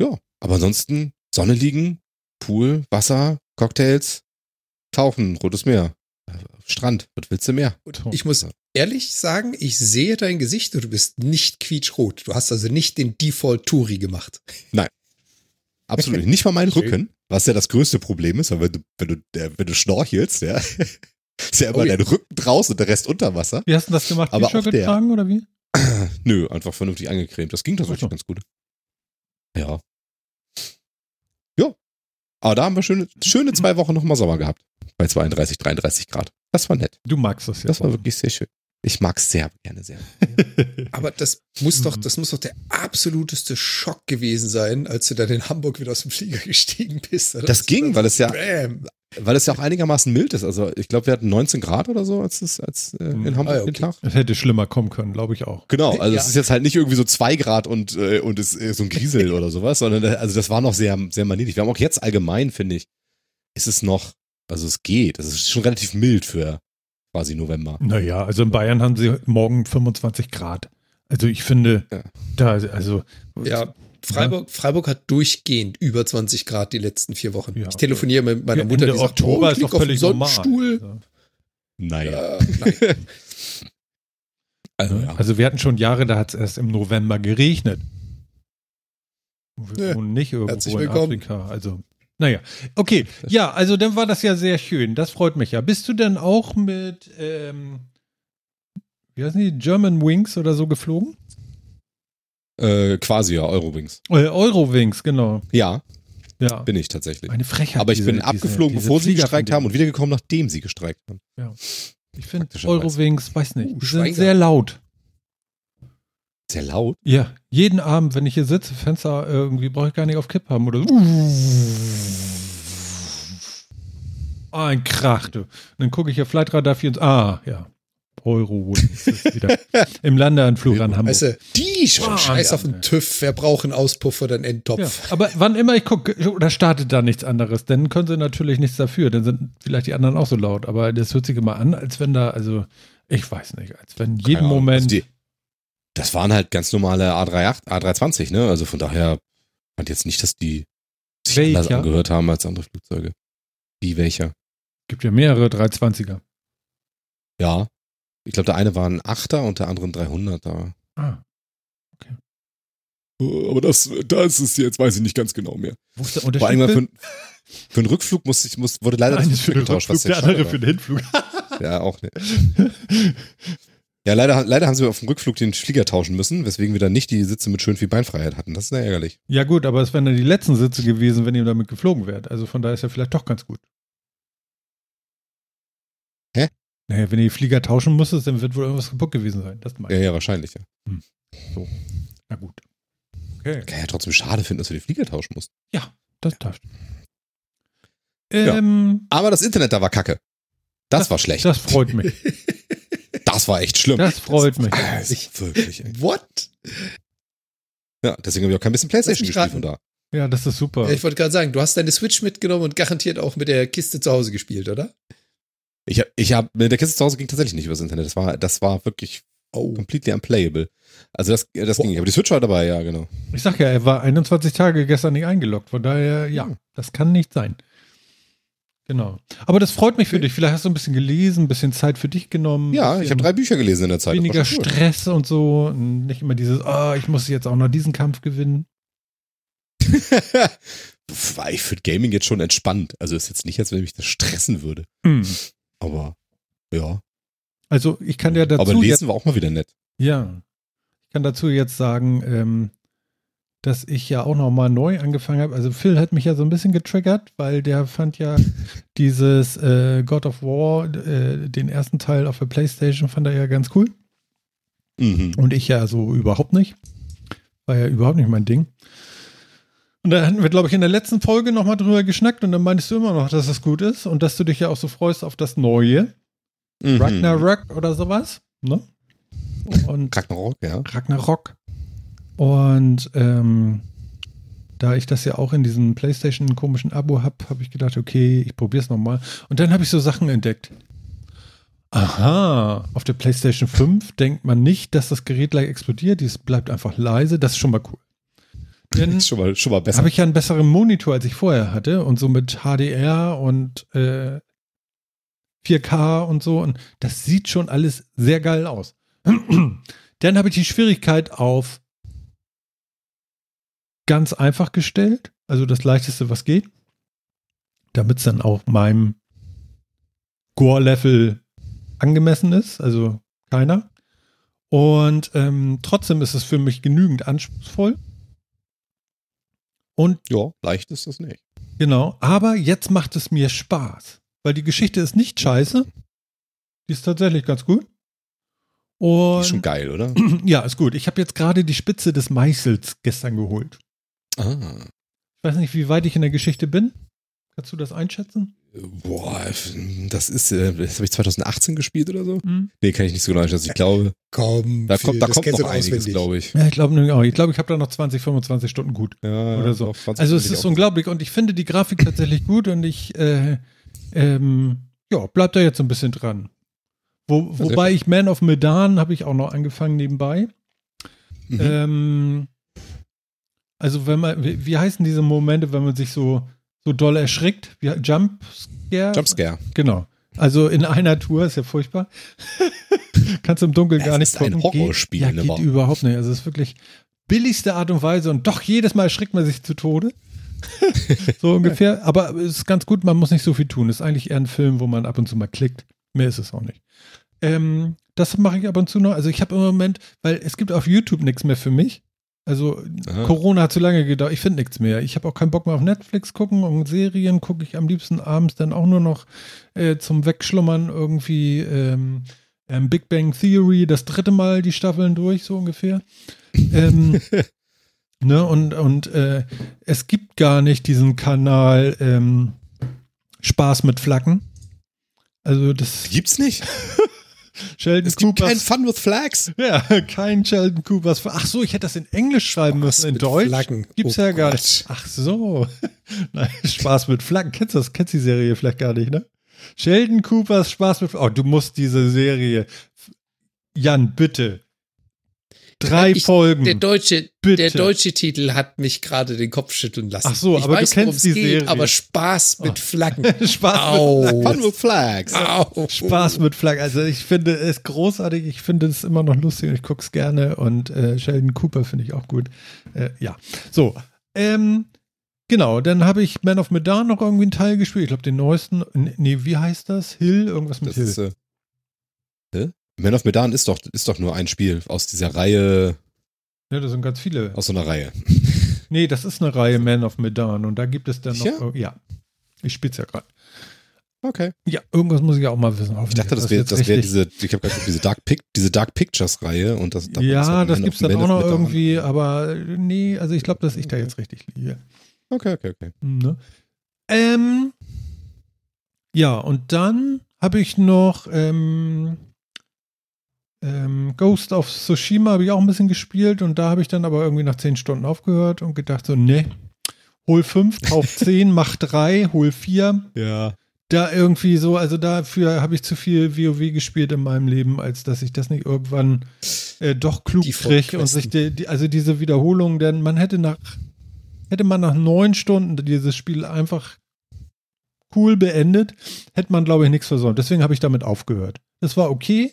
Speaker 3: Ja, aber ansonsten Sonne liegen, Pool, Wasser, Cocktails, Tauchen, Rotes Meer, äh, Strand, was willst du mehr?
Speaker 1: So.
Speaker 2: Ich muss ehrlich sagen, ich sehe dein Gesicht und du bist nicht quietschrot. Du hast also nicht den Default Touri gemacht.
Speaker 3: Absolut nicht. Nicht mal mein
Speaker 2: Schön.
Speaker 3: Rücken, was ja das größte Problem ist, weil wenn du, wenn du, wenn du schnorchelst, ja, ist ja immer
Speaker 2: Oh ja.
Speaker 3: dein Rücken draußen und der Rest unter Wasser.
Speaker 1: Wie hast du das gemacht?
Speaker 3: Aber
Speaker 1: T-Shirt getragen oder wie?
Speaker 3: Nö, einfach vernünftig angecremt. Das ging tatsächlich
Speaker 1: so.
Speaker 3: ganz gut. Ja. Ja. Aber da haben wir schöne, schöne zwei Wochen nochmal Sommer gehabt. Bei 32, 33 Grad. Das war nett.
Speaker 1: Du magst das ja.
Speaker 3: Das war wirklich sehr schön. Ich mag es sehr gerne, sehr.
Speaker 2: Aber das muss doch,
Speaker 1: Mhm.
Speaker 2: das muss doch der absoluteste Schock gewesen sein, als du dann in Hamburg wieder aus dem Flieger gestiegen bist. oder?
Speaker 3: Das ging, weil es ja,
Speaker 2: Bam.
Speaker 3: Weil es ja auch einigermaßen mild ist. Also ich glaube, wir hatten 19 Grad oder so, als es als äh, in
Speaker 1: Mhm.
Speaker 3: Hamburg
Speaker 2: Ah, ja,
Speaker 3: den
Speaker 2: okay.
Speaker 3: Tag.
Speaker 1: Es hätte schlimmer kommen können, glaube ich auch.
Speaker 3: Genau, also
Speaker 2: Ja.
Speaker 3: es ist jetzt halt nicht irgendwie so zwei Grad und, äh, und es ist so ein Griesel oder sowas, sondern äh, also das war noch sehr, sehr manierlich. Wir haben auch jetzt allgemein, finde ich, ist es noch, also es geht. Es ist schon relativ mild für quasi November.
Speaker 1: Naja, also in Bayern haben sie morgen 25 Grad. Also ich finde,
Speaker 3: Ja.
Speaker 1: da, also
Speaker 2: Ja, Freiburg, Freiburg hat durchgehend über 20 Grad die letzten vier Wochen.
Speaker 1: Ja.
Speaker 2: ich telefoniere mit meiner Mutter,
Speaker 1: Ende
Speaker 2: die sagt,
Speaker 1: Oktober
Speaker 2: oh,
Speaker 1: ist doch völlig normal.
Speaker 2: Sonnenstuhl.
Speaker 1: Also,
Speaker 3: Naja.
Speaker 2: Äh, nein.
Speaker 3: Also, ja.
Speaker 1: also wir hatten schon Jahre, da hat es erst im November geregnet. Wir
Speaker 2: Ja.
Speaker 1: wohnen nicht
Speaker 2: Herzlich
Speaker 1: irgendwo in
Speaker 2: willkommen.
Speaker 1: Afrika. Also, naja. Okay, ja, also dann war das ja sehr schön. Das freut mich ja. Bist du denn auch mit, ähm, wie heißen die, German Wings oder so geflogen?
Speaker 3: Äh, quasi ja, Eurowings.
Speaker 1: Äh, Eurowings, genau.
Speaker 3: Ja.
Speaker 1: Ja.
Speaker 3: Bin ich tatsächlich.
Speaker 1: Eine Frechheit.
Speaker 3: Aber ich
Speaker 1: diese-
Speaker 3: bin
Speaker 1: diese-
Speaker 3: abgeflogen,
Speaker 1: diese
Speaker 3: bevor sie
Speaker 1: Flieger
Speaker 3: gestreikt haben und wiedergekommen, nachdem sie gestreikt haben.
Speaker 1: denen. Ich finde. Eurowings, weiß nicht,
Speaker 2: Uh,
Speaker 1: die sind sehr laut.
Speaker 3: Sehr laut.
Speaker 1: Ja, jeden Abend, wenn ich hier sitze, Fenster irgendwie brauche ich gar nicht auf Kipp haben oder so. Ein Krach, du. Und dann gucke ich hier Flightradar 4 Ah, ja. Euro im Landeanflug an Hamburg.
Speaker 2: Weißt du, die
Speaker 1: Ah,
Speaker 2: Scheiß
Speaker 1: ja.
Speaker 2: auf den TÜV, wer braucht einen Auspuff oder einen
Speaker 1: Ja,
Speaker 2: Endtopf?
Speaker 1: aber wann immer ich gucke, da startet da nichts anderes, dann können sie natürlich nichts dafür. Dann sind vielleicht die anderen auch so laut. Aber das hört sich immer an, als wenn da, also, ich weiß nicht, als wenn jeden
Speaker 3: Ahnung.
Speaker 1: Moment.
Speaker 3: Also die, das waren halt ganz normale A38, A320, ne? Also von daher fand jetzt nicht, dass die sich
Speaker 1: Welcher?
Speaker 3: anders angehört haben als andere Flugzeuge. Wie welcher?
Speaker 1: gibt ja mehrere 320er.
Speaker 3: Ja. Ich glaube, der eine war ein 8er und der andere ein 300er.
Speaker 1: Ah,
Speaker 3: Aber das, das ist jetzt, weiß ich nicht ganz genau mehr.
Speaker 1: wo ist der
Speaker 3: Vor
Speaker 1: Unterschied?
Speaker 3: allem mal für, für einen Rückflug muss ich, muss, wurde leider
Speaker 1: Einer
Speaker 3: das
Speaker 1: für den
Speaker 3: getauscht, was
Speaker 1: Rückflug, der andere für den Hinflug.
Speaker 3: Ja, auch nicht. Ja, leider, leider haben sie auf dem Rückflug den Flieger tauschen müssen, weswegen wir dann nicht die Sitze mit schön viel Beinfreiheit hatten. Das ist sehr ärgerlich.
Speaker 1: Ja, gut, aber es wären dann die letzten Sitze gewesen, wenn ihr damit geflogen wärt. Also von daher ist ja vielleicht doch ganz gut.
Speaker 3: Hä?
Speaker 1: Naja, wenn ihr die Flieger tauschen musstet, dann wird wohl irgendwas kaputt gewesen sein. Das
Speaker 3: Ja,
Speaker 1: ich.
Speaker 3: ja, wahrscheinlich, ja.
Speaker 1: Na gut. Okay.
Speaker 3: Kann ja trotzdem schade finden, dass wir die Flieger tauschen mussten.
Speaker 1: Das darf.
Speaker 3: Ja.
Speaker 1: Ähm,
Speaker 3: Aber das Internet da war kacke. Das, war schlecht.
Speaker 1: Das freut mich.
Speaker 3: Das war echt schlimm.
Speaker 1: Das freut mich.
Speaker 3: Also, wirklich, ey.
Speaker 2: What?
Speaker 3: Ja, deswegen habe ich auch kein bisschen Playstation gespielt von da.
Speaker 1: Ja, das ist super.
Speaker 2: Ja, ich wollte gerade sagen, du hast deine Switch mitgenommen und garantiert auch mit der Kiste zu Hause gespielt, oder?
Speaker 3: Ich habe, ich hab, mit der Kiste zu Hause ging tatsächlich nicht übers Internet. Das war, das war wirklich
Speaker 2: Oh.
Speaker 3: completely unplayable. Also das, das ging nicht. Aber die Switch war dabei, ja, genau.
Speaker 1: Ich sag ja, er war 21 Tage gestern nicht eingeloggt. Von daher, ja,
Speaker 3: Hm.
Speaker 1: das kann nicht sein. Genau. Aber das freut mich für dich. Vielleicht hast du ein bisschen gelesen, ein bisschen Zeit für dich genommen.
Speaker 3: Ja, ich habe drei Bücher gelesen in der Zeit.
Speaker 1: Weniger
Speaker 3: cool.
Speaker 1: Stress und so. Und nicht immer dieses, ah, ich muss jetzt auch noch diesen Kampf gewinnen.
Speaker 3: War ich für Gaming jetzt schon entspannt. Also ist jetzt nicht, als wenn mich das stressen würde.
Speaker 1: Hm.
Speaker 3: Aber ja.
Speaker 1: Also ich kann ja dazu
Speaker 3: Aber
Speaker 1: jetzt,
Speaker 3: lesen war auch mal wieder nett.
Speaker 1: ja, ich kann dazu jetzt sagen, ähm, dass ich ja auch noch mal neu angefangen habe. Also Phil hat mich ja so ein bisschen getriggert, weil der fand ja dieses äh, God of War, äh, den ersten Teil auf der Playstation, fand er ja ganz cool.
Speaker 3: Mhm.
Speaker 1: Und ich ja so überhaupt nicht. War ja überhaupt nicht mein Ding. Und da hatten wir, glaube ich, in der letzten Folge nochmal drüber geschnackt und dann meintest du immer noch, dass es gut ist und dass du dich ja auch so freust auf das Neue.
Speaker 3: Mhm.
Speaker 1: Ragnarok oder sowas. Ne? Und
Speaker 3: Ragnarok, ja.
Speaker 1: Ragnarok. Und ähm, da ich das ja auch in diesem PlayStation komischen Abo habe, habe ich gedacht, okay, ich probiere es nochmal. Und dann habe ich so Sachen entdeckt. Aha, auf der PlayStation 5 denkt man nicht, dass das Gerät gleich explodiert. Dies bleibt einfach leise. Das ist schon mal cool. Dann
Speaker 3: schon mal, schon mal besser.
Speaker 1: habe ich ja einen besseren Monitor, als ich vorher hatte. Und so mit HDR und äh, 4K und so. Und das sieht schon alles sehr geil aus. Dann habe ich die Schwierigkeit auf ganz einfach gestellt. Also das leichteste, was geht. Damit es dann auch meinem Gore-Level angemessen ist. Also keiner. Und ähm, trotzdem ist es für mich genügend anspruchsvoll. Und
Speaker 3: ja, leicht ist das nicht.
Speaker 1: Genau, aber jetzt macht es mir Spaß, weil die Geschichte ist nicht scheiße. Die ist tatsächlich ganz gut.
Speaker 3: Die
Speaker 1: Und
Speaker 3: ist schon geil, oder?
Speaker 1: ja, ist gut. Ich habe jetzt gerade die Spitze des Meißels gestern geholt.
Speaker 3: ah.
Speaker 1: Ich weiß nicht, wie weit ich in der Geschichte bin. Kannst du das einschätzen?
Speaker 3: Boah, das ist, äh, das habe ich 2018 gespielt oder so?
Speaker 1: Hm?
Speaker 3: Nee, kann ich nicht so genau einschätzen. Ich glaube,
Speaker 2: Komm,
Speaker 3: da kommt, da
Speaker 2: das
Speaker 3: kommt noch einiges, glaube ich.
Speaker 1: Ja, ich glaube auch. Ich glaube, ich habe da noch 20, 25 Stunden gut.
Speaker 3: Ja,
Speaker 1: Oder so.
Speaker 3: auf 20
Speaker 1: Also es ist unglaublich und ich finde die Grafik tatsächlich gut und ich äh, ähm, ja, bleib da jetzt so ein bisschen dran. Wo, wobei ich Man of Medan habe ich auch noch angefangen nebenbei.
Speaker 3: Mhm.
Speaker 1: Ähm, also wenn man, wie, wie heißen diese Momente, wenn man sich so, so doll erschrickt? Wie, Jump Scare?
Speaker 3: Jumpscare.
Speaker 1: Genau. Also in einer Tour ist ja furchtbar. Kannst im Dunkeln
Speaker 3: Es
Speaker 1: gar nicht
Speaker 3: ist ein
Speaker 1: gucken.
Speaker 3: Horrorspiel,
Speaker 1: Geht, ja,
Speaker 3: ne,
Speaker 1: geht überhaupt nicht. Also es ist wirklich billigste Art und Weise und doch jedes Mal erschrickt man sich zu Tode. so ungefähr. Aber es ist ganz gut, man muss nicht so viel tun. Es ist eigentlich eher ein Film, wo man ab und zu mal klickt. Mehr ist es auch nicht. Ähm, das mache ich ab und zu noch. Also ich habe im Moment, weil es gibt auf YouTube nichts mehr für mich. Also
Speaker 3: Aha.
Speaker 1: Corona hat zu lange gedauert. Ich finde nichts mehr. Ich habe auch keinen Bock mehr auf Netflix gucken und Serien gucke ich am liebsten abends dann auch nur noch äh, zum Wegschlummern irgendwie ähm, ähm, Big Bang Theory, das dritte Mal die Staffeln durch, so ungefähr. ähm, ne, und und äh, es gibt gar nicht diesen Kanal ähm, Spaß mit Flaggen. Also das
Speaker 3: Gibt's nicht?
Speaker 1: Sheldon
Speaker 3: Es gibt
Speaker 1: Coopers-
Speaker 3: kein Fun with Flags.
Speaker 1: ja, kein Sheldon Coopers. Ach so, ich hätte das in Englisch schreiben müssen. In Deutsch
Speaker 2: Flaggen.
Speaker 1: gibt's
Speaker 2: Oh
Speaker 1: ja gar
Speaker 2: Gott.
Speaker 1: nicht. Ach so. Nein, Spaß mit Flaggen. Kennst du das? Kennst die Serie vielleicht gar nicht, ne? Sheldon Coopers Spaß mit Flaggen. Oh, du musst diese Serie. Jan, bitte. Drei
Speaker 2: Ich-
Speaker 1: Folgen.
Speaker 2: Der deutsche,
Speaker 1: Bitte.
Speaker 2: der deutsche Titel hat mich gerade den Kopf schütteln lassen.
Speaker 1: Ach so,
Speaker 2: ich
Speaker 1: aber du
Speaker 2: weiß,
Speaker 1: kennst
Speaker 2: worum es
Speaker 1: die
Speaker 2: geht,
Speaker 1: Serie.
Speaker 2: aber Spaß mit Flaggen.
Speaker 1: Spaß
Speaker 2: Au.
Speaker 3: Fun with Flags.
Speaker 2: Au.
Speaker 1: Spaß mit Flaggen. Also ich finde es großartig. Ich finde es immer noch lustig und ich gucke es gerne. Und äh, Sheldon Cooper finde ich auch gut. Äh, ja. So. Ähm, genau. Dann habe ich Man of Medan noch irgendwie einen Teil gespielt. Ich glaube, den neuesten. Nee, wie heißt das? Hill? Irgendwas mit
Speaker 3: Das
Speaker 1: Hill.
Speaker 3: ist, äh, hä? Man of Medan ist doch, ist doch nur ein Spiel aus dieser Reihe,
Speaker 1: ja, das sind ganz viele.
Speaker 3: aus so einer Reihe.
Speaker 1: Nee, das ist eine Reihe Man of Medan. Und da gibt es dann noch.
Speaker 3: Sicher?
Speaker 1: Ja. Ich spiele es ja gerade.
Speaker 3: Okay.
Speaker 1: Ja, irgendwas muss ich auch mal wissen.
Speaker 3: Ich dachte, das wäre das wär diese, ich habe gerade diese Dark Pic, diese Dark Pictures Reihe und das.
Speaker 1: Ja,
Speaker 3: halt
Speaker 1: das
Speaker 3: Man
Speaker 1: gibt es
Speaker 3: of-
Speaker 1: dann auch noch irgendwie. Aber äh, nee, also ich glaube, dass ich da jetzt richtig liege.
Speaker 3: Okay, okay, okay.
Speaker 1: Ne? Ähm, ja, und dann habe ich noch ähm, ähm, Ghost of Tsushima habe ich auch ein bisschen gespielt und da habe ich dann aber irgendwie nach 10 Stunden aufgehört und gedacht so, ne, hol 5, kauf 10, mach 3, hol 4.
Speaker 3: Ja.
Speaker 1: Da irgendwie so, also dafür habe ich zu viel WoW gespielt in meinem Leben, als dass ich das nicht irgendwann äh, doch klug kriege und sich die, die, also diese Wiederholung, denn man hätte nach hätte man nach neun Stunden dieses Spiel einfach cool beendet, hätte man glaube ich nichts versäumt. Deswegen habe ich damit aufgehört. Das war okay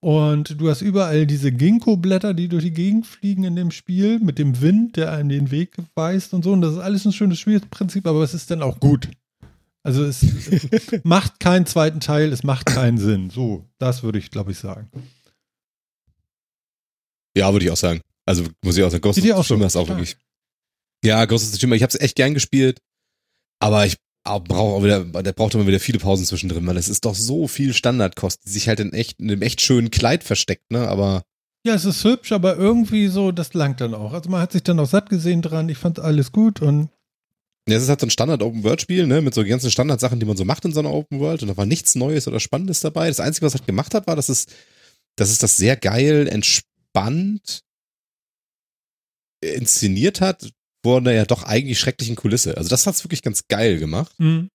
Speaker 1: und du hast überall diese Ginkgo-Blätter, die durch die Gegend fliegen in dem Spiel mit dem Wind, der einem den Weg weist und so. Und das ist alles ein schönes Spielprinzip, aber es ist dann auch gut. Also es macht keinen zweiten Teil, es macht keinen Sinn. So, das würde ich, glaube ich, sagen.
Speaker 3: Ja, würde ich auch sagen. Also muss ich auch sagen, Ghost of? Tsushima ist auch wirklich. Ja, Ghost of Tsushima, ich habe es echt gern gespielt, aber ich brauche auch wieder, der braucht immer wieder viele Pausen zwischendrin, weil es ist doch so viel Standardkost, die sich halt in echt in einem echt schönen Kleid versteckt, ne? Aber
Speaker 1: Ja, es ist hübsch, aber irgendwie so, das langt dann auch. Also man hat sich dann auch satt gesehen dran. Ich fand alles gut und
Speaker 3: ja, es ist halt so ein Standard-Open-World-Spiel, ne? Mit so ganzen Standardsachen, die man so macht in so einer Open-World und da war nichts Neues oder Spannendes dabei. Das Einzige, was es halt gemacht hat, war, dass es, dass es das sehr geil, entspannt inszeniert hat, vor einer ja doch eigentlich schrecklichen Kulisse. Also das hat's wirklich ganz geil gemacht.
Speaker 1: mh,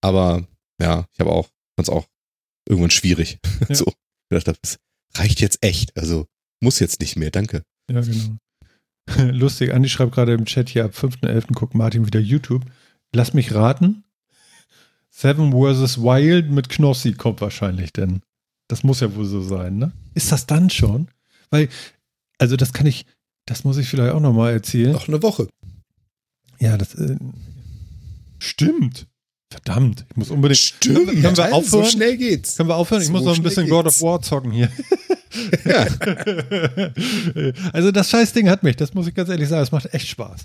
Speaker 3: Aber ja, ich habe auch, fand's auch irgendwann schwierig.
Speaker 1: Ja.
Speaker 3: so, ich dachte, das reicht jetzt echt. Also muss jetzt nicht mehr, danke.
Speaker 1: ja, genau. Lustig, Andi schreibt gerade im Chat hier, ab 5.11. guckt Martin wieder YouTube. Lass mich raten. Seven vs. Wild mit Knossi kommt wahrscheinlich, denn das muss ja wohl so sein, ne? Ist das dann schon? Weil, also das kann ich, das muss ich vielleicht auch nochmal erzählen.
Speaker 2: Noch eine Woche.
Speaker 1: Ja, das äh, stimmt. Verdammt, ich muss unbedingt.
Speaker 3: Stimmt.
Speaker 1: Können wir
Speaker 2: So
Speaker 1: aufhören?
Speaker 2: schnell geht's.
Speaker 1: Können wir aufhören? Ich
Speaker 2: So
Speaker 1: muss noch ein bisschen God of. War zocken hier. also das Scheißding hat mich, das muss ich ganz ehrlich sagen, es macht echt Spaß.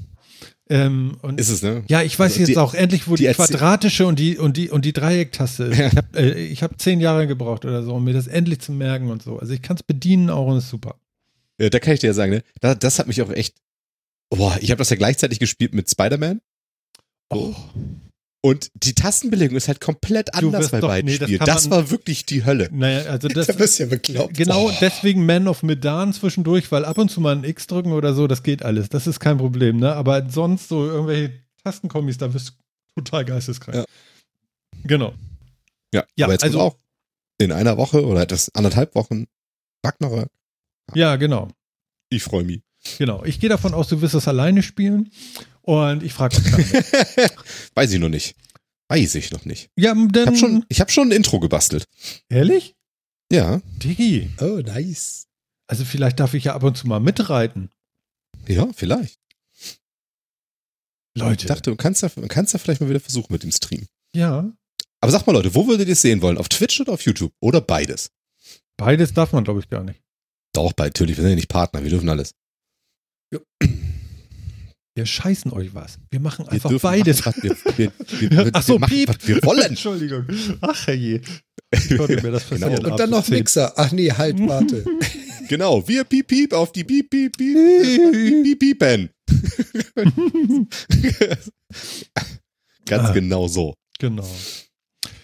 Speaker 1: Ähm, und
Speaker 3: Ist es, ne?
Speaker 1: ja, ich weiß
Speaker 3: Also
Speaker 1: jetzt
Speaker 3: die-
Speaker 1: auch endlich, wo die,
Speaker 3: die
Speaker 1: quadratische und die und die und die Dreiecktaste ist.
Speaker 3: Ja.
Speaker 1: Ich habe äh, ich hab zehn Jahre gebraucht oder so, um mir das endlich zu merken und so. Also ich kann es bedienen auch und ist super.
Speaker 3: Ja, da kann ich dir ja sagen, ne? Da, das hat mich auch echt. Boah, ich habe das ja gleichzeitig gespielt mit Spider-Man.
Speaker 1: Oh.
Speaker 3: Und die Tastenbelegung ist halt komplett anders
Speaker 1: wirst
Speaker 3: bei
Speaker 1: doch-
Speaker 3: beiden
Speaker 1: nee, das
Speaker 3: Spielen. Das, war wirklich die Hölle.
Speaker 1: Naja, also das.
Speaker 2: Da du ja bekloppt.
Speaker 1: Genau deswegen Man of Medan zwischendurch, weil ab und zu mal ein X drücken oder so, das geht alles. Das ist kein Problem, ne? Aber sonst so irgendwelche Tastenkombis, da bist du total geisteskrank.
Speaker 3: Ja.
Speaker 1: Genau.
Speaker 3: Ja,
Speaker 1: Ja,
Speaker 3: aber jetzt
Speaker 1: also-
Speaker 3: auch in einer Woche oder etwas anderthalb Wochen Ragnarök.
Speaker 1: Ja, genau.
Speaker 3: Ich freue mich.
Speaker 1: Genau. Ich gehe davon aus, du wirst das alleine spielen. Und ich frage.
Speaker 3: Weiß ich noch nicht. Weiß ich noch nicht.
Speaker 1: Ja,
Speaker 3: Ich habe schon, ich hab schon ein Intro gebastelt.
Speaker 1: Ehrlich?
Speaker 3: Ja,
Speaker 1: Digi.
Speaker 2: Oh, nice.
Speaker 1: Also vielleicht darf ich ja ab und zu mal mitreiten.
Speaker 3: ja, vielleicht.
Speaker 1: Leute.
Speaker 3: Ich dachte, du kannst ja, kannst ja vielleicht mal wieder versuchen mit dem Stream.
Speaker 1: ja.
Speaker 3: Aber sag mal, Leute, wo würdet ihr es sehen wollen? Auf Twitch oder auf YouTube? Oder beides?
Speaker 1: Beides darf man, glaube ich, gar nicht.
Speaker 3: Doch, bei, natürlich, wir sind ja nicht Partner, wir dürfen alles.
Speaker 1: Wir scheißen euch was. Wir machen
Speaker 3: Wir
Speaker 1: einfach
Speaker 3: dürfen
Speaker 1: beides.
Speaker 3: Machen, was wir, wir, wir, wir,
Speaker 1: Ach so,
Speaker 3: wir machen,
Speaker 1: piep.
Speaker 3: was wir wollen.
Speaker 1: Entschuldigung. Ach das
Speaker 3: Genau.
Speaker 2: Und dann noch Mixer. Ach nee, halt, warte.
Speaker 3: Genau, wir piep piep auf die piep piep piep piep piep piepen. Ganz
Speaker 1: Ah.
Speaker 3: genau so.
Speaker 1: Genau.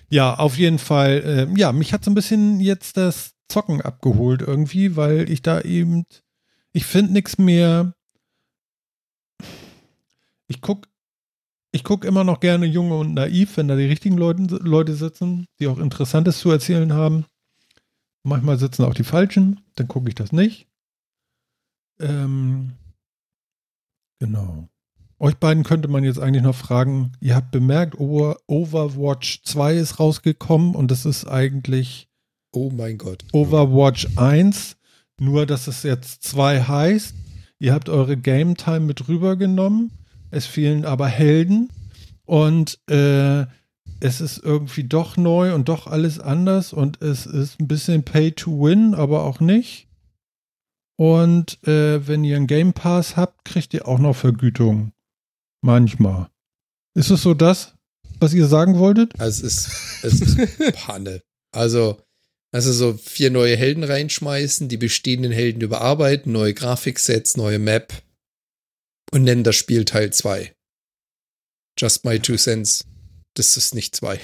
Speaker 1: Ja, auf jeden Fall. ähm, ja, mich hat so ein bisschen jetzt das Zocken abgeholt irgendwie, weil ich da eben, ich finde nichts mehr. Ich guck, ich guck immer noch gerne Junge und Naiv, wenn da die richtigen Leute, Leute sitzen, die auch Interessantes zu erzählen haben. Manchmal sitzen auch die Falschen, dann gucke ich das nicht. Ähm, genau. Euch beiden könnte man jetzt eigentlich noch fragen, ihr habt bemerkt, Over Overwatch 2 ist rausgekommen und das ist eigentlich
Speaker 2: Oh mein Gott.
Speaker 1: Overwatch 1, nur dass es jetzt 2 heißt. Ihr habt eure Game Time mit rübergenommen, es fehlen aber Helden und äh, es ist irgendwie doch neu und doch alles anders und es ist ein bisschen Pay to Win, aber auch nicht. Und äh, wenn ihr einen Game Pass habt, kriegt ihr auch noch Vergütung. Manchmal. Ist es so das, was ihr sagen wolltet?
Speaker 2: Also es ist, es ist Panne. Also, also so vier neue Helden reinschmeißen, die bestehenden Helden überarbeiten, neue Grafiksets, neue Map und nennen das Spiel Teil 2. Just my two cents. Das ist nicht zwei.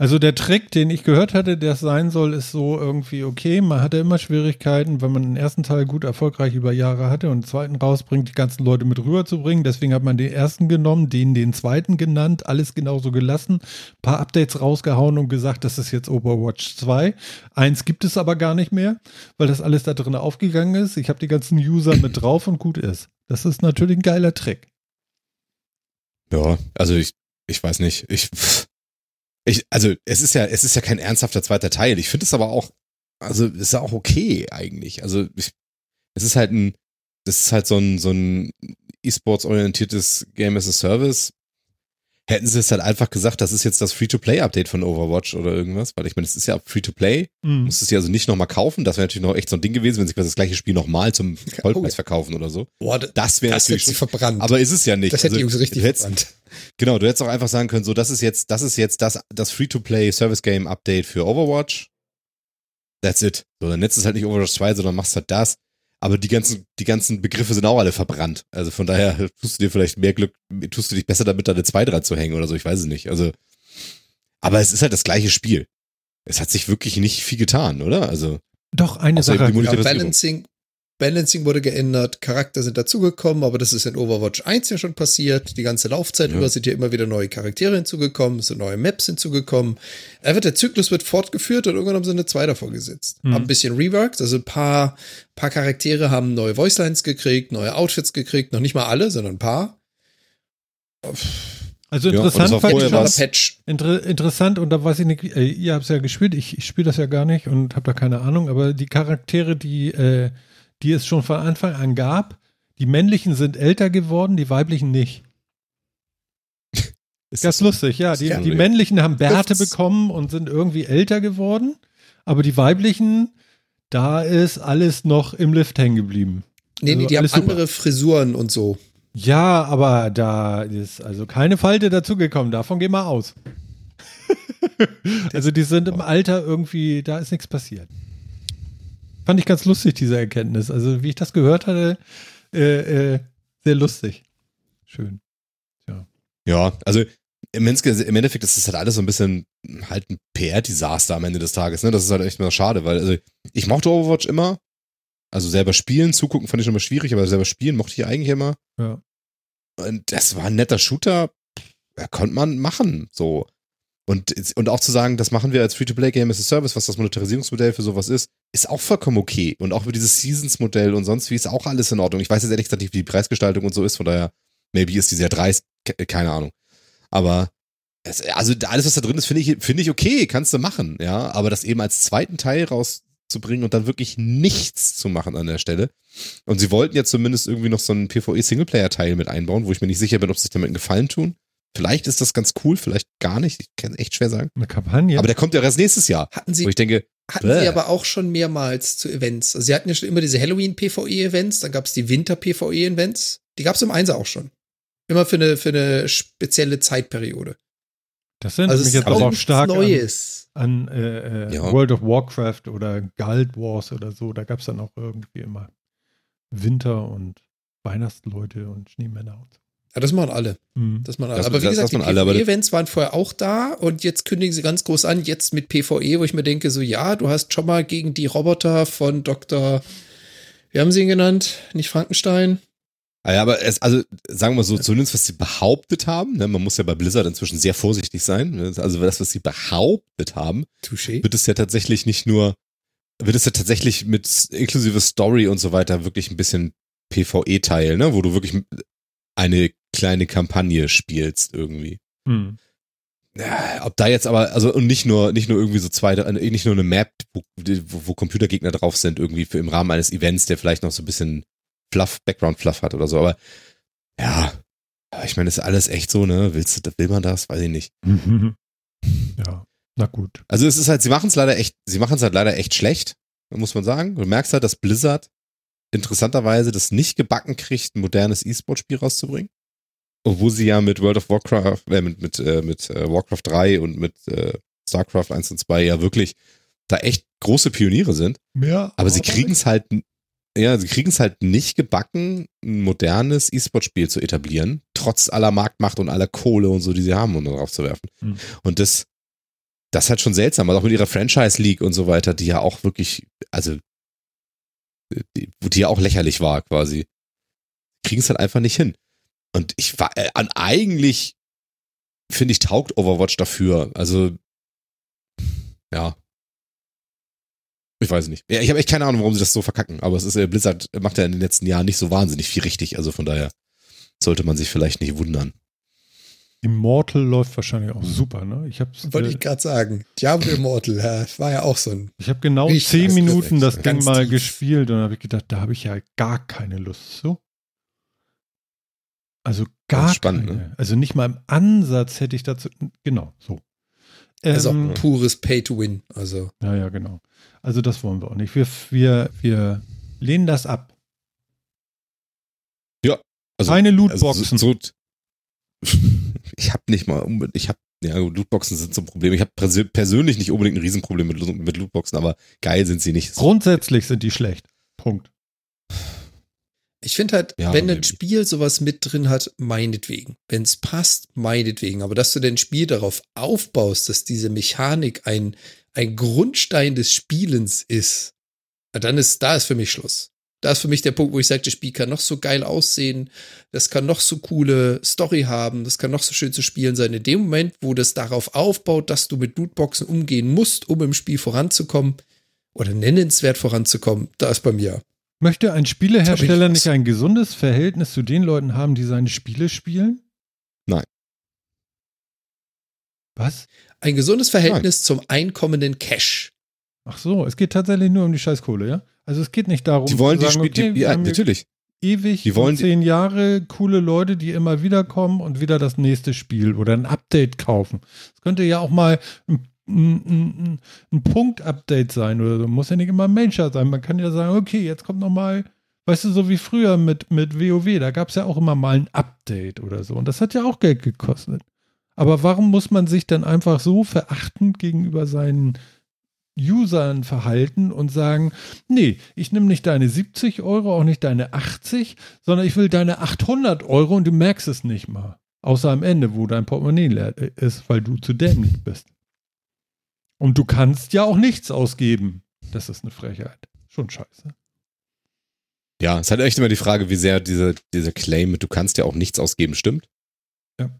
Speaker 1: Also der Trick, den ich gehört hatte, der es sein soll, ist so irgendwie okay. Man hatte immer Schwierigkeiten, wenn man den ersten Teil gut erfolgreich über Jahre hatte und den zweiten rausbringt, die ganzen Leute mit rüberzubringen. Deswegen hat man den ersten genommen, den den zweiten genannt, alles genauso gelassen, paar Updates rausgehauen und gesagt, das ist jetzt Overwatch 2. Eins gibt es aber gar nicht mehr, weil das alles da drin aufgegangen ist. Ich habe die ganzen User mit drauf und gut ist. Das ist natürlich ein geiler Trick.
Speaker 3: Ja, also ich, ich weiß nicht. Ich, ich, also es ist ja, es ist ja kein ernsthafter zweiter Teil. Ich finde es aber auch, also es ist ja auch okay eigentlich. Also ich, es ist halt ein, das ist halt so ein, so ein E-Sports-orientiertes Game as a Service. Hätten sie es halt einfach gesagt, das ist jetzt das Free-to-Play-Update von Overwatch oder irgendwas, weil ich meine, es ist ja Free-to-Play,
Speaker 1: Mhm.
Speaker 3: musst es ja also nicht nochmal kaufen. Das wäre natürlich noch echt so ein Ding gewesen, wenn sie das gleiche Spiel nochmal zum Vollpreis verkaufen oder so.
Speaker 2: Boah, das,
Speaker 3: wäre
Speaker 2: das
Speaker 3: natürlich
Speaker 2: sie
Speaker 3: schon,
Speaker 2: verbrannt.
Speaker 3: aber ist es ja nicht.
Speaker 2: das hätte die
Speaker 3: Also,
Speaker 2: Jungs richtig
Speaker 3: hättest,
Speaker 2: verbrannt.
Speaker 3: Genau, du hättest auch einfach sagen können, so, das ist jetzt, das ist jetzt das, das Free-to-Play Service Game Update für Overwatch. That's it. So, dann nennst du es halt nicht Overwatch 2, sondern machst halt das. Aber die ganzen, die ganzen Begriffe sind auch alle verbrannt. Also von daher tust du dir vielleicht mehr Glück, tust du dich besser damit, da eine 2 dran zu hängen oder so, ich weiß es nicht. Also, aber es ist halt das gleiche Spiel. Es hat sich wirklich nicht viel getan, oder? Also,
Speaker 1: Doch, eine Sache.
Speaker 3: die.
Speaker 2: Balancing, Balancing wurde geändert, Charakter sind dazugekommen, aber das ist in Overwatch 1 ja schon passiert. Die ganze Laufzeit
Speaker 3: Ja.
Speaker 2: über sind ja immer wieder neue Charaktere hinzugekommen, es sind neue Maps hinzugekommen. Einfach der Zyklus wird fortgeführt und irgendwann haben sie eine 2 davor gesetzt.
Speaker 1: Mhm.
Speaker 2: Haben ein bisschen reworked, also ein paar, paar Charaktere haben neue Voicelines gekriegt, neue Outfits gekriegt, noch nicht mal alle, sondern ein paar.
Speaker 1: Also
Speaker 3: Ja, und das
Speaker 1: interessant
Speaker 3: war
Speaker 1: fand ich schon,
Speaker 2: Patch.
Speaker 1: Inter interessant und da weiß ich nicht, äh, ihr habt es ja gespielt, ich, ich spiele das ja gar nicht und habe da keine Ahnung, aber die Charaktere, die, äh, die es schon von Anfang an gab, die männlichen sind älter geworden, die weiblichen nicht.
Speaker 3: ist
Speaker 1: Ganz lustig, ja. Die, die männlichen haben Bärte bekommen und sind irgendwie älter geworden, aber die weiblichen, da ist alles noch im Lift hängen geblieben.
Speaker 2: Nee, nee,
Speaker 1: Also
Speaker 2: die haben
Speaker 1: super.
Speaker 2: andere Frisuren und so.
Speaker 1: Ja, aber da ist also keine Falte dazugekommen, davon gehen wir aus. also die sind im Alter irgendwie, da ist nichts passiert. Fand ich ganz lustig, diese Erkenntnis. Also wie ich das gehört hatte, äh, äh, sehr lustig. Schön.
Speaker 3: Ja, also im, Ends- im Endeffekt ist das halt alles so ein bisschen halt ein PR-Desaster am Ende des Tages. Ne? Das ist halt echt mal schade, weil also ich mochte Overwatch immer. Also selber spielen, zugucken fand ich schon mal schwierig, aber selber spielen mochte ich eigentlich immer.
Speaker 1: Ja.
Speaker 3: Und das war ein netter Shooter, ja, konnte man machen, so. Und, und auch zu sagen, das machen wir als Free-to-Play-Game as a Service, was das Monetarisierungsmodell für sowas ist, ist auch vollkommen okay. Und auch für dieses Seasons-Modell und sonst wie ist auch alles in Ordnung. Ich weiß jetzt ehrlich gesagt nicht, wie die Preisgestaltung und so ist, von daher, maybe ist die sehr dreist, ke- keine Ahnung. Aber es, also alles, was da drin ist, finde ich, finde ich okay, kannst du machen, ja. Aber das eben als zweiten Teil rauszubringen und dann wirklich nichts zu machen an der Stelle. Und sie wollten ja zumindest irgendwie noch so einen PvE-Singleplayer-Teil mit einbauen, wo ich mir nicht sicher bin, ob sie sich damit einen Gefallen tun. Vielleicht ist das ganz cool, vielleicht gar nicht. Ich kann es echt schwer sagen.
Speaker 1: Eine Kampagne.
Speaker 3: Aber der kommt ja erst nächstes Jahr.
Speaker 2: Hatten
Speaker 3: Wo
Speaker 2: sie,
Speaker 3: ich denke,
Speaker 2: hatten
Speaker 3: Bäh.
Speaker 2: sie aber auch schon mehrmals zu Events. Also sie hatten ja schon immer diese Halloween-PvE-Events, dann gab es die Winter-PvE-Events. Die gab es im Einser auch schon. Immer für eine, für eine spezielle Zeitperiode.
Speaker 1: Das erinnert
Speaker 2: Also
Speaker 1: mich jetzt aber
Speaker 2: auch
Speaker 1: stark an,
Speaker 2: Neues.
Speaker 1: an äh, äh,
Speaker 3: Ja.
Speaker 1: World of Warcraft oder Guild Wars oder so. Da gab es dann auch irgendwie immer Winter und Weihnachtsleute und Schneemänner und so.
Speaker 2: Ja, das machen alle.
Speaker 1: Mhm.
Speaker 2: Das machen alle.
Speaker 3: Das-
Speaker 2: aber wie
Speaker 3: das-
Speaker 2: gesagt,
Speaker 3: das
Speaker 2: die PvE-Events waren vorher auch da und jetzt kündigen sie ganz groß an, jetzt mit PvE, wo ich mir denke, so ja, du hast schon mal gegen die Roboter von Dr. Wie haben sie ihn genannt? Nicht Frankenstein?
Speaker 3: Ah ja, aber es, also sagen wir so, zumindest was sie behauptet haben, ne, man muss ja bei Blizzard inzwischen sehr vorsichtig sein, ne, also das, was sie behauptet haben,
Speaker 2: Touché.
Speaker 3: wird es ja tatsächlich nicht nur, wird es ja tatsächlich mit inklusive Story und so weiter wirklich ein bisschen PvE-Teil, ne, wo du wirklich eine kleine Kampagne spielst irgendwie.
Speaker 1: Mhm.
Speaker 3: Ja, ob da jetzt aber, also und nicht nur, nicht nur irgendwie so zwei, äh, nicht nur eine Map, wo, wo, Computergegner drauf sind, irgendwie für im Rahmen eines Events, der vielleicht noch so ein bisschen Fluff, Background-Fluff hat oder so, aber ja, ich meine, das ist alles echt so, ne? Willst du, will man das? Weiß ich nicht.
Speaker 1: Ja, na gut.
Speaker 3: Also es ist halt, sie machen es leider echt, sie machen es halt leider echt schlecht, muss man sagen. Du merkst halt, dass Blizzard interessanterweise das nicht gebacken kriegt, ein modernes E-Sport-Spiel rauszubringen. Obwohl sie ja mit World of Warcraft, äh, mit, mit, äh, mit äh, Warcraft 3 und mit äh, StarCraft 1 und 2 ja wirklich da echt große Pioniere sind.
Speaker 1: Ja,
Speaker 3: Aber sie kriegen es halt, ja, sie kriegen es halt nicht gebacken, ein modernes E-Sport-Spiel zu etablieren, trotz aller Marktmacht und aller Kohle und so, die sie haben, um da drauf zu werfen.
Speaker 1: Hm.
Speaker 3: Und das, das ist halt schon seltsam, also auch mit ihrer Franchise League und so weiter, die ja auch wirklich, also, die, die ja auch lächerlich war quasi. Kriegen es halt einfach nicht hin. Und ich war, äh, an eigentlich, finde ich, taugt Overwatch dafür. Also, ja, ich weiß nicht. Ja, ich habe echt keine Ahnung, warum sie das so verkacken. Aber es ist äh, Blizzard macht ja in den letzten Jahren nicht so wahnsinnig viel richtig. Also von daher sollte man sich vielleicht nicht wundern.
Speaker 1: Immortal läuft wahrscheinlich auch super, ne? Ich habe
Speaker 2: Wollte
Speaker 1: äh,
Speaker 2: ich gerade sagen. Diablo Immortal, ja, war ja auch so ein.
Speaker 1: ich hab genau zehn Minuten das Ding mal
Speaker 2: tief.
Speaker 1: gespielt und habe ich gedacht, da habe ich ja gar keine Lust zu. Also gar
Speaker 3: spannend,
Speaker 1: keine.
Speaker 3: ne?
Speaker 1: Also nicht mal im Ansatz hätte ich dazu. Genau, so.
Speaker 2: Also
Speaker 1: Ähm,
Speaker 2: auch pures Pay to Win. Also
Speaker 1: Ja, ja, genau. Also das wollen wir auch nicht. Wir, wir, wir lehnen das ab.
Speaker 3: Also,
Speaker 1: Keine
Speaker 3: also
Speaker 1: Lootboxen.
Speaker 3: so, so, ich habe nicht mal unbedingt, ich habe, ja, Lootboxen sind so ein Problem. Ich habe persönlich nicht unbedingt ein Riesenproblem mit, mit Lootboxen, aber geil sind sie nicht.
Speaker 1: Grundsätzlich sind die schlecht. Punkt.
Speaker 2: Ich finde halt,
Speaker 3: Ja,
Speaker 2: wenn ein. Spiel sowas mit drin hat, meinetwegen. Wenn es passt, meinetwegen. Aber dass du dein Spiel darauf aufbaust, dass diese Mechanik ein, ein Grundstein des Spielens ist, dann ist, da ist für mich Schluss. Da ist für mich der Punkt, wo ich sage, das Spiel kann noch so geil aussehen, das kann noch so coole Story haben, das kann noch so schön zu spielen sein. In dem Moment, wo das darauf aufbaut, dass du mit Lootboxen umgehen musst, um im Spiel voranzukommen oder nennenswert voranzukommen, da ist bei mir.
Speaker 1: Möchte ein Spielehersteller nicht ein gesundes Verhältnis zu den Leuten haben, die seine Spiele spielen?
Speaker 3: Nein.
Speaker 1: Was?
Speaker 2: Ein gesundes Verhältnis zum einkommenden Cash.
Speaker 1: Ach so, es geht tatsächlich nur um die Scheißkohle, ja? Also es geht nicht darum,
Speaker 3: Die wollen
Speaker 1: zu
Speaker 3: die
Speaker 1: sagen,
Speaker 3: Spiele,
Speaker 1: okay,
Speaker 3: die, ja, natürlich.
Speaker 1: ewig
Speaker 3: die wollen
Speaker 1: zehn Jahre coole Leute, die immer wieder kommen und wieder das nächste Spiel oder ein Update kaufen. Es könnte ja auch mal ein, ein, ein, ein Punkt-Update sein oder so. Muss ja nicht immer ein Major sein. Man kann ja sagen, okay, jetzt kommt noch mal, weißt du, so wie früher mit, mit WoW, da gab es ja auch immer mal ein Update oder so. Und das hat ja auch Geld gekostet. Aber warum muss man sich dann einfach so verachtend gegenüber seinen Usern verhalten und sagen, nee, ich nehme nicht deine 70 Euro, auch nicht deine 80, sondern ich will deine 800 Euro und du merkst es nicht mal. Außer am Ende, wo dein Portemonnaie leer ist, weil du zu dämlich bist. Und du kannst ja auch nichts ausgeben. Das ist eine Frechheit. Schon scheiße.
Speaker 3: Ja, es ist halt echt immer die Frage, wie sehr diese, dieser Claim mit du kannst ja auch nichts ausgeben stimmt.
Speaker 1: Ja.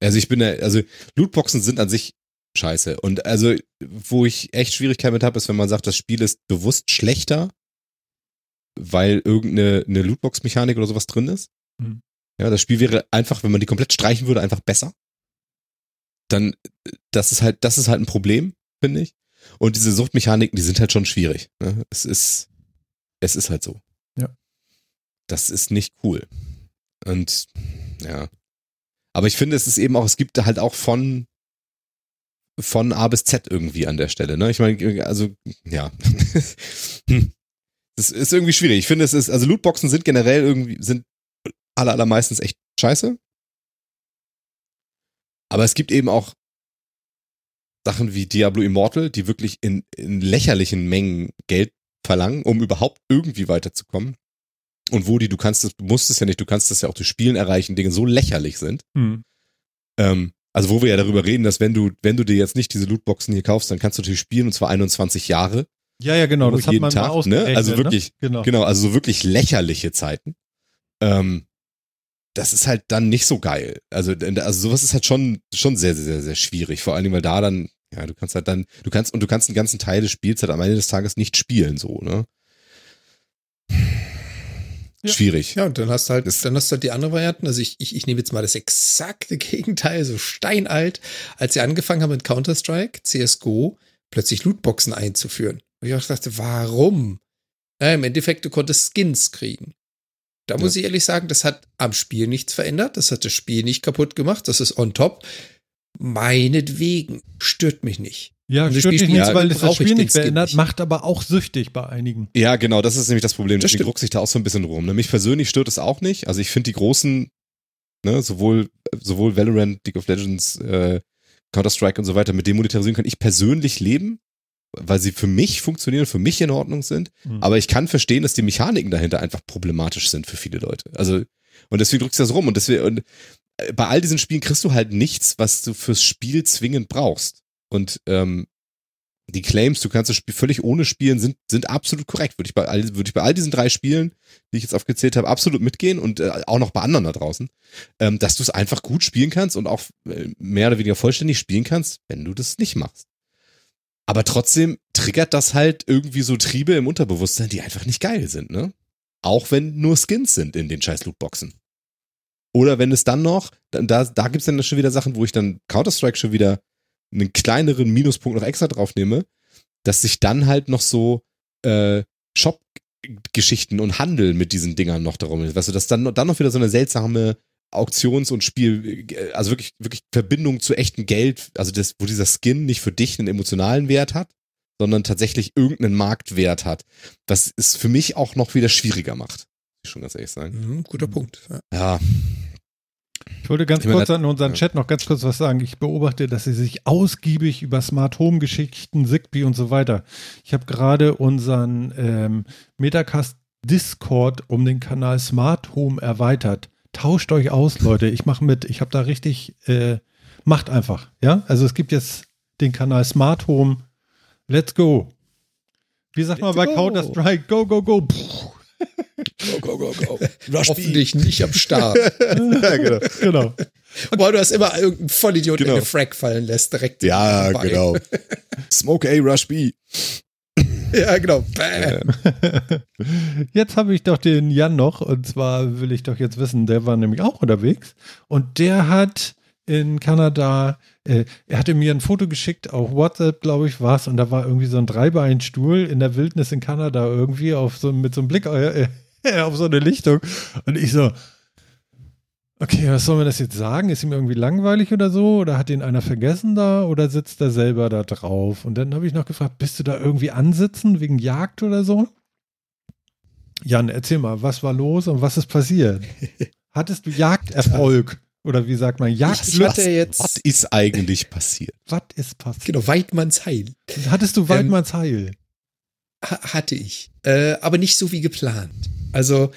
Speaker 3: Also ich bin da, also Lootboxen sind an sich scheiße. Und also, wo ich echt Schwierigkeiten mit habe, ist, wenn man sagt, das Spiel ist bewusst schlechter, weil irgendeine eine Lootbox-Mechanik oder sowas drin ist.
Speaker 1: Mhm.
Speaker 3: Ja, das Spiel wäre einfach, wenn man die komplett streichen würde, einfach besser. Dann, das ist halt, das ist halt ein Problem, finde ich. Und diese Suchtmechaniken, die sind halt schon schwierig. Ne? Es ist, es ist halt so.
Speaker 1: Ja.
Speaker 3: Das ist nicht cool. Und ja. Aber ich finde, es ist eben auch, es gibt halt auch von, von A bis Z irgendwie an der Stelle. Ne? Ich meine, also, ja. das ist irgendwie schwierig. Ich finde, es ist, also Lootboxen sind generell irgendwie, sind aller, allermeistens echt scheiße. Aber es gibt eben auch Sachen wie Diablo Immortal, die wirklich in, in lächerlichen Mengen Geld verlangen, um überhaupt irgendwie weiterzukommen. Und wo die, du kannst es, du musst es ja nicht, du kannst es ja auch durch Spielen erreichen, Dinge so lächerlich sind. Hm. Ähm, also wo wir ja darüber reden, dass wenn du, wenn du dir jetzt nicht diese Lootboxen hier kaufst, dann kannst du natürlich spielen und zwar 21 Jahre.
Speaker 1: Ja, ja, genau, das hat man Tag, mal
Speaker 3: ne? Also wirklich, ne? genau. genau, also so wirklich lächerliche Zeiten. Ähm, das ist halt dann nicht so geil. Also, also sowas ist halt schon, schon sehr, sehr, sehr schwierig. Vor allen Dingen, weil da dann, ja, du kannst halt dann, du kannst, und du kannst den ganzen Teil des Spiels halt am Ende des Tages nicht spielen, so, ne? Ja. Schwierig.
Speaker 2: Ja, und dann hast du halt, dann hast du halt die andere Varianten. Also ich, ich, ich nehme jetzt mal das exakte Gegenteil, so steinalt, als sie angefangen haben mit Counter-Strike, CSGO, plötzlich Lootboxen einzuführen. Und ich auch dachte, warum? Ja, Im Endeffekt, du konntest Skins kriegen. Da muss ich ehrlich sagen, das hat am Spiel nichts verändert. Das hat das Spiel nicht kaputt gemacht. Das ist on top. Meinetwegen. Stört mich nicht.
Speaker 1: Ja, stört mich nicht, weil es das Spiel nicht verändert, nicht. macht aber auch süchtig bei einigen.
Speaker 3: Ja, genau, das ist nämlich das Problem. Deswegen druckt sich da auch so ein bisschen rum. Ne? Mich persönlich stört es auch nicht. Also ich finde die großen, ne, sowohl, sowohl Valorant, League of Legends, äh, Counter-Strike und so weiter, mit Demonetarisierung kann ich persönlich leben weil sie für mich funktionieren, für mich in Ordnung sind. Mhm. Aber ich kann verstehen, dass die Mechaniken dahinter einfach problematisch sind für viele Leute. Also, und deswegen drückst du das rum. Und deswegen, und äh, bei all diesen Spielen kriegst du halt nichts, was du fürs Spiel zwingend brauchst. Und ähm, die Claims, du kannst das Spiel völlig ohne spielen, sind, sind absolut korrekt. Würde ich, bei all, würde ich bei all diesen drei Spielen, die ich jetzt aufgezählt habe, absolut mitgehen und äh, auch noch bei anderen da draußen, ähm, dass du es einfach gut spielen kannst und auch äh, mehr oder weniger vollständig spielen kannst, wenn du das nicht machst. Aber trotzdem triggert das halt irgendwie so Triebe im Unterbewusstsein, die einfach nicht geil sind, ne? Auch wenn nur Skins sind in den scheiß Lootboxen. Oder wenn es dann noch, da, da gibt es dann schon wieder Sachen, wo ich dann Counter-Strike schon wieder einen kleineren Minuspunkt noch extra drauf nehme, dass sich dann halt noch so äh, Shop-Geschichten und Handel mit diesen Dingern noch darum ist. Weißt du, dass dann, dann noch wieder so eine seltsame Auktions- und Spiel, also wirklich, wirklich Verbindung zu echtem Geld, also das, wo dieser Skin nicht für dich einen emotionalen Wert hat, sondern tatsächlich irgendeinen Marktwert hat, was es für mich auch noch wieder schwieriger macht. Muss ich schon ganz ehrlich sagen.
Speaker 2: Mhm, guter Punkt.
Speaker 3: Ja. ja.
Speaker 1: Ich wollte ganz ich kurz an unseren Chat noch ganz kurz was sagen. Ich beobachte, dass sie sich ausgiebig über Smart Home Geschichten, Zigbee und so weiter. Ich habe gerade unseren ähm, Metacast Discord um den Kanal Smart Home erweitert tauscht euch aus, Leute. Ich mache mit. Ich habe da richtig, äh, macht einfach. Ja, also es gibt jetzt den Kanal Smart Home. Let's go. Wie sagt man bei Counter Strike? Go, go, go.
Speaker 2: Go, go, go, go. Rush Hoffentlich nicht am Start. ja, genau. genau. Boah, du hast immer irgendeinen Vollidiot, genau. der eine Frag fallen lässt, direkt.
Speaker 3: Ja, genau. Smoke A, Rush B.
Speaker 2: ja, genau.
Speaker 1: Jetzt habe ich doch den Jan noch und zwar will ich doch jetzt wissen, der war nämlich auch unterwegs und der hat in Kanada, äh, er hatte mir ein Foto geschickt, auf WhatsApp, glaube ich, war es, und da war irgendwie so ein Dreibeinstuhl in der Wildnis in Kanada irgendwie auf so, mit so einem Blick äh, auf so eine Lichtung. Und ich so, Okay, was soll man das jetzt sagen? Ist ihm irgendwie langweilig oder so? Oder hat ihn einer vergessen da? Oder sitzt er selber da drauf? Und dann habe ich noch gefragt, bist du da irgendwie ansitzen wegen Jagd oder so? Jan, erzähl mal, was war los und was ist passiert? Hattest du Jagderfolg? Oder wie sagt man, Jagdlust?
Speaker 3: Was ist eigentlich passiert?
Speaker 1: Was ist passiert?
Speaker 2: Genau, Weidmanns Heil.
Speaker 1: Hattest du Weidmanns ähm, Heil?
Speaker 2: Hatte ich. Äh, aber nicht so wie geplant. Also,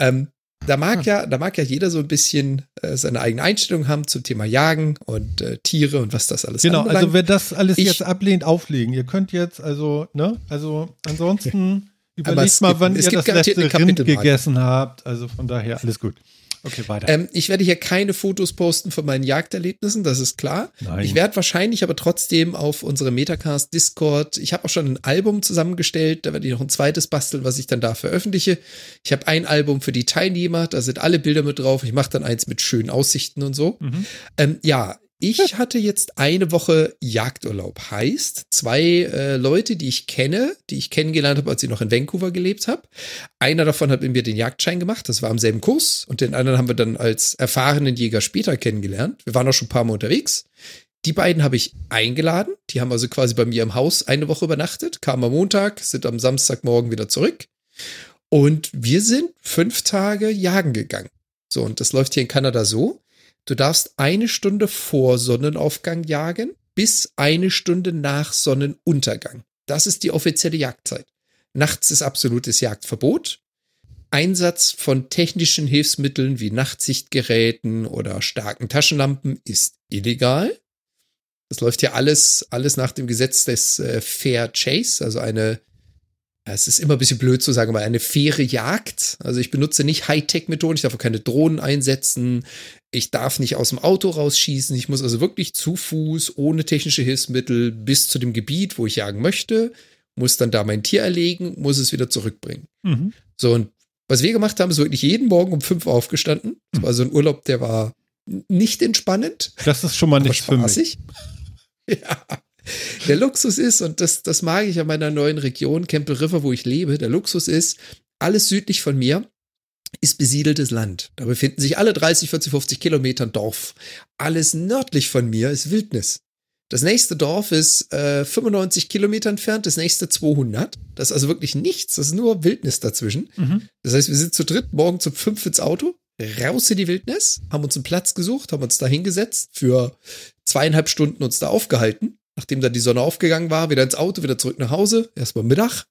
Speaker 2: ähm, da mag ja, da mag ja jeder so ein bisschen äh, seine eigene Einstellung haben zum Thema Jagen und äh, Tiere und was das alles
Speaker 1: Genau, anbelangt. also wer das alles ich, jetzt ablehnt, auflegen. Ihr könnt jetzt, also, ne, also ansonsten überlegt mal, gibt, wann ihr das letzte Rind gegessen habt. Also von daher alles gut. Okay, weiter.
Speaker 2: Ähm, ich werde hier keine Fotos posten von meinen Jagderlebnissen, das ist klar. Nein. Ich werde wahrscheinlich aber trotzdem auf unsere Metacast Discord, ich habe auch schon ein Album zusammengestellt, da werde ich noch ein zweites basteln, was ich dann da veröffentliche. Ich habe ein Album für die Teilnehmer, da sind alle Bilder mit drauf. Ich mache dann eins mit schönen Aussichten und so. Mhm. Ähm, ja, ich hatte jetzt eine Woche Jagdurlaub. Heißt, zwei äh, Leute, die ich kenne, die ich kennengelernt habe, als ich noch in Vancouver gelebt habe. Einer davon hat mit mir den Jagdschein gemacht, das war am selben Kurs. Und den anderen haben wir dann als erfahrenen Jäger später kennengelernt. Wir waren auch schon ein paar Mal unterwegs. Die beiden habe ich eingeladen. Die haben also quasi bei mir im Haus eine Woche übernachtet, kamen am Montag, sind am Samstagmorgen wieder zurück. Und wir sind fünf Tage jagen gegangen. So, und das läuft hier in Kanada so. Du darfst eine Stunde vor Sonnenaufgang jagen bis eine Stunde nach Sonnenuntergang. Das ist die offizielle Jagdzeit. Nachts ist absolutes Jagdverbot. Einsatz von technischen Hilfsmitteln wie Nachtsichtgeräten oder starken Taschenlampen ist illegal. Das läuft ja alles, alles nach dem Gesetz des äh, Fair Chase, also eine es ist immer ein bisschen blöd zu sagen, aber eine faire Jagd. Also ich benutze nicht Hightech-Methoden, ich darf auch keine Drohnen einsetzen, ich darf nicht aus dem Auto rausschießen, ich muss also wirklich zu Fuß, ohne technische Hilfsmittel bis zu dem Gebiet, wo ich jagen möchte, muss dann da mein Tier erlegen, muss es wieder zurückbringen. Mhm. So, und was wir gemacht haben, ist wirklich jeden Morgen um fünf aufgestanden. Das war so ein Urlaub, der war nicht entspannend.
Speaker 1: Das ist schon mal nicht für mich.
Speaker 2: Ja. Der Luxus ist, und das, das mag ich an meiner neuen Region, Campbell River, wo ich lebe, der Luxus ist, alles südlich von mir ist besiedeltes Land. Da befinden sich alle 30, 40, 50 Kilometer ein Dorf. Alles nördlich von mir ist Wildnis. Das nächste Dorf ist äh, 95 Kilometer entfernt, das nächste 200. Das ist also wirklich nichts, das ist nur Wildnis dazwischen. Mhm. Das heißt, wir sind zu dritt morgen zum fünf ins Auto, raus in die Wildnis, haben uns einen Platz gesucht, haben uns da hingesetzt, für zweieinhalb Stunden uns da aufgehalten nachdem dann die Sonne aufgegangen war, wieder ins Auto, wieder zurück nach Hause, erstmal Mittag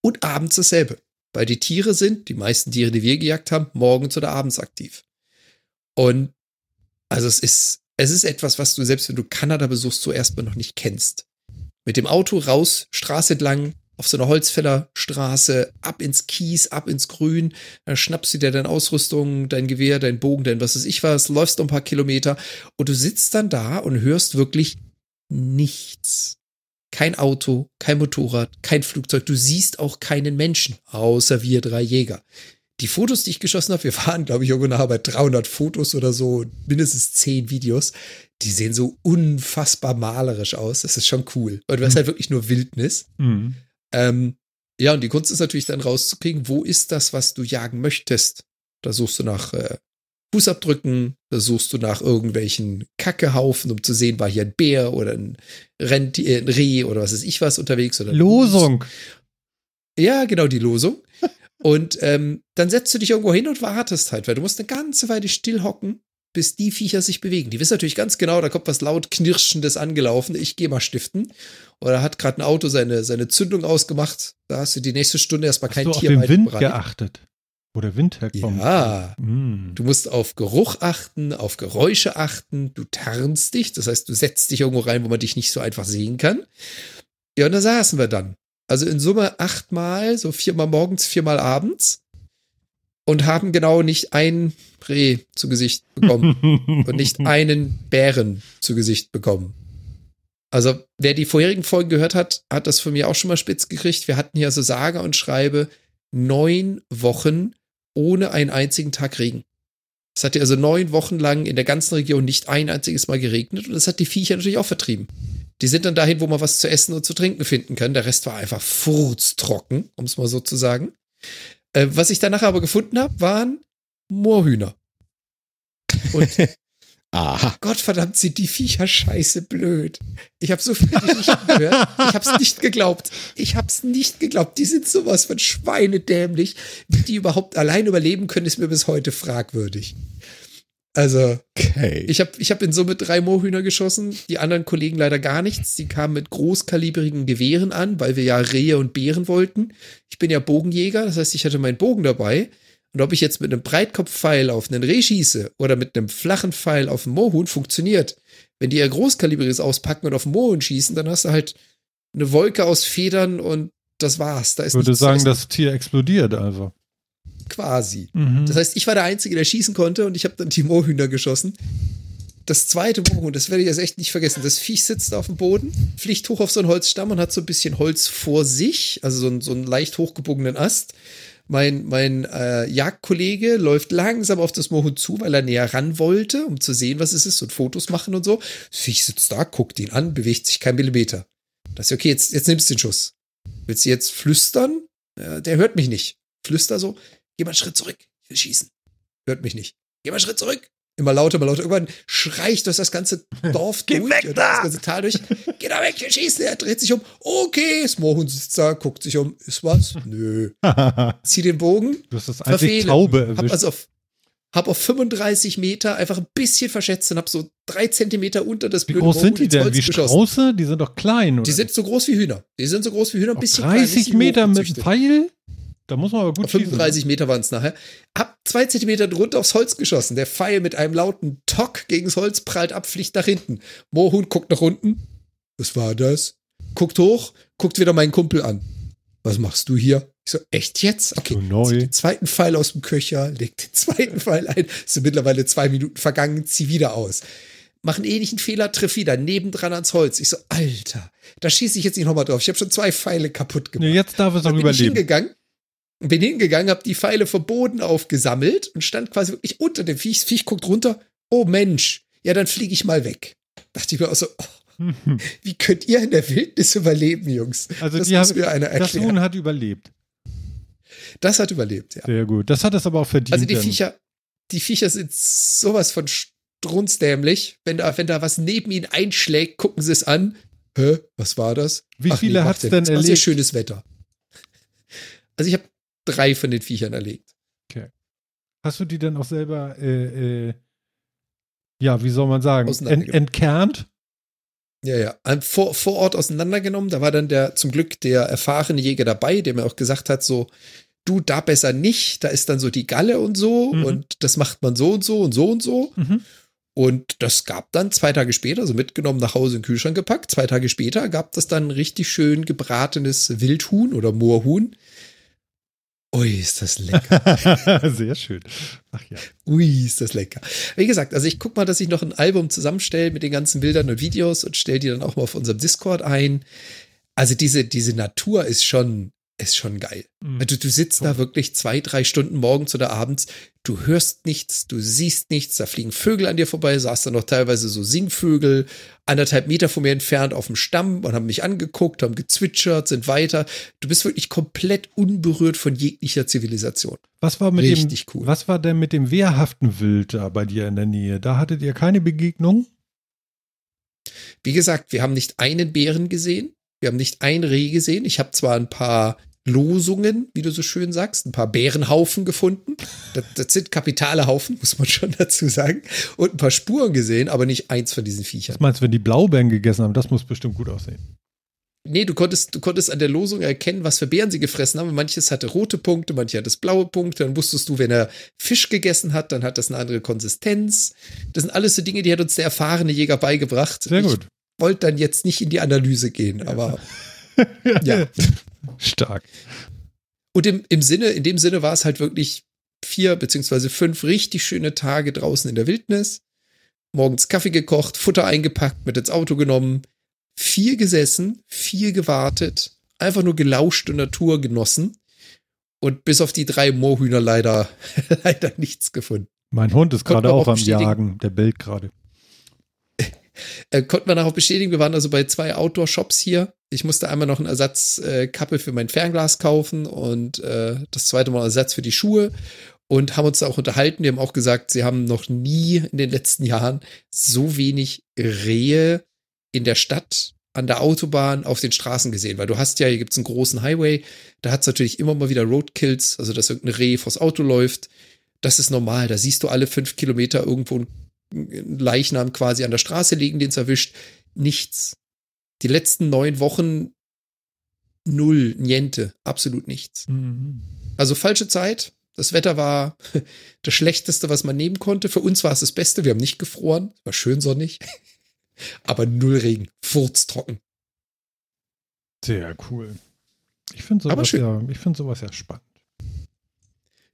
Speaker 2: und abends dasselbe. Weil die Tiere sind, die meisten Tiere, die wir gejagt haben, morgens oder abends aktiv. Und also es ist, es ist etwas, was du selbst wenn du Kanada besuchst, so erstmal noch nicht kennst. Mit dem Auto raus, Straße entlang, auf so einer Holzfällerstraße, ab ins Kies, ab ins Grün, dann schnappst du dir deine Ausrüstung, dein Gewehr, dein Bogen, dein was weiß ich was, läufst noch ein paar Kilometer und du sitzt dann da und hörst wirklich nichts. Kein Auto, kein Motorrad, kein Flugzeug. Du siehst auch keinen Menschen, außer wir drei Jäger. Die Fotos, die ich geschossen habe, wir waren, glaube ich, irgendwo bei 300 Fotos oder so, mindestens 10 Videos. Die sehen so unfassbar malerisch aus. Das ist schon cool. Weil du hast mhm. halt wirklich nur Wildnis. Mhm. Ähm, ja, und die Kunst ist natürlich dann rauszukriegen, wo ist das, was du jagen möchtest. Da suchst du nach äh, Fußabdrücken, da suchst du nach irgendwelchen Kackehaufen, um zu sehen, war hier ein Bär oder ein, Rentier, äh, ein Reh oder was ist ich was unterwegs. Oder
Speaker 1: Losung.
Speaker 2: Ja, genau, die Losung. und ähm, dann setzt du dich irgendwo hin und wartest halt, weil du musst eine ganze Weile still hocken, bis die Viecher sich bewegen. Die wissen natürlich ganz genau, da kommt was laut Knirschendes angelaufen, ich gehe mal stiften. Oder hat gerade ein Auto seine, seine Zündung ausgemacht. Da hast du die nächste Stunde erstmal kein
Speaker 1: Hast
Speaker 2: Tier
Speaker 1: du auf den Wind bereit. geachtet. Wo der Wind herkommt.
Speaker 2: Ja. Mm. Du musst auf Geruch achten, auf Geräusche achten. Du tarnst dich. Das heißt, du setzt dich irgendwo rein, wo man dich nicht so einfach sehen kann. Ja, und da saßen wir dann. Also in Summe achtmal, so viermal morgens, viermal abends. Und haben genau nicht ein Reh zu Gesicht bekommen. und nicht einen Bären zu Gesicht bekommen. Also, wer die vorherigen Folgen gehört hat, hat das von mir auch schon mal spitz gekriegt. Wir hatten hier so sage und schreibe neun Wochen ohne einen einzigen Tag Regen. Es hat ja also neun Wochen lang in der ganzen Region nicht ein einziges Mal geregnet und das hat die Viecher natürlich auch vertrieben. Die sind dann dahin, wo man was zu essen und zu trinken finden kann. Der Rest war einfach furztrocken, um es mal so zu sagen. Äh, was ich danach aber gefunden habe, waren Moorhühner. Und Aha. Gottverdammt sind die Viecher scheiße blöd. Ich habe so viele Geschichten gehört. Ich habe es nicht geglaubt. Ich habe es nicht geglaubt. Die sind sowas von schweinedämlich. Wie die überhaupt allein überleben können, ist mir bis heute fragwürdig. Also, okay. ich habe ich hab in Summe drei Moorhühner geschossen, die anderen Kollegen leider gar nichts. Die kamen mit großkalibrigen Gewehren an, weil wir ja Rehe und Bären wollten. Ich bin ja Bogenjäger, das heißt, ich hatte meinen Bogen dabei. Und ob ich jetzt mit einem Breitkopfpfeil auf einen Reh schieße oder mit einem flachen Pfeil auf einen Moorhuhn, funktioniert. Wenn die ja Großkalibriges auspacken und auf den Moorhuhn schießen, dann hast du halt eine Wolke aus Federn und das war's. Da ist
Speaker 1: ich würde sagen, das Tier explodiert also.
Speaker 2: Quasi. Mhm. Das heißt, ich war der Einzige, der schießen konnte und ich habe dann die Moorhühner geschossen. Das zweite Moorhuhn, das werde ich jetzt echt nicht vergessen. Das Viech sitzt auf dem Boden, fliegt hoch auf so einen Holzstamm und hat so ein bisschen Holz vor sich, also so, ein, so einen leicht hochgebogenen Ast mein, mein äh, Jagdkollege läuft langsam auf das Moorhuhn zu, weil er näher ran wollte, um zu sehen, was es ist und Fotos machen und so. Das Viech sitzt da, guckt ihn an, bewegt sich kein Millimeter. Das ist okay, jetzt, jetzt nimmst du den Schuss. Willst du jetzt flüstern? Ja, der hört mich nicht. Flüster so, geh mal einen Schritt zurück, ich will schießen. Hört mich nicht. Geh mal einen Schritt zurück. Immer lauter, immer lauter. Irgendwann schreicht durch das ganze Dorf
Speaker 1: Geh
Speaker 2: durch,
Speaker 1: weg da!
Speaker 2: das ganze Tal durch. Geh da weg, wir schießen. Er dreht sich um. Okay, das Moorhuhn sitzt da, guckt sich um. Ist was? Nö. Zieh den Bogen.
Speaker 1: Du hast das einzig. Taube
Speaker 2: Hab
Speaker 1: erwischt.
Speaker 2: also auf, hab auf 35 Meter einfach ein bisschen verschätzt und hab so drei Zentimeter unter das
Speaker 1: Wie groß sind
Speaker 2: Moorhuhn
Speaker 1: die denn? Wie. Strauße? Die sind doch klein, oder?
Speaker 2: Die sind so groß wie Hühner. Die sind so groß wie Hühner, ein bisschen klein,
Speaker 1: 30
Speaker 2: bisschen
Speaker 1: Meter mit. Pfeil? Da muss man aber gut
Speaker 2: Auf 35 Meter waren es nachher. Hab zwei Zentimeter drunter aufs Holz geschossen. Der Pfeil mit einem lauten Tock gegens Holz prallt ab, fliegt nach hinten. Moorhuhn guckt nach unten. Was war das? Guckt hoch, guckt wieder meinen Kumpel an. Was machst du hier? Ich so, echt jetzt? Okay.
Speaker 1: So neu.
Speaker 2: Den zweiten Pfeil aus dem Köcher, leg den zweiten Pfeil ein. Es sind mittlerweile zwei Minuten vergangen, zieh wieder aus. Mach einen ähnlichen Fehler, triff wieder nebendran ans Holz. Ich so, Alter, da schieße ich jetzt nicht nochmal drauf. Ich habe schon zwei Pfeile kaputt gemacht.
Speaker 1: Nee, jetzt darf es auch
Speaker 2: bin ich
Speaker 1: überleben.
Speaker 2: hingegangen, bin hingegangen, habe die Pfeile vom Boden aufgesammelt und stand quasi wirklich unter dem Viech. Das Viech guckt runter. Oh Mensch, ja, dann fliege ich mal weg. Dachte ich mir auch so, oh, wie könnt ihr in der Wildnis überleben, Jungs?
Speaker 1: Also
Speaker 2: das
Speaker 1: die
Speaker 2: muss
Speaker 1: haben,
Speaker 2: mir einer
Speaker 1: das
Speaker 2: erklären.
Speaker 1: Huhn hat überlebt.
Speaker 2: Das hat überlebt, ja.
Speaker 1: Sehr gut. Das hat es aber auch verdient.
Speaker 2: Also die Viecher, die Viecher sind sowas von strunzdämlich. Wenn da, wenn da was neben ihnen einschlägt, gucken sie es an. Hä, was war das?
Speaker 1: Wie viele
Speaker 2: macht
Speaker 1: hat's
Speaker 2: ja
Speaker 1: denn.
Speaker 2: War Sehr schönes Wetter. Also ich habe drei von den Viechern erlegt.
Speaker 1: Hast du die denn auch selber, äh, äh, ja, wie soll man sagen, ent, entkernt?
Speaker 2: Ja, ja. Vor, vor Ort auseinandergenommen. Da war dann der zum Glück der erfahrene Jäger dabei, der mir auch gesagt hat, so, du da besser nicht, da ist dann so die Galle und so
Speaker 1: Mhm.
Speaker 2: und das macht man so und so und so und so.
Speaker 1: Mhm.
Speaker 2: Und das gab dann zwei Tage später, also mitgenommen nach Hause in den Kühlschrank gepackt. Zwei Tage später gab das dann richtig schön gebratenes Wildhuhn oder Moorhuhn. Ui, ist das lecker.
Speaker 1: Sehr schön. Ach ja.
Speaker 2: Ui, ist das lecker. Wie gesagt, also ich guck mal, dass ich noch ein Album zusammenstelle mit den ganzen Bildern und Videos und stelle die dann auch mal auf unserem Discord ein. Also diese, diese Natur ist schon, ist schon geil.
Speaker 1: Mhm.
Speaker 2: Also du sitzt da wirklich zwei, drei Stunden morgens oder abends, du hörst nichts, du siehst nichts, da fliegen Vögel an dir vorbei, saß dann noch teilweise so Singvögel, anderthalb Meter von mir entfernt auf dem Stamm und haben mich angeguckt, haben gezwitschert, sind weiter. Du bist wirklich komplett unberührt von jeglicher Zivilisation.
Speaker 1: Was war mit
Speaker 2: Richtig
Speaker 1: dem,
Speaker 2: cool.
Speaker 1: was war denn mit dem wehrhaften Wild da bei dir in der Nähe? Da hattet ihr keine Begegnung?
Speaker 2: Wie gesagt, wir haben nicht einen Bären gesehen, wir haben nicht ein Reh gesehen. Ich habe zwar ein paar Losungen, wie du so schön sagst, ein paar Bärenhaufen gefunden. Das, das sind kapitale Haufen, muss man schon dazu sagen. Und ein paar Spuren gesehen, aber nicht eins von diesen Viechern.
Speaker 1: Was meinst du, wenn die Blaubeeren gegessen haben? Das muss bestimmt gut aussehen.
Speaker 2: Nee, du konntest, du konntest an der Losung erkennen, was für Beeren sie gefressen haben. Manches hatte rote Punkte, manche hatte blaue Punkte. Dann wusstest du, wenn er Fisch gegessen hat, dann hat das eine andere Konsistenz. Das sind alles so Dinge, die hat uns der erfahrene Jäger beigebracht.
Speaker 1: Sehr
Speaker 2: Ich
Speaker 1: gut.
Speaker 2: wollte dann jetzt nicht in die Analyse gehen, aber ja.
Speaker 1: Stark.
Speaker 2: Und im, im Sinne, in dem Sinne war es halt wirklich vier beziehungsweise fünf richtig schöne Tage draußen in der Wildnis. Morgens Kaffee gekocht, Futter eingepackt, mit ins Auto genommen, viel gesessen, viel gewartet, einfach nur gelauscht und Natur genossen. Und bis auf die drei Moorhühner leider, leider nichts gefunden.
Speaker 1: Mein Hund ist gerade auch
Speaker 2: auch
Speaker 1: am. Jagen. Der bellt gerade.
Speaker 2: Äh, konnten wir nachher bestätigen, wir waren also bei zwei Outdoor-Shops hier. Ich musste einmal noch einen Ersatzkappe äh, für mein Fernglas kaufen und äh, das zweite Mal Ersatz für die Schuhe und haben uns da auch unterhalten. Die haben auch gesagt, sie haben noch nie in den letzten Jahren so wenig Rehe in der Stadt, an der Autobahn, auf den Straßen gesehen, weil du hast ja, hier gibt's einen großen Highway, da hat's natürlich immer mal wieder Roadkills, also dass irgendein Reh vors Auto läuft. Das ist normal, da siehst du alle fünf Kilometer irgendwo einen Leichnam quasi an der Straße liegen, den es erwischt. Nichts. Die letzten neun Wochen null, niente, absolut nichts.
Speaker 1: Mhm.
Speaker 2: Also falsche Zeit. Das Wetter war das Schlechteste, was man nehmen konnte. Für uns war es das Beste. Wir haben nicht gefroren. Es war schön sonnig. Aber null Regen. Furztrocken.
Speaker 1: Sehr cool. Ich finde sowas, ja, ich find sowas ja spannend.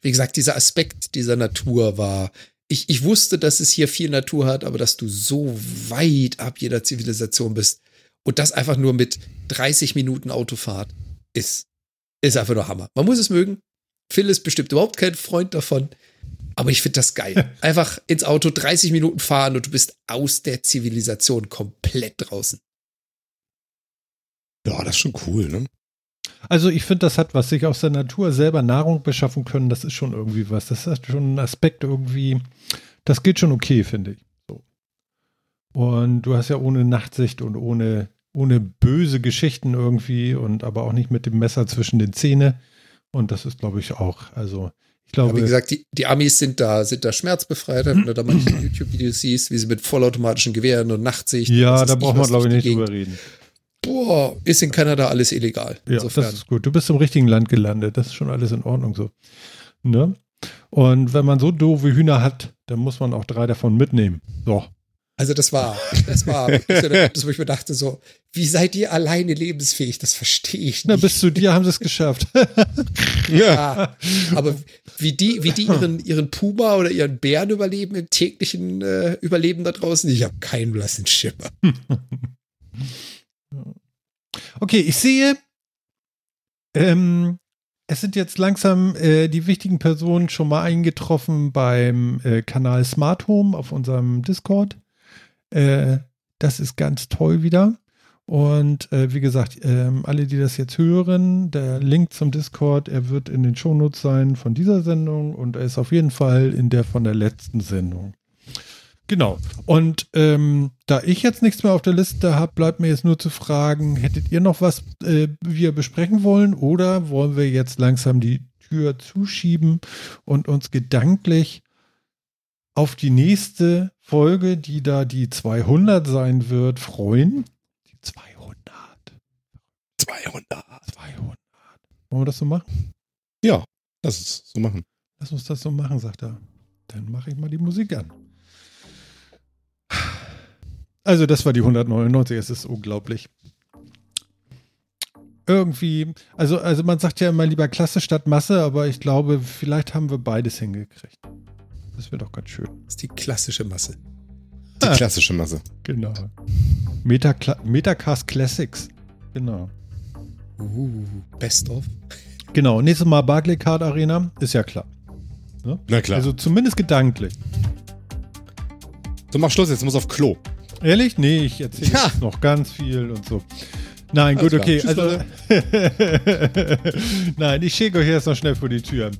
Speaker 2: Wie gesagt, dieser Aspekt dieser Natur war. Ich, ich wusste, dass es hier viel Natur hat, aber dass du so weit ab jeder Zivilisation bist und das einfach nur mit 30 Minuten Autofahrt ist, ist einfach nur Hammer. Man muss es mögen. Phil ist bestimmt überhaupt kein Freund davon. Aber ich finde das geil. Einfach ins Auto 30 Minuten fahren und du bist aus der Zivilisation komplett draußen.
Speaker 3: Ja, das ist schon cool, ne?
Speaker 1: Also ich finde, das hat was, sich aus der Natur selber Nahrung beschaffen können, das ist schon irgendwie was. Das hat schon einen Aspekt irgendwie, das geht schon okay, finde ich. So. Und du hast ja ohne Nachtsicht und ohne, ohne böse Geschichten irgendwie und aber auch nicht mit dem Messer zwischen den Zähnen. Und das ist, glaube ich, auch, also ich glaube. Ja,
Speaker 2: wie gesagt, die, die Amis sind da, sind da schmerzbefreit, wenn du da manche YouTube-Videos siehst, wie sie mit vollautomatischen Gewehren und Nachtsicht.
Speaker 1: Ja, da braucht man, glaube ich, nicht drüber reden.
Speaker 2: Boah, ist in Kanada alles illegal.
Speaker 1: Ja, Insofern. das ist gut. Du bist im richtigen Land gelandet. Das ist schon alles in Ordnung so. Ne? Und wenn man so doofe Hühner hat, dann muss man auch drei davon mitnehmen. So.
Speaker 2: Also das war, das war das, wo ich mir dachte so, wie seid ihr alleine lebensfähig? Das verstehe ich nicht.
Speaker 1: Na, bis zu dir haben sie es geschafft.
Speaker 2: ja. Aber wie die, wie die ihren, ihren Puma oder ihren Bären überleben im täglichen äh, Überleben da draußen, ich habe keinen blassen Schimmer.
Speaker 1: okay, ich sehe, ähm, es sind jetzt langsam äh, die wichtigen Personen schon mal eingetroffen beim äh, Kanal Smart Home auf unserem Discord. Äh, das ist ganz toll wieder. Und äh, wie gesagt, ähm, alle, die das jetzt hören, der Link zum Discord, er wird in den Shownotes sein von dieser Sendung und er ist auf jeden Fall in der von der letzten Sendung. Genau. Und ähm, da ich jetzt nichts mehr auf der Liste habe, bleibt mir jetzt nur zu fragen, hättet ihr noch was äh, wir besprechen wollen oder wollen wir jetzt langsam die Tür zuschieben und uns gedanklich auf die nächste Folge, die da die 200 sein wird, freuen? Die 200.
Speaker 2: 200.
Speaker 1: 200. Wollen wir das so machen?
Speaker 3: Ja, lass es so machen.
Speaker 1: Lass uns das so machen, sagt er. Dann mache ich mal die Musik an. Also das war die 199, es ist unglaublich. Irgendwie, also, also man sagt ja immer lieber Klasse statt Masse, aber ich glaube, vielleicht haben wir beides hingekriegt. Das wäre doch ganz schön.
Speaker 2: Das ist die klassische Masse.
Speaker 3: Die ah, klassische Masse.
Speaker 1: Genau. Meta Metacast Classics. Genau.
Speaker 2: Uh, best of.
Speaker 1: Genau, nächstes Mal Barclaycard Arena, ist ja klar.
Speaker 3: Ne? Na klar.
Speaker 1: Also zumindest gedanklich.
Speaker 3: So, mach Schluss, jetzt muss auf Klo.
Speaker 1: Ehrlich? Nee, ich erzähle ja. noch ganz viel und so. Nein, gut, okay. Tschüss, also, Nein, ich schicke euch jetzt noch schnell vor die Tür.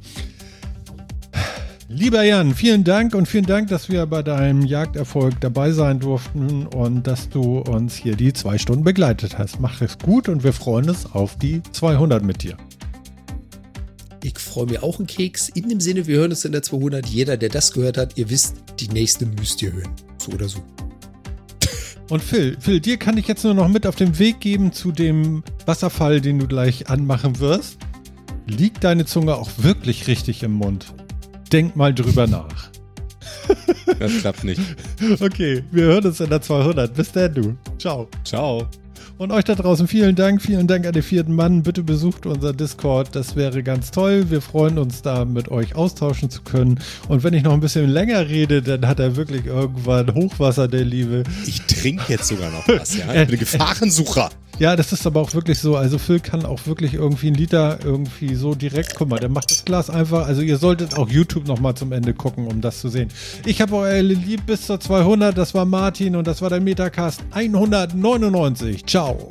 Speaker 1: Lieber Jan, vielen Dank und vielen Dank, dass wir bei deinem Jagderfolg dabei sein durften und dass du uns hier die zwei Stunden begleitet hast. Mach es gut und wir freuen uns auf die 200 mit dir.
Speaker 2: Ich freue mich auch einen Keks. In dem Sinne, wir hören uns in der 200. Jeder, der das gehört hat, ihr wisst, die nächste müsst ihr hören. So oder so.
Speaker 1: Und Phil, Phil, dir kann ich jetzt nur noch mit auf den Weg geben zu dem Wasserfall, den du gleich anmachen wirst. Liegt deine Zunge auch wirklich richtig im Mund? Denk mal drüber nach.
Speaker 3: Das klappt nicht.
Speaker 1: Okay, wir hören uns in der 200. Bis dann, du. Ciao.
Speaker 3: Ciao.
Speaker 1: Und euch da draußen vielen Dank. Vielen Dank an den vierten Mann. Bitte besucht unser Discord. Das wäre ganz toll. Wir freuen uns da mit euch austauschen zu können. Und wenn ich noch ein bisschen länger rede, dann hat er wirklich irgendwann Hochwasser, der Liebe.
Speaker 3: Ich trinke jetzt sogar noch was, ja. Ich bin Gefahrensucher.
Speaker 1: Ja, das ist aber auch wirklich so. Also Phil kann auch wirklich irgendwie einen Liter irgendwie so direkt. Guck mal, der macht das Glas einfach. Also ihr solltet auch YouTube nochmal zum Ende gucken, um das zu sehen. Ich habe euer lieb bis zur 200. Das war Martin und das war der Metacast 199. Ciao.